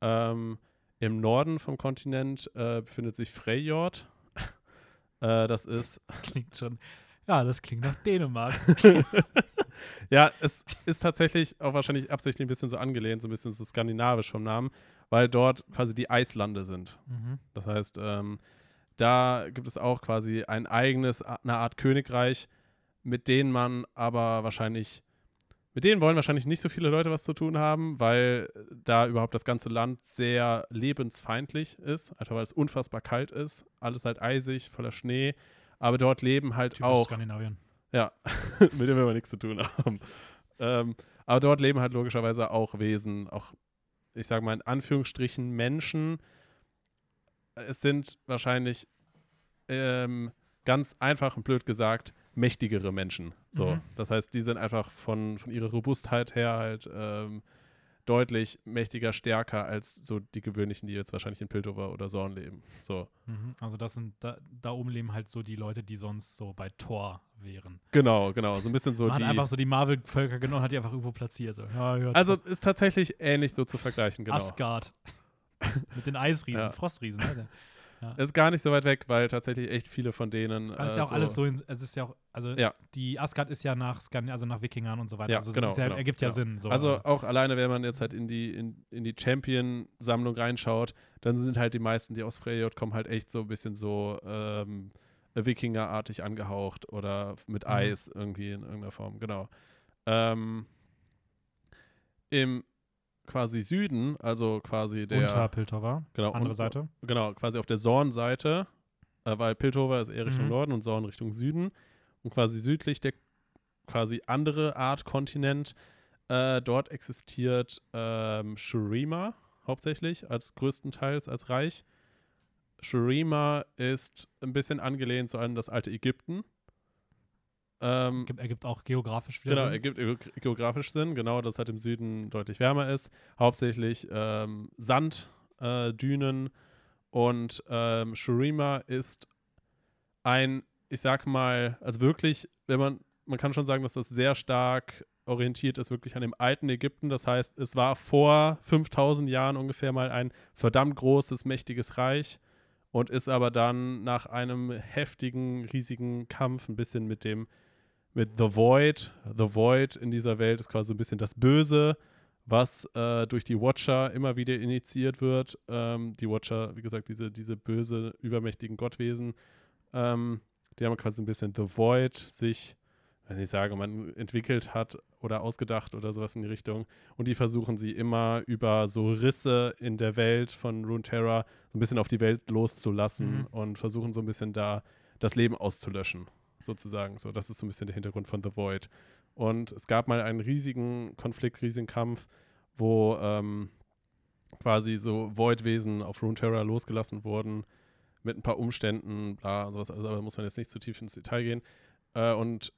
Ähm, Im Norden vom Kontinent äh, befindet sich Freyjord. äh, das ist Klingt schon. Ja, das klingt nach Dänemark. ja, es ist tatsächlich auch wahrscheinlich absichtlich ein bisschen so angelehnt, so ein bisschen so skandinavisch vom Namen, weil dort quasi die Eislande sind. mhm. Das heißt, ähm, da gibt es auch quasi ein eigenes, eine Art Königreich, mit denen man aber wahrscheinlich, mit denen wollen wahrscheinlich nicht so viele Leute was zu tun haben, weil da überhaupt das ganze Land sehr lebensfeindlich ist, einfach weil es unfassbar kalt ist, alles halt eisig, voller Schnee, aber dort leben halt Typisch auch Skandinavien. Ja, mit dem wir aber nichts zu tun haben. Ähm, aber dort leben halt logischerweise auch Wesen, auch, ich sage mal in Anführungsstrichen Menschen. Es sind wahrscheinlich ähm, ganz einfach und blöd gesagt mächtigere Menschen. So, Mhm. das heißt, die sind einfach von, von ihrer Robustheit her halt ähm, deutlich mächtiger, stärker als so die gewöhnlichen, die jetzt wahrscheinlich in Piltover oder Zorn leben. So, Mhm. Also das sind, da, da oben leben halt so die Leute, die sonst so bei Thor wären. genau, genau, so ein bisschen so Man die. einfach so die Marvel-Völker genommen, hat die einfach irgendwo platziert. So. Ja, Also ist tatsächlich ähnlich so zu vergleichen, genau. Asgard. Mit den Eisriesen, Ja. Frostriesen. Also. Ist gar nicht so weit weg, weil tatsächlich echt viele von denen. Aber es ist ja auch alles so, in, es ist ja auch, also Ja. die Asgard ist ja nach Skandin also nach Wikingern und so weiter. Ja, also das genau, ist ja, genau, ergibt ja genau. Sinn. So. Also auch alleine, wenn man jetzt halt in die, in, in die Champion-Sammlung reinschaut, dann sind halt die meisten, die aus Freyjord kommen, halt echt so ein bisschen so ähm, Wikinger-artig angehaucht oder mit Mhm. Eis irgendwie in irgendeiner Form, genau. Ähm, Im quasi Süden, also quasi der Unter Piltover, genau, andere und- Seite. genau, quasi auf der Zorn-Seite, äh, weil Piltover ist eher Richtung Mhm. Norden und Zorn Richtung Süden. Und quasi südlich der quasi andere Art Kontinent, äh, dort existiert ähm, Shurima hauptsächlich, als größtenteils als Reich. Shurima ist ein bisschen angelehnt so an das alte Ägypten. Ähm, ergibt auch geografisch wieder genau, Sinn. ergibt ge geografisch Sinn, genau, dass es halt im Süden deutlich wärmer ist. Hauptsächlich ähm, Sanddünen äh, und ähm, Shurima ist ein, ich sag mal, also wirklich, wenn man, man kann schon sagen, dass das sehr stark orientiert ist, wirklich an dem alten Ägypten. Das heißt, es war vor 5000 Jahren ungefähr mal ein verdammt großes, mächtiges Reich und ist aber dann nach einem heftigen, riesigen Kampf ein bisschen mit dem mit The Void. The Void in dieser Welt ist quasi so ein bisschen das Böse, was äh, durch die Watcher immer wieder initiiert wird. Ähm, die Watcher, wie gesagt, diese, diese böse, übermächtigen Gottwesen, ähm, die haben quasi ein bisschen The Void sich, wenn ich sage, man entwickelt hat oder ausgedacht oder sowas in die Richtung. Und die versuchen sie immer über so Risse in der Welt von Runeterra so ein bisschen auf die Welt loszulassen mhm. und versuchen so ein bisschen da das Leben auszulöschen sozusagen. So, das ist so ein bisschen der Hintergrund von The Void. Und es gab mal einen riesigen Konflikt, riesigen Kampf, wo ähm, quasi so Void-Wesen auf Runeterra losgelassen wurden mit ein paar Umständen, bla und sowas. Also da muss man jetzt nicht zu tief ins Detail gehen. Äh, und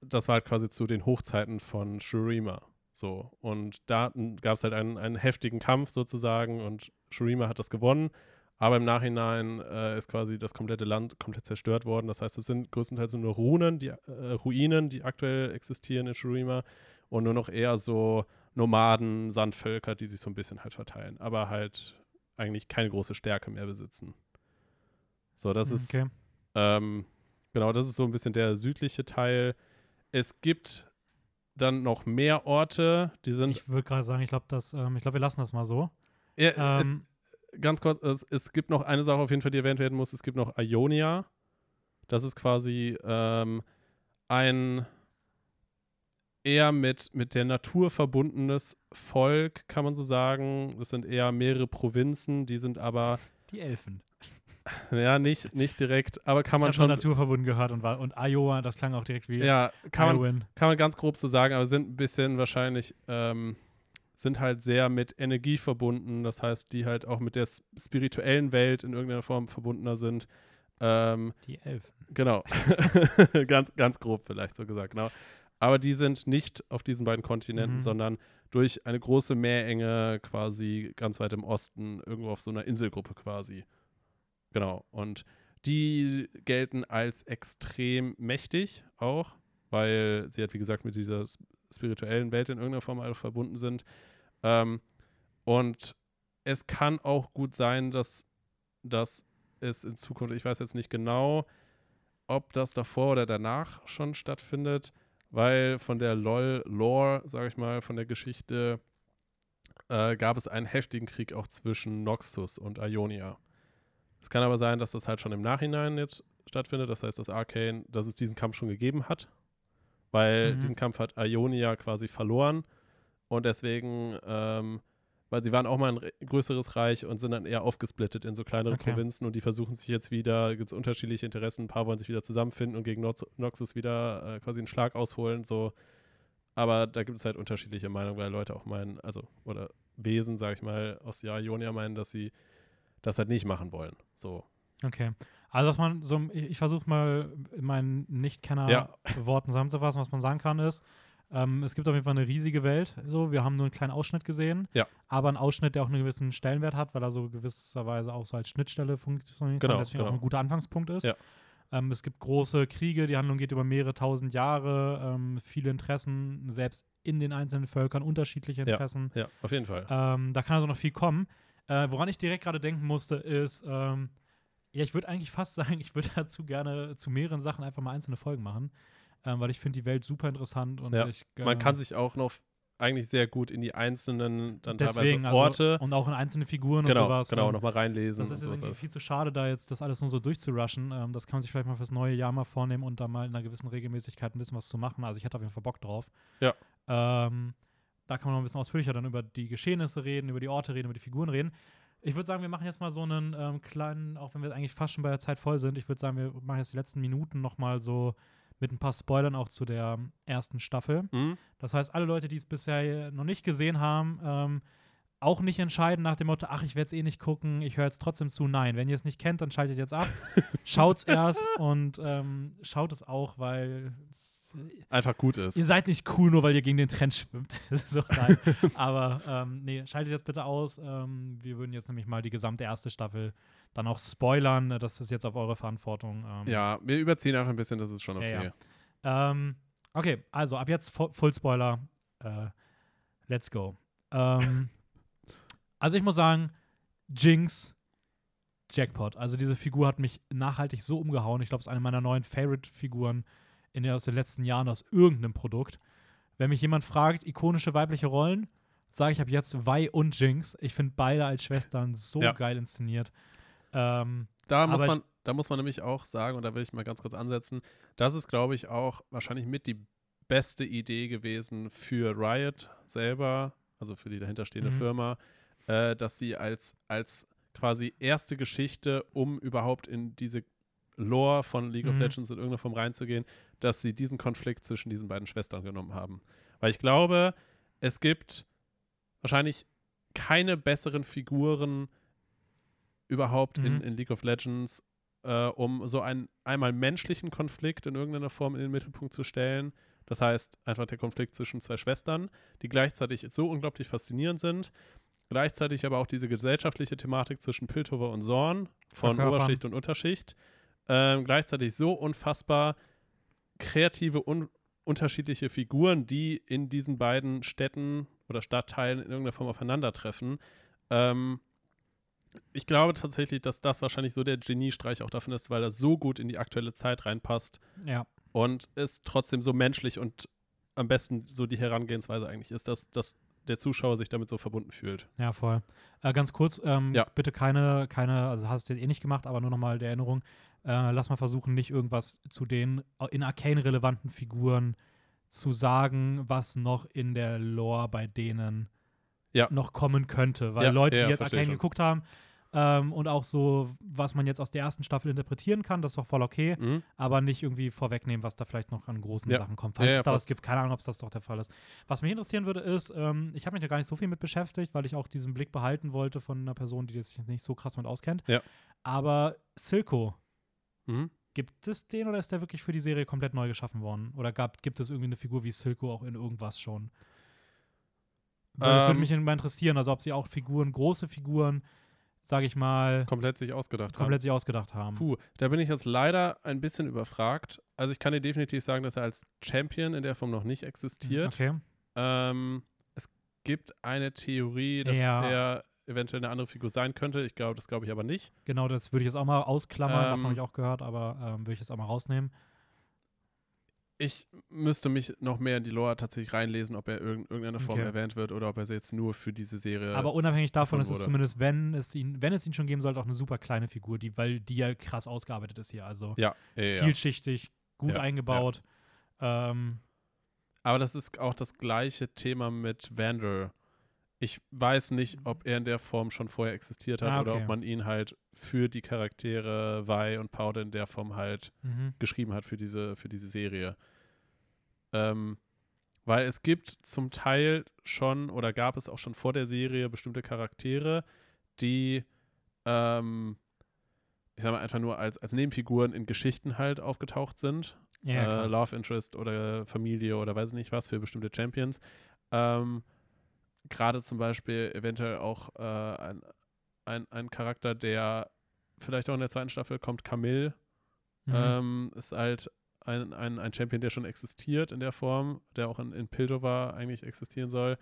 das war halt quasi zu den Hochzeiten von Shurima. So, und da gab es halt einen, einen heftigen Kampf sozusagen und Shurima hat das gewonnen aber im Nachhinein äh, ist quasi das komplette Land komplett zerstört worden. Das heißt, es sind größtenteils nur Runen, die, äh, Ruinen, die aktuell existieren in Shurima und nur noch eher so Nomaden, Sandvölker, die sich so ein bisschen halt verteilen, aber halt eigentlich keine große Stärke mehr besitzen. So, das ist okay. ähm, genau, das ist so ein bisschen der südliche Teil. Es gibt dann noch mehr Orte, die sind. Ich würde gerade sagen, ich glaube, ähm, ich glaube, wir lassen das mal so. Ja, ähm, ganz kurz, es, es, gibt noch eine Sache auf jeden Fall, die erwähnt werden muss. Es gibt noch Ionia. Das ist quasi ähm, ein eher mit, mit der Natur verbundenes Volk, kann man so sagen. Das sind eher mehrere Provinzen, die sind aber. Die Elfen. Ja, nicht, nicht direkt, aber kann man ich schon. Naturverbunden gehört und, war, und Iowa, das klang auch direkt wie. Ja, kann man, kann man ganz grob so sagen, aber sind ein bisschen wahrscheinlich. Ähm, sind halt sehr mit Energie verbunden, das heißt, die halt auch mit der spirituellen Welt in irgendeiner Form verbundener sind. Ähm, die Elfen. Genau. ganz, ganz grob vielleicht so gesagt, genau. Aber die sind nicht auf diesen beiden Kontinenten, mhm. sondern durch eine große Meerenge quasi ganz weit im Osten, irgendwo auf so einer Inselgruppe quasi. Genau. Und die gelten als extrem mächtig auch, weil sie halt, wie gesagt, mit dieser spirituellen Welt in irgendeiner Form verbunden sind. Ähm, und es kann auch gut sein, dass, dass es in Zukunft, ich weiß jetzt nicht genau, ob das davor oder danach schon stattfindet, weil von der LOL-Lore, sage ich mal, von der Geschichte, äh, gab es einen heftigen Krieg auch zwischen Noxus und Ionia. Es kann aber sein, dass das halt schon im Nachhinein jetzt stattfindet, das heißt, dass Arcane, dass es diesen Kampf schon gegeben hat, weil mhm. diesen Kampf hat Ionia quasi verloren und deswegen, ähm, weil sie waren auch mal ein größeres Reich und sind dann eher aufgesplittet in so kleinere okay. Provinzen und die versuchen sich jetzt wieder, gibt es unterschiedliche Interessen, ein paar wollen sich wieder zusammenfinden und gegen Nox Noxus wieder äh, quasi einen Schlag ausholen, so. Aber da gibt es halt unterschiedliche Meinungen, weil Leute auch meinen, also, oder Wesen, sag ich mal, aus der Ionia meinen, dass sie das halt nicht machen wollen. So. Okay. Also, was man so, ich, ich versuche mal in meinen Nicht-Kenner-Worten ja. zusammenzufassen, was man sagen kann, ist, ähm, es gibt auf jeden Fall eine riesige Welt. So, wir haben nur einen kleinen Ausschnitt gesehen, ja. aber einen Ausschnitt, der auch einen gewissen Stellenwert hat, weil er so gewisserweise auch so als Schnittstelle funktioniert genau, kann, deswegen genau. auch ein guter Anfangspunkt ist. Ja. Ähm, es gibt große Kriege, die Handlung geht über mehrere tausend Jahre, ähm, viele Interessen, selbst in den einzelnen Völkern unterschiedliche Interessen. Ja, ja auf jeden Fall. Ähm, da kann also noch viel kommen. Äh, woran ich direkt gerade denken musste, ist, ähm, ja, ich würde eigentlich fast sagen, ich würde dazu gerne zu mehreren Sachen einfach mal einzelne Folgen machen ähm, weil ich finde die Welt super interessant und ja. ich, äh, man kann sich auch noch eigentlich sehr gut in die einzelnen dann deswegen, teilweise Orte also, und auch in einzelne Figuren genau, und sowas. Genau, ähm, nochmal reinlesen. Das ist irgendwie viel zu schade, da jetzt das alles nur so durchzurushen. Ähm, das kann man sich vielleicht mal fürs neue Jahr mal vornehmen und da mal in einer gewissen Regelmäßigkeit ein bisschen was zu machen. Also ich hätte auf jeden Fall Bock drauf. Ja. Ähm, da kann man noch ein bisschen ausführlicher dann über die Geschehnisse reden, über die Orte reden, über die Figuren reden. Ich würde sagen, wir machen jetzt mal so einen ähm, kleinen, auch wenn wir eigentlich fast schon bei der Zeit voll sind, ich würde sagen, wir machen jetzt die letzten Minuten nochmal so mit ein paar Spoilern auch zu der ersten Staffel. Mhm. Das heißt, alle Leute, die es bisher noch nicht gesehen haben, ähm, auch nicht entscheiden nach dem Motto, ach, ich werde es eh nicht gucken, ich höre jetzt trotzdem zu. Nein, wenn ihr es nicht kennt, dann schaltet jetzt ab, schaut's erst und ähm, schaut es auch, weil es, Einfach gut ist. ihr seid nicht cool, nur weil ihr gegen den Trend schwimmt. Das ist so nein. Aber ähm, nee, schaltet jetzt bitte aus. Ähm, wir würden jetzt nämlich mal die gesamte erste Staffel dann auch spoilern. Das ist jetzt auf eure Verantwortung. Ähm, Ja, wir überziehen einfach ein bisschen, das ist schon Ja, okay. ja. Ähm, okay, also ab jetzt Fu- Full Spoiler. Äh, let's go. Ähm, also ich muss sagen, Jinx, Jackpot. Also diese Figur hat mich nachhaltig so umgehauen. Ich glaube, es ist eine meiner neuen Favorite-Figuren in aus den letzten Jahren aus irgendeinem Produkt. Wenn mich jemand fragt, ikonische weibliche Rollen, sage ich ab jetzt Vi und Jinx. Ich finde beide als Schwestern so Ja. geil inszeniert. Ähm, Da muss, man, da muss man nämlich auch sagen, und da will ich mal ganz kurz ansetzen, das ist, glaube ich, auch wahrscheinlich mit die beste Idee gewesen für Riot selber, also für die dahinterstehende Mhm. Firma, äh, dass sie als, als quasi erste Geschichte, um überhaupt in diese Lore von League of Mhm. Legends in irgendeiner Form reinzugehen, dass sie diesen Konflikt zwischen diesen beiden Schwestern genommen haben. Weil ich glaube, es gibt wahrscheinlich keine besseren Figuren überhaupt in, Mhm. in League of Legends, äh, um so einen einmal menschlichen Konflikt in irgendeiner Form in den Mittelpunkt zu stellen. Das heißt, einfach der Konflikt zwischen zwei Schwestern, die gleichzeitig so unglaublich faszinierend sind. Gleichzeitig aber auch diese gesellschaftliche Thematik zwischen Piltover und Zorn von Verkörpern. Oberschicht und Unterschicht. Ähm, gleichzeitig so unfassbar kreative, un unterschiedliche Figuren, die in diesen beiden Städten oder Stadtteilen in irgendeiner Form aufeinandertreffen. Ähm, ich glaube tatsächlich, dass das wahrscheinlich so der Geniestreich auch davon ist, weil er so gut in die aktuelle Zeit reinpasst ja. und es trotzdem so menschlich und am besten so die Herangehensweise eigentlich ist, dass, dass der Zuschauer sich damit so verbunden fühlt. Ja, voll. Äh, ganz kurz, ähm, Ja. bitte keine, keine, also hast du jetzt eh nicht gemacht, aber nur nochmal der Erinnerung. Äh, lass mal versuchen, nicht irgendwas zu den äh, in Arcane relevanten Figuren zu sagen, was noch in der Lore bei denen Ja. noch kommen könnte. Weil Ja, Leute, ja, die jetzt Arcane schon. geguckt haben ähm, und auch so, was man jetzt aus der ersten Staffel interpretieren kann, das ist doch voll okay, Mhm. aber nicht irgendwie vorwegnehmen, was da vielleicht noch an großen. Sachen kommt. Falls es da was gibt, keine Ahnung, ob es das doch der Fall ist. Was mich interessieren würde, ist, ähm, ich habe mich da gar nicht so viel mit beschäftigt, weil ich auch diesen Blick behalten wollte von einer Person, die sich nicht so krass mit auskennt. Aber Silco, Mhm. gibt es den oder ist der wirklich für die Serie komplett neu geschaffen worden? Oder gab, gibt es irgendwie eine Figur wie Silco auch in irgendwas schon? Weil das würde Ähm, mich mal interessieren, also ob sie auch Figuren, große Figuren, sage ich mal, Komplett sich ausgedacht haben. komplett sich ausgedacht haben. Puh, da bin ich jetzt leider ein bisschen überfragt. Also ich kann dir definitiv sagen, dass er als Champion in der Form noch nicht existiert. Okay. Ähm, es gibt eine Theorie, dass Ja. er eventuell eine andere Figur sein könnte. Ich glaube, das glaube ich aber nicht. Genau, das würde ich jetzt auch mal ausklammern, davon Ähm, habe ich auch gehört, aber ähm, würde ich jetzt auch mal rausnehmen. Ich müsste mich noch mehr in die Lore tatsächlich reinlesen, ob er irg irgendeiner Form Okay. erwähnt wird oder ob er jetzt nur für diese Serie. aber unabhängig davon ist davon es wurde. zumindest, wenn es ihn, wenn es ihn schon geben sollte, auch eine super kleine Figur, die, weil die ja krass ausgearbeitet ist hier. Also ja, ja, ja. vielschichtig, gut Ja, eingebaut. Ähm, Aber das ist auch das gleiche Thema mit Vandal. Ich weiß nicht, ob er in der Form schon vorher existiert hat Ah, oder okay. ob man ihn halt für die Charaktere Vi und Powder in der Form halt mhm. geschrieben hat für diese, für diese Serie. Ähm, weil es gibt zum Teil schon oder gab es auch schon vor der Serie bestimmte Charaktere, die, ähm, ich sag mal, einfach nur als, als Nebenfiguren in Geschichten halt aufgetaucht sind. Ja, äh. Love Interest oder Familie oder weiß nicht was für bestimmte Champions. Ähm, Gerade zum Beispiel eventuell auch äh, ein, ein, ein Charakter, der vielleicht auch in der zweiten Staffel kommt, Camille, Mhm. ähm, ist halt ein, ein, ein Champion, der schon existiert in der Form, der auch in, in Piltover eigentlich existieren soll.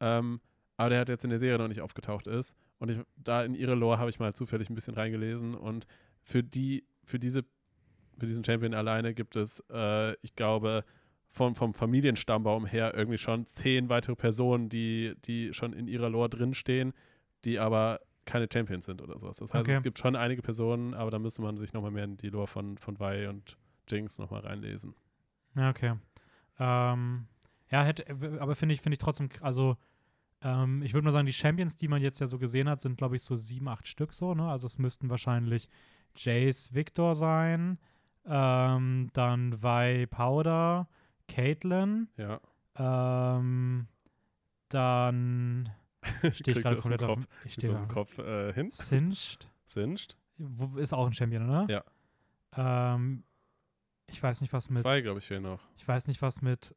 Ähm, aber der hat jetzt in der Serie noch nicht aufgetaucht ist. Und ich, da in ihre Lore habe ich mal zufällig ein bisschen reingelesen. Und für die, für diese, für diesen Champion alleine gibt es, äh, ich glaube, vom, vom Familienstammbaum her irgendwie schon zehn weitere Personen, die, die schon in ihrer Lore drinstehen, die aber keine Champions sind oder sowas. Das heißt, Okay. es gibt schon einige Personen, aber da müsste man sich nochmal mehr in die Lore von, von Vi und Jinx nochmal reinlesen. Ja, okay. Ähm, ja, hätte, aber finde ich, finde ich trotzdem, also ähm, ich würde mal sagen, die Champions, die man jetzt ja so gesehen hat, sind, glaube ich, so sieben, acht Stück so, ne? Also es müssten wahrscheinlich Jace Victor sein, ähm, dann Vi Powder, Caitlyn, Ja. ähm, dann Stehe ich Kriegst gerade dem komplett auf Kopf, dem- Ich so stehe im Kopf äh, hin. Singed. Singed. Ist auch ein Champion, oder? Ja. Ähm, ich weiß nicht, was mit. Zwei, glaube ich, fehlen noch. Ich weiß nicht, was mit.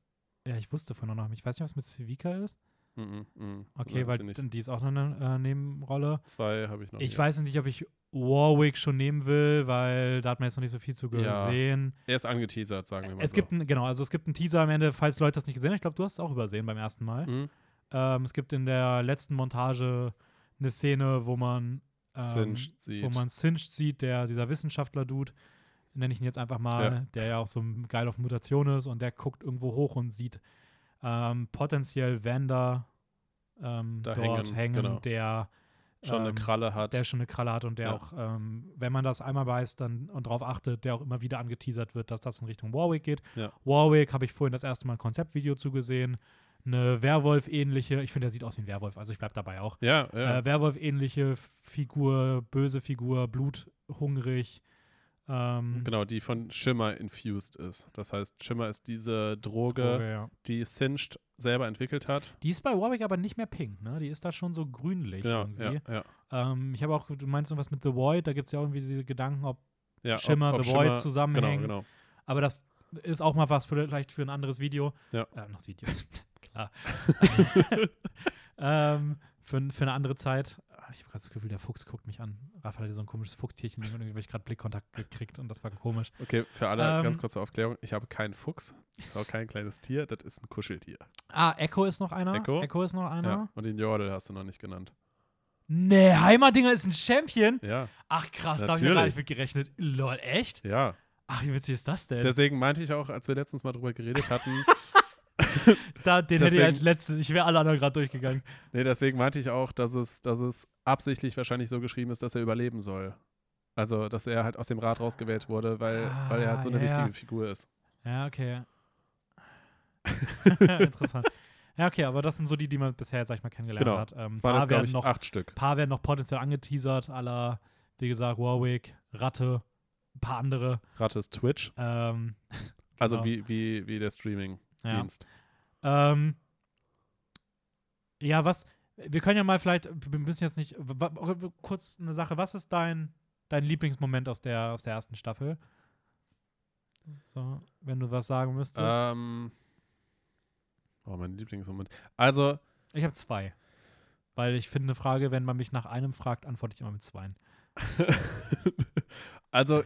Ja, ich wusste von noch. Ich weiß nicht, was mit Civica ist. Mhm, mhm. Okay, Nein, weil die ist auch noch eine äh, Nebenrolle. Zwei habe ich noch. Ich hier. weiß nicht, ob ich Warwick schon nehmen will, weil da hat man jetzt noch nicht so viel zu Ja. gesehen. Er ist angeteasert, sagen wir mal Es so. gibt ein, genau, also es gibt einen Teaser am Ende, falls Leute das nicht gesehen haben. Ich glaube, du hast es auch übersehen beim ersten Mal. Mhm. Ähm, es gibt in der letzten Montage eine Szene, wo man ähm, Singed sieht. wo man Singed sieht, der dieser Wissenschaftler-Dude, nenne ich ihn jetzt einfach mal, Ja. der ja auch so geil auf Mutation ist und der guckt irgendwo hoch und sieht ähm, potenziell Vander ähm, dort hängen, hängen, genau. der Schon eine ähm, Kralle hat. der schon eine Kralle hat und der Ja. auch, ähm, wenn man das einmal weiß dann und darauf achtet, der auch immer wieder angeteasert wird, dass das in Richtung Warwick geht. Ja. Warwick habe ich vorhin das erste Mal ein Konzeptvideo zugesehen. Eine Werwolf-ähnliche, ich finde, der sieht aus wie ein Werwolf, also ich bleibe dabei auch. ja, ja. Äh, Werwolf-ähnliche Figur, böse Figur, bluthungrig. Ähm, genau, die von Shimmer infused ist. Das heißt, Shimmer ist diese Droge, Droge, ja. die Singed selber entwickelt hat. Die ist bei Warwick aber nicht mehr pink, ne? Die ist da schon so grünlich Genau, irgendwie. ja, ja. Ähm, ich habe auch, du meinst irgendwas mit The Void, da gibt es ja irgendwie diese Gedanken, ob ja ob- Shimmer, ob The Void Shimmer- zusammenhängen. Genau, genau. Aber das ist auch mal was für, vielleicht für ein anderes Video. Ja. Äh, anderes Video, klar. ähm, für, für eine andere Zeit. Ah, Ich habe gerade das Gefühl, der Fuchs guckt mich an. Raphael hat hier so ein komisches Fuchstierchen irgendwie habe ich gerade Blickkontakt gekriegt und das war komisch. Okay, für alle Ähm, ganz kurze Aufklärung. Ich habe keinen Fuchs. Das ist auch kein kleines Tier. Das ist ein Kuscheltier. Ah, Echo ist noch einer. Echo? ist noch einer. Ja. Und den Jordel hast du noch nicht genannt. Nee, Heimerdinger ist ein Champion. Ja, Ach krass, da habe ich gar Natürlich. nicht mit gerechnet. Lol, echt? ja. Ach, wie witzig ist das denn? Deswegen meinte ich auch, als wir letztens mal drüber geredet hatten, da, den hätte ich deswegen- als letztes, ich wäre alle anderen gerade durchgegangen. nee, deswegen meinte ich auch, dass es, dass es absichtlich wahrscheinlich so geschrieben ist, dass er überleben soll. Also, dass er halt aus dem Rat rausgewählt wurde, weil, weil er halt so eine Ah, ja, wichtige ja. Figur ist. Ja, okay. Interessant. Ja, okay, aber das sind so die, die man bisher, sag ich mal, kennengelernt Genau. hat. Ähm, Es waren jetzt, glaube ich, noch, acht Stück. paar werden noch potenziell angeteasert, aller, wie gesagt, Warwick, Ratte, ein paar andere. Ratte ist Twitch. Ähm, Also Genau. wie, wie, wie der Streaming-Dienst. Ja. Ähm, ja, was, wir können ja mal vielleicht, wir müssen jetzt nicht, kurz eine Sache, was ist dein, dein Lieblingsmoment aus der, aus der ersten Staffel? So, wenn du was sagen müsstest. Ähm, oh, mein Lieblingsmoment. Also, Ich habe zwei. Weil ich finde, eine Frage, wenn man mich nach einem fragt, antworte ich immer mit zweien. also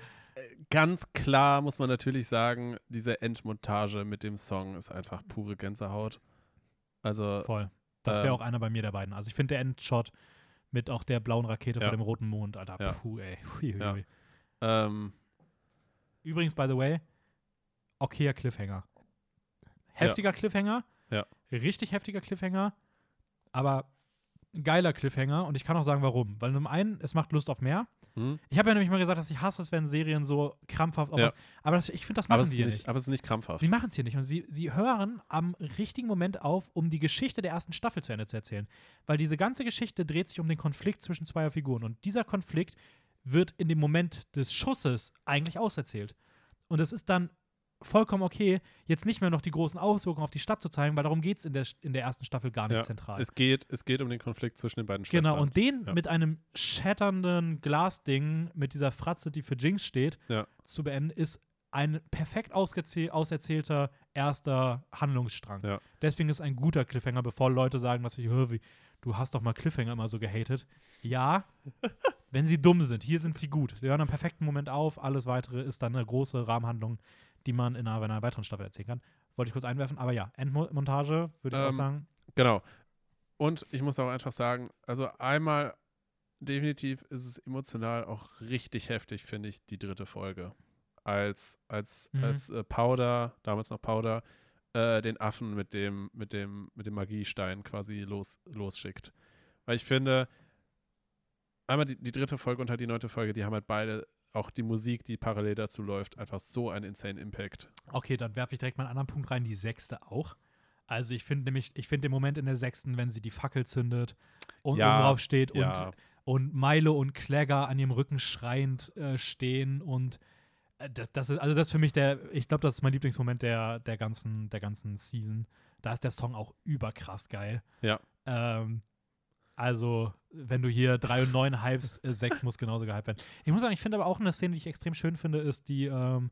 ganz klar muss man natürlich sagen, diese Endmontage mit dem Song ist einfach pure Gänsehaut. Also, Voll. Das wäre ähm, auch einer bei mir der beiden. Also ich finde der Endshot mit auch der blauen Rakete Ja. vor dem roten Mond, Alter. Ja. Puh, ey. Hui, hui, Ja. hui. ähm, Übrigens, by the way, okayer Cliffhanger. Heftiger Cliffhanger. Ja. Richtig heftiger Cliffhanger. Aber geiler Cliffhanger. Und ich kann auch sagen, warum. Weil zum einen, es macht Lust auf mehr. Hm? Ich habe ja nämlich mal gesagt, dass ich hasse es, wenn Serien so krampfhaft Ja. Aber das, ich finde, das machen sie nicht, nicht. aber es ist nicht krampfhaft. Sie machen es hier nicht und sie, sie hören am richtigen Moment auf, um die Geschichte der ersten Staffel zu Ende zu erzählen. Weil diese ganze Geschichte dreht sich um den Konflikt zwischen zweier Figuren und dieser Konflikt wird in dem Moment des Schusses eigentlich auserzählt. Und es ist dann vollkommen okay, jetzt nicht mehr noch die großen Auswirkungen auf die Stadt zu zeigen, weil darum geht es in der, in der ersten Staffel gar nicht Ja, zentral. es, geht, es geht um den Konflikt zwischen den beiden Schwestern. Genau, und den Ja. mit einem schatternden Glasding, mit dieser Fratze, die für Jinx steht, Ja. zu beenden, ist ein perfekt auserzählter erster Handlungsstrang. Deswegen ist ein guter Cliffhanger, bevor Leute sagen, dass ich, "Hö, wie, du hast doch mal Cliffhanger immer so gehatet. Ja, wenn sie dumm sind. Hier sind sie gut. Sie hören am perfekten Moment auf. Alles weitere ist dann eine große Rahmenhandlung, die man in einer, in einer weiteren Staffel erzählen kann. Wollte ich kurz einwerfen. Aber ja, Endmontage, würde ich auch Ähm, sagen. Genau. Und ich muss auch einfach sagen, also einmal definitiv ist es emotional auch richtig heftig, finde ich, die dritte Folge. Als, als, Mhm. als äh, Powder, damals noch Powder, äh, den Affen mit dem, mit dem, mit dem Magiestein quasi los, losschickt. Weil ich finde, einmal die, die dritte Folge und halt die neunte Folge, die haben halt beide, auch die Musik, die parallel dazu läuft, einfach so einen insane Impact. Okay, dann werfe ich direkt mal einen anderen Punkt rein, die sechste auch. Also ich finde nämlich, ich finde den Moment in der sechsten, wenn sie die Fackel zündet und Ja, drauf steht ja. und, und Milo und Clagger an ihrem Rücken schreiend äh, stehen und äh, das, das ist, also das ist für mich der, ich glaube, das ist mein Lieblingsmoment der, der ganzen, der ganzen Season. Da ist der Song auch überkrass geil. Ja. Ähm, Also, wenn du hier 3 und 9 hypst, äh, 6 muss genauso gehypt werden. Ich muss sagen, ich finde aber auch eine Szene, die ich extrem schön finde, ist die, ähm,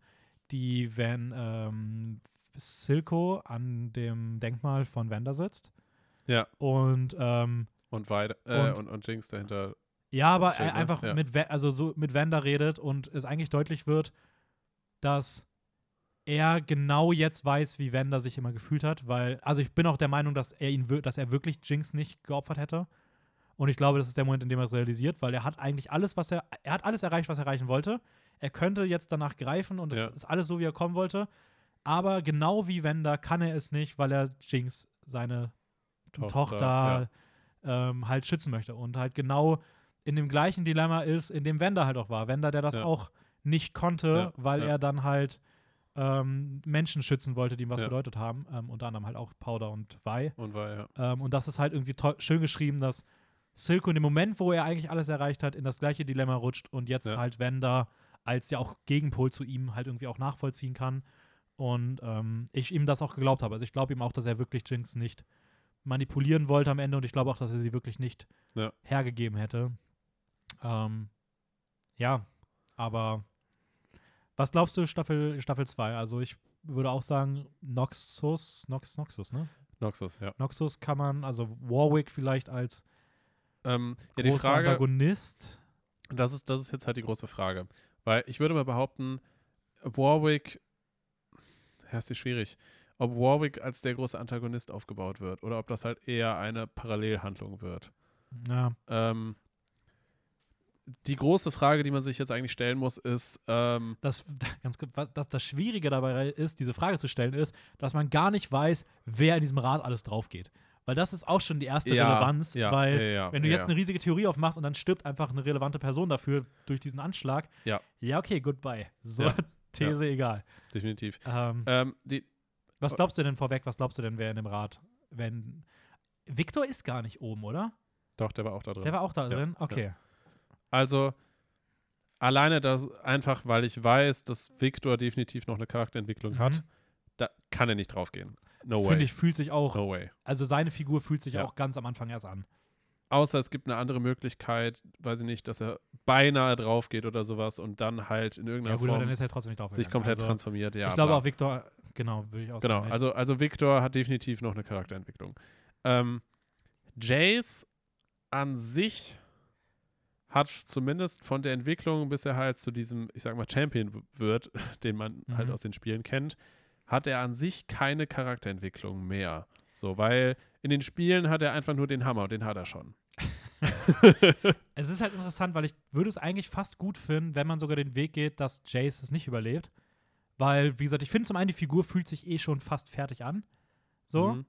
die, wenn ähm, Silco an dem Denkmal von Wanda sitzt. Ja. Und ähm, Und, weiter, äh, Und- und, und Jinx dahinter. Ja, aber Steht, er ne? einfach Ja. mit, also so mit Wanda redet und es eigentlich deutlich wird, dass er genau jetzt weiß, wie Wanda sich immer gefühlt hat, weil, also ich bin auch der Meinung, dass er ihn, dass er wirklich Jinx nicht geopfert hätte. Und ich glaube, das ist der Moment, in dem er es realisiert, weil er hat eigentlich alles, was er, er hat alles erreicht, was er erreichen wollte. Er könnte jetzt danach greifen und es Ja. ist alles so, wie er kommen wollte. Aber genau wie Wanda kann er es nicht, weil er Jinx, seine Tochter, Tochter, ähm, halt schützen möchte. Und halt genau in dem gleichen Dilemma ist, in dem Wenda halt auch war. Wenda, der das Ja. auch nicht konnte, Ja, weil ja. er dann halt ähm, Menschen schützen wollte, die ihm was Ja. bedeutet haben. Ähm, unter anderem halt auch Powder und Vi. Und war ja. Ähm, und das ist halt irgendwie schön geschrieben, dass Silco in dem Moment, wo er eigentlich alles erreicht hat, in das gleiche Dilemma rutscht und jetzt Ja. halt Wenda als ja auch Gegenpol zu ihm halt irgendwie auch nachvollziehen kann. Und ähm, ich ihm das auch geglaubt habe. Also ich glaube ihm auch, dass er wirklich Jinx nicht manipulieren wollte am Ende und ich glaube auch, dass er sie wirklich nicht Ja. hergegeben hätte. Ähm, ja, aber was glaubst du Staffel Staffel 2? Also ich würde auch sagen Noxus, Nox, Noxus, ne? Noxus, ja. Noxus kann man, also Warwick vielleicht als Ähm, ja, die Frage, Antagonist. das ist, das ist jetzt halt die große Frage. Weil ich würde mal behaupten, Warwick, ja, ist die schwierig, ob Warwick als der große Antagonist aufgebaut wird oder ob das halt eher eine Parallelhandlung wird. Ja, Ähm, die große Frage, die man sich jetzt eigentlich stellen muss, ist, ähm, das, ganz, was- das, das Schwierige dabei ist, diese Frage zu stellen, ist, dass man gar nicht weiß, wer in diesem Rat alles drauf geht. Weil das ist auch schon die erste ja, Relevanz, ja, weil ja, wenn du jetzt eine riesige Theorie aufmachst und dann stirbt einfach eine relevante Person dafür durch diesen Anschlag, Ja. ja, okay, goodbye. So. These egal. definitiv. Ähm, Ähm, die, was glaubst du denn vorweg, was glaubst du denn, wer in dem Rat, wenn Victor ist gar nicht oben, oder? doch, der war auch da drin. Der war auch da drin? Okay. Also alleine das einfach, weil ich weiß, dass Victor definitiv noch eine Charakterentwicklung hat, Mhm. da kann er nicht draufgehen. No. Finde ich, fühlt sich auch, no way. also seine Figur fühlt sich Ja. auch ganz am Anfang erst an. Außer es gibt eine andere Möglichkeit, weiß ich nicht, dass er beinahe drauf geht oder sowas und dann halt in Ja, irgendeiner gut, aber Form dann ist er trotzdem nicht drauf. sich komplett also, transformiert. Ja, ich glaube auch Victor, genau, würde ich auch Genau, sagen. also, also Victor hat definitiv noch eine Charakterentwicklung. Ähm, Jace an sich hat zumindest von der Entwicklung, bis er halt zu diesem, ich sag mal, Champion wird, den man halt Mhm. aus den Spielen kennt, hat er an sich keine Charakterentwicklung mehr. So, weil in den Spielen hat er einfach nur den Hammer und den hat er schon. Es ist halt interessant, weil ich würde es eigentlich fast gut finden, wenn man sogar den Weg geht, dass Jace es nicht überlebt. Weil, wie gesagt, ich finde zum einen, die Figur fühlt sich eh schon fast fertig an. So. Mhm.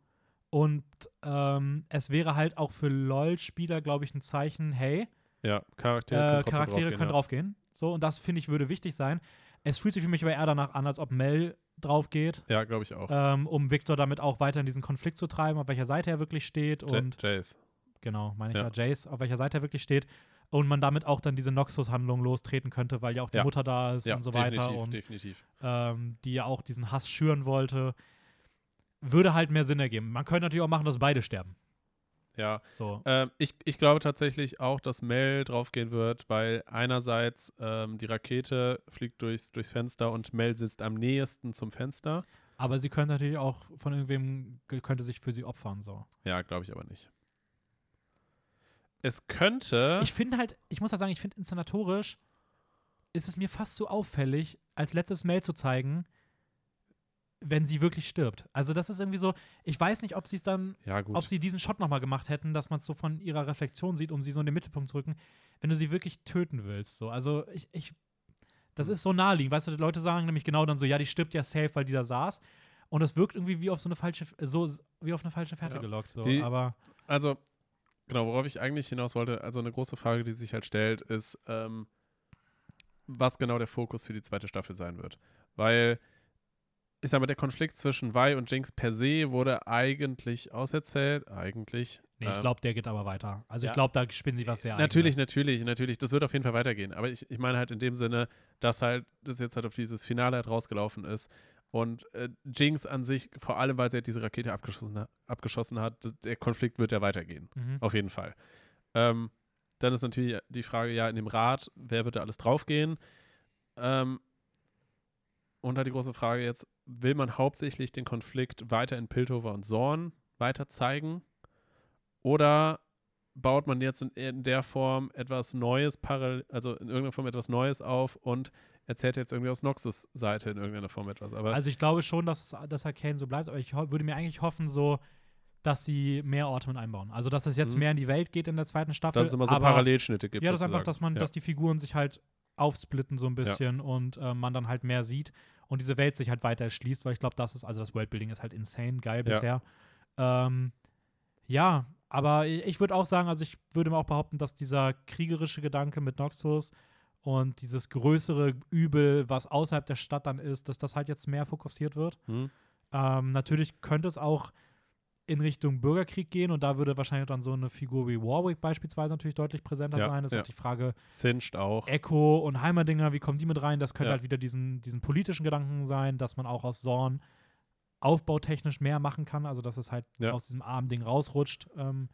Und ähm, es wäre halt auch für LOL-Spieler, glaube ich, ein Zeichen, hey, Ja, Charaktere äh, können Charaktere draufgehen, können ja. draufgehen. So, und das finde ich würde wichtig sein. Es fühlt sich für mich aber eher danach an, als ob Mel draufgeht, Ja, glaube ich auch. ähm, um Victor damit auch weiter in diesen Konflikt zu treiben, auf welcher Seite er wirklich steht. Ja, Und Jace. genau, meine ich Ja. ja. Jace, auf welcher Seite er wirklich steht. Und man damit auch dann diese Noxus-Handlung lostreten könnte, weil ja auch die Ja. Mutter da ist Ja, und so weiter. definitiv, Und definitiv. ähm, die ja auch diesen Hass schüren wollte. Würde halt mehr Sinn ergeben. Man könnte natürlich auch machen, dass beide sterben. Ja, So. Ähm, ich, ich glaube tatsächlich auch, dass Mel draufgehen wird, weil einerseits ähm, die Rakete fliegt durchs, durchs Fenster und Mel sitzt am nächsten zum Fenster. Aber sie könnte natürlich auch von irgendwem, ge- könnte sich für sie opfern. So. Ja, glaube ich aber nicht. Es könnte. Ich finde halt, ich muss ja sagen, ich finde inszenatorisch ist es mir fast so auffällig, als letztes Mail zu zeigen, wenn sie wirklich stirbt. Also das ist irgendwie so, ich weiß nicht, ob sie es dann, ja, gut. ob sie diesen Shot nochmal gemacht hätten, dass man es so von ihrer Reflexion sieht, um sie so in den Mittelpunkt zu rücken, wenn du sie wirklich töten willst. So. Also ich, ich, das Hm. ist so naheliegend. Weißt du, die Leute sagen nämlich genau dann so, ja, die stirbt ja safe, weil die da saß. Und das wirkt irgendwie wie auf so eine falsche, so wie auf eine falsche Fährte Ja. gelockt. So. Die- Aber also, genau, worauf ich eigentlich hinaus wollte, also eine große Frage, die sich halt stellt, ist, ähm, was genau der Fokus für die zweite Staffel sein wird. Weil, ich sag mal, der Konflikt zwischen Vi und Jinx per se wurde eigentlich auserzählt. Eigentlich. nee, ich ähm, glaube, der geht aber weiter. Also ja. ich glaube, da spinnen sie was sehr Natürlich, Eigenes. natürlich, natürlich. Das wird auf jeden Fall weitergehen. Aber ich, ich meine halt in dem Sinne, dass halt das jetzt halt auf dieses Finale halt rausgelaufen ist. Und äh, Jinx an sich, vor allem weil sie halt diese Rakete abgeschossen, abgeschossen hat, der Konflikt wird ja weitergehen. Mhm. Auf jeden Fall. Ähm, dann ist natürlich die Frage, ja, in dem Rat, wer wird da alles draufgehen? Ähm, und halt die große Frage jetzt, will man hauptsächlich den Konflikt weiter in Piltover und Zorn weiter zeigen? Oder baut man jetzt in, in der Form etwas Neues, also in irgendeiner Form etwas Neues auf und erzählt jetzt irgendwie aus Noxus Seite in irgendeiner Form etwas. Aber also ich glaube schon, dass, dass Arcane so bleibt, aber ich würde mir eigentlich hoffen, so, dass sie mehr Orte mit einbauen. Also dass es jetzt mhm. mehr in die Welt geht in der zweiten Staffel. Dass es immer so Parallelschnitte gibt. Ja, das ist einfach, dass man, ja. dass die Figuren sich halt aufsplitten so ein bisschen ja. und äh, man dann halt mehr sieht und diese Welt sich halt weiter erschließt, weil ich glaube, das ist, also das Worldbuilding ist halt insane geil bisher. Ja, ähm, ja aber ich würde auch sagen, also ich würde auch behaupten, dass dieser kriegerische Gedanke mit Noxus und dieses größere Übel, was außerhalb der Stadt dann ist, dass das halt jetzt mehr fokussiert wird. Mhm. Ähm, natürlich könnte es auch in Richtung Bürgerkrieg gehen und da würde wahrscheinlich dann so eine Figur wie Warwick beispielsweise natürlich deutlich präsenter ja, sein. Das ja. ist halt die Frage. Singed auch. Echo und Heimerdinger, wie kommen die mit rein? Das könnte ja. halt wieder diesen, diesen politischen Gedanken sein, dass man auch aus Zorn aufbautechnisch mehr machen kann, also dass es halt aus diesem armen Ding rausrutscht. Ähm,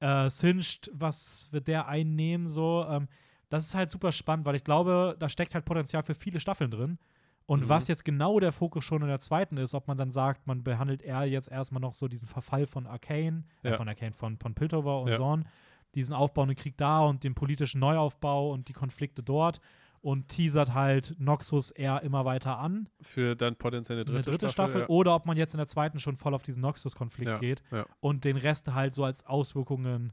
äh, Singed, was wird der einnehmen so? Ähm, das ist halt super spannend, weil ich glaube, da steckt halt Potenzial für viele Staffeln drin. Und mhm. was jetzt genau der Fokus schon in der zweiten ist, ob man dann sagt, man behandelt eher jetzt erstmal noch so diesen Verfall von Arcane, äh, ja. äh, von Arcane, von, von Piltover und ja. Zorn, diesen aufbauenden Krieg da und den politischen Neuaufbau und die Konflikte dort und teasert halt Noxus eher immer weiter an. Für dann potenziell eine dritte, eine dritte Staffel. Staffel ja. Oder ob man jetzt in der zweiten schon voll auf diesen Noxus-Konflikt geht und den Rest halt so als Auswirkungen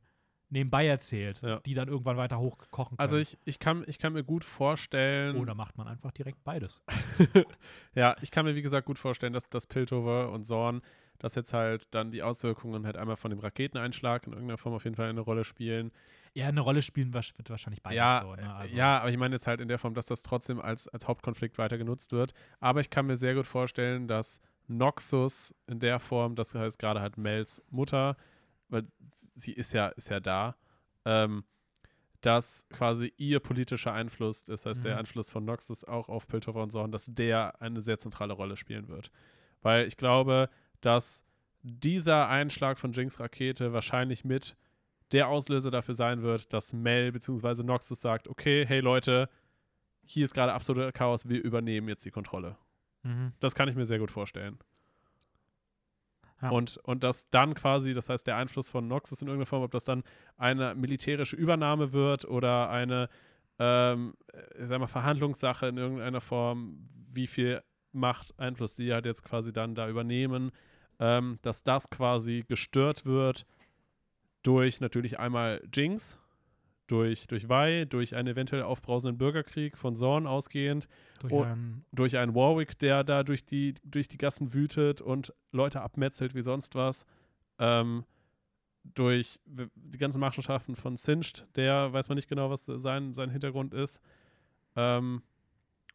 nebenbei erzählt, ja. die dann irgendwann weiter hochkochen also können. Also ich, ich, kann, ich kann mir gut vorstellen. Oder macht man einfach direkt beides. ja, ich kann mir wie gesagt gut vorstellen, dass das Piltover und Zorn, dass jetzt halt dann die Auswirkungen halt einmal von dem Raketeneinschlag in irgendeiner Form auf jeden Fall eine Rolle spielen. Ja, eine Rolle spielen wird wahrscheinlich beides ja, so. Ne? Also. Ja, aber ich meine jetzt halt in der Form, dass das trotzdem als, als Hauptkonflikt weiter genutzt wird. Aber ich kann mir sehr gut vorstellen, dass Noxus in der Form, das heißt gerade halt Mels Mutter, weil sie ist ja, ist ja da, ähm, dass quasi ihr politischer Einfluss, das heißt mhm. der Einfluss von Noxus auch auf Piltover und Zorn, dass der eine sehr zentrale Rolle spielen wird. Weil ich glaube, dass dieser Einschlag von Jinx Rakete wahrscheinlich mit der Auslöser dafür sein wird, dass Mel bzw. Noxus sagt, okay, hey Leute, hier ist gerade absoluter Chaos, wir übernehmen jetzt die Kontrolle. Mhm. Das kann ich mir sehr gut vorstellen. Ja. Und, und dass dann quasi, das heißt, der Einfluss von Noxus in irgendeiner Form, ob das dann eine militärische Übernahme wird oder eine, ähm, ich sag mal, Verhandlungssache in irgendeiner Form, wie viel Macht, Einfluss die halt jetzt quasi dann da übernehmen, ähm, dass das quasi gestört wird durch natürlich einmal Jinx, durch, durch Wei, durch einen eventuell aufbrausenden Bürgerkrieg von Zorn ausgehend, durch, einen, durch einen Warwick, der da durch die, durch die Gassen wütet und Leute abmetzelt wie sonst was, ähm, durch die ganzen Machenschaften von Singed, der weiß man nicht genau, was sein, sein Hintergrund ist. Ähm,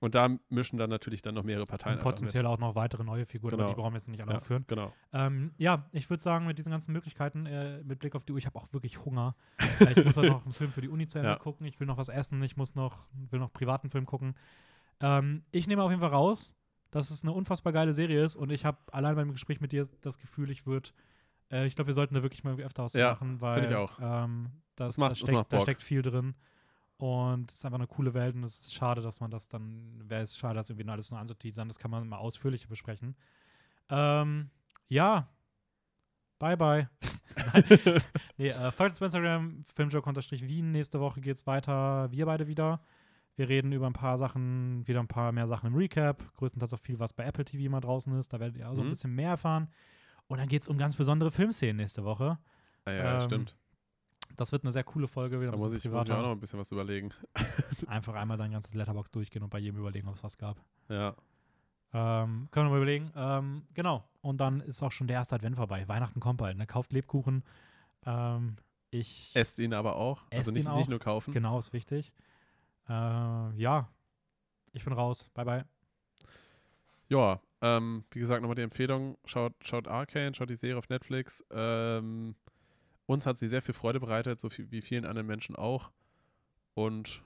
und da mischen dann natürlich dann noch mehrere Parteien. Und potenziell auch noch weitere neue Figuren, genau. aber die brauchen wir jetzt nicht alle ja, führen. Genau. Ähm, ja, ich würde sagen, mit diesen ganzen Möglichkeiten, äh, mit Blick auf die Uhr, ich habe auch wirklich Hunger. äh, ich muss auch noch einen Film für die Uni zu Ende ja. gucken. Ich will noch was essen. Ich muss noch, will noch privaten Film gucken. Ähm, ich nehme auf jeden Fall raus, dass es eine unfassbar geile Serie ist und ich habe allein beim Gespräch mit dir das Gefühl, ich würde, äh, ich glaube, wir sollten da wirklich mal öfter was ja, machen, weil ich auch. Ähm, das, das, macht, das steckt, da steckt viel drin. Und es ist einfach eine coole Welt und es ist schade, dass man das dann, wäre es schade, das irgendwie alles nur anzuteasern. Das kann man mal ausführlicher besprechen. Ähm, ja. Bye, bye. nee, äh, folgt uns bei Instagram, filmjoke-wien. Nächste Woche geht's weiter. Wir beide wieder. Wir reden über ein paar Sachen, wieder ein paar mehr Sachen im Recap. Größtenteils auch viel, was bei Apple TV mal draußen ist. Da werdet ihr also mhm. ein bisschen mehr erfahren. Und dann geht es um ganz besondere Filmszenen nächste Woche. Ah, ja, ähm, stimmt. Das wird eine sehr coole Folge. Wieder da muss ich, muss ich auch noch ein bisschen was überlegen. Einfach einmal dein ganzes Letterbox durchgehen und bei jedem überlegen, ob es was gab. Ja. Ähm, können wir mal überlegen. Ähm, genau. Und dann ist auch schon der erste Advent vorbei. Weihnachten kommt bald. Ne? Kauft Lebkuchen. Ähm, ich esst ihn aber auch. Also nicht, auch. nicht nur kaufen. Genau, ist wichtig. Äh, ja. Ich bin raus. Bye, bye. Ja, ähm, wie gesagt, nochmal die Empfehlung: schaut, schaut Arcane, schaut die Serie auf Netflix. Ähm, uns hat sie sehr viel Freude bereitet, so wie vielen anderen Menschen auch. Und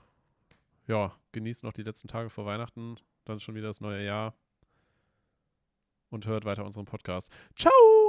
ja, genießt noch die letzten Tage vor Weihnachten. Dann ist schon wieder das neue Jahr. Und hört weiter unseren Podcast. Ciao!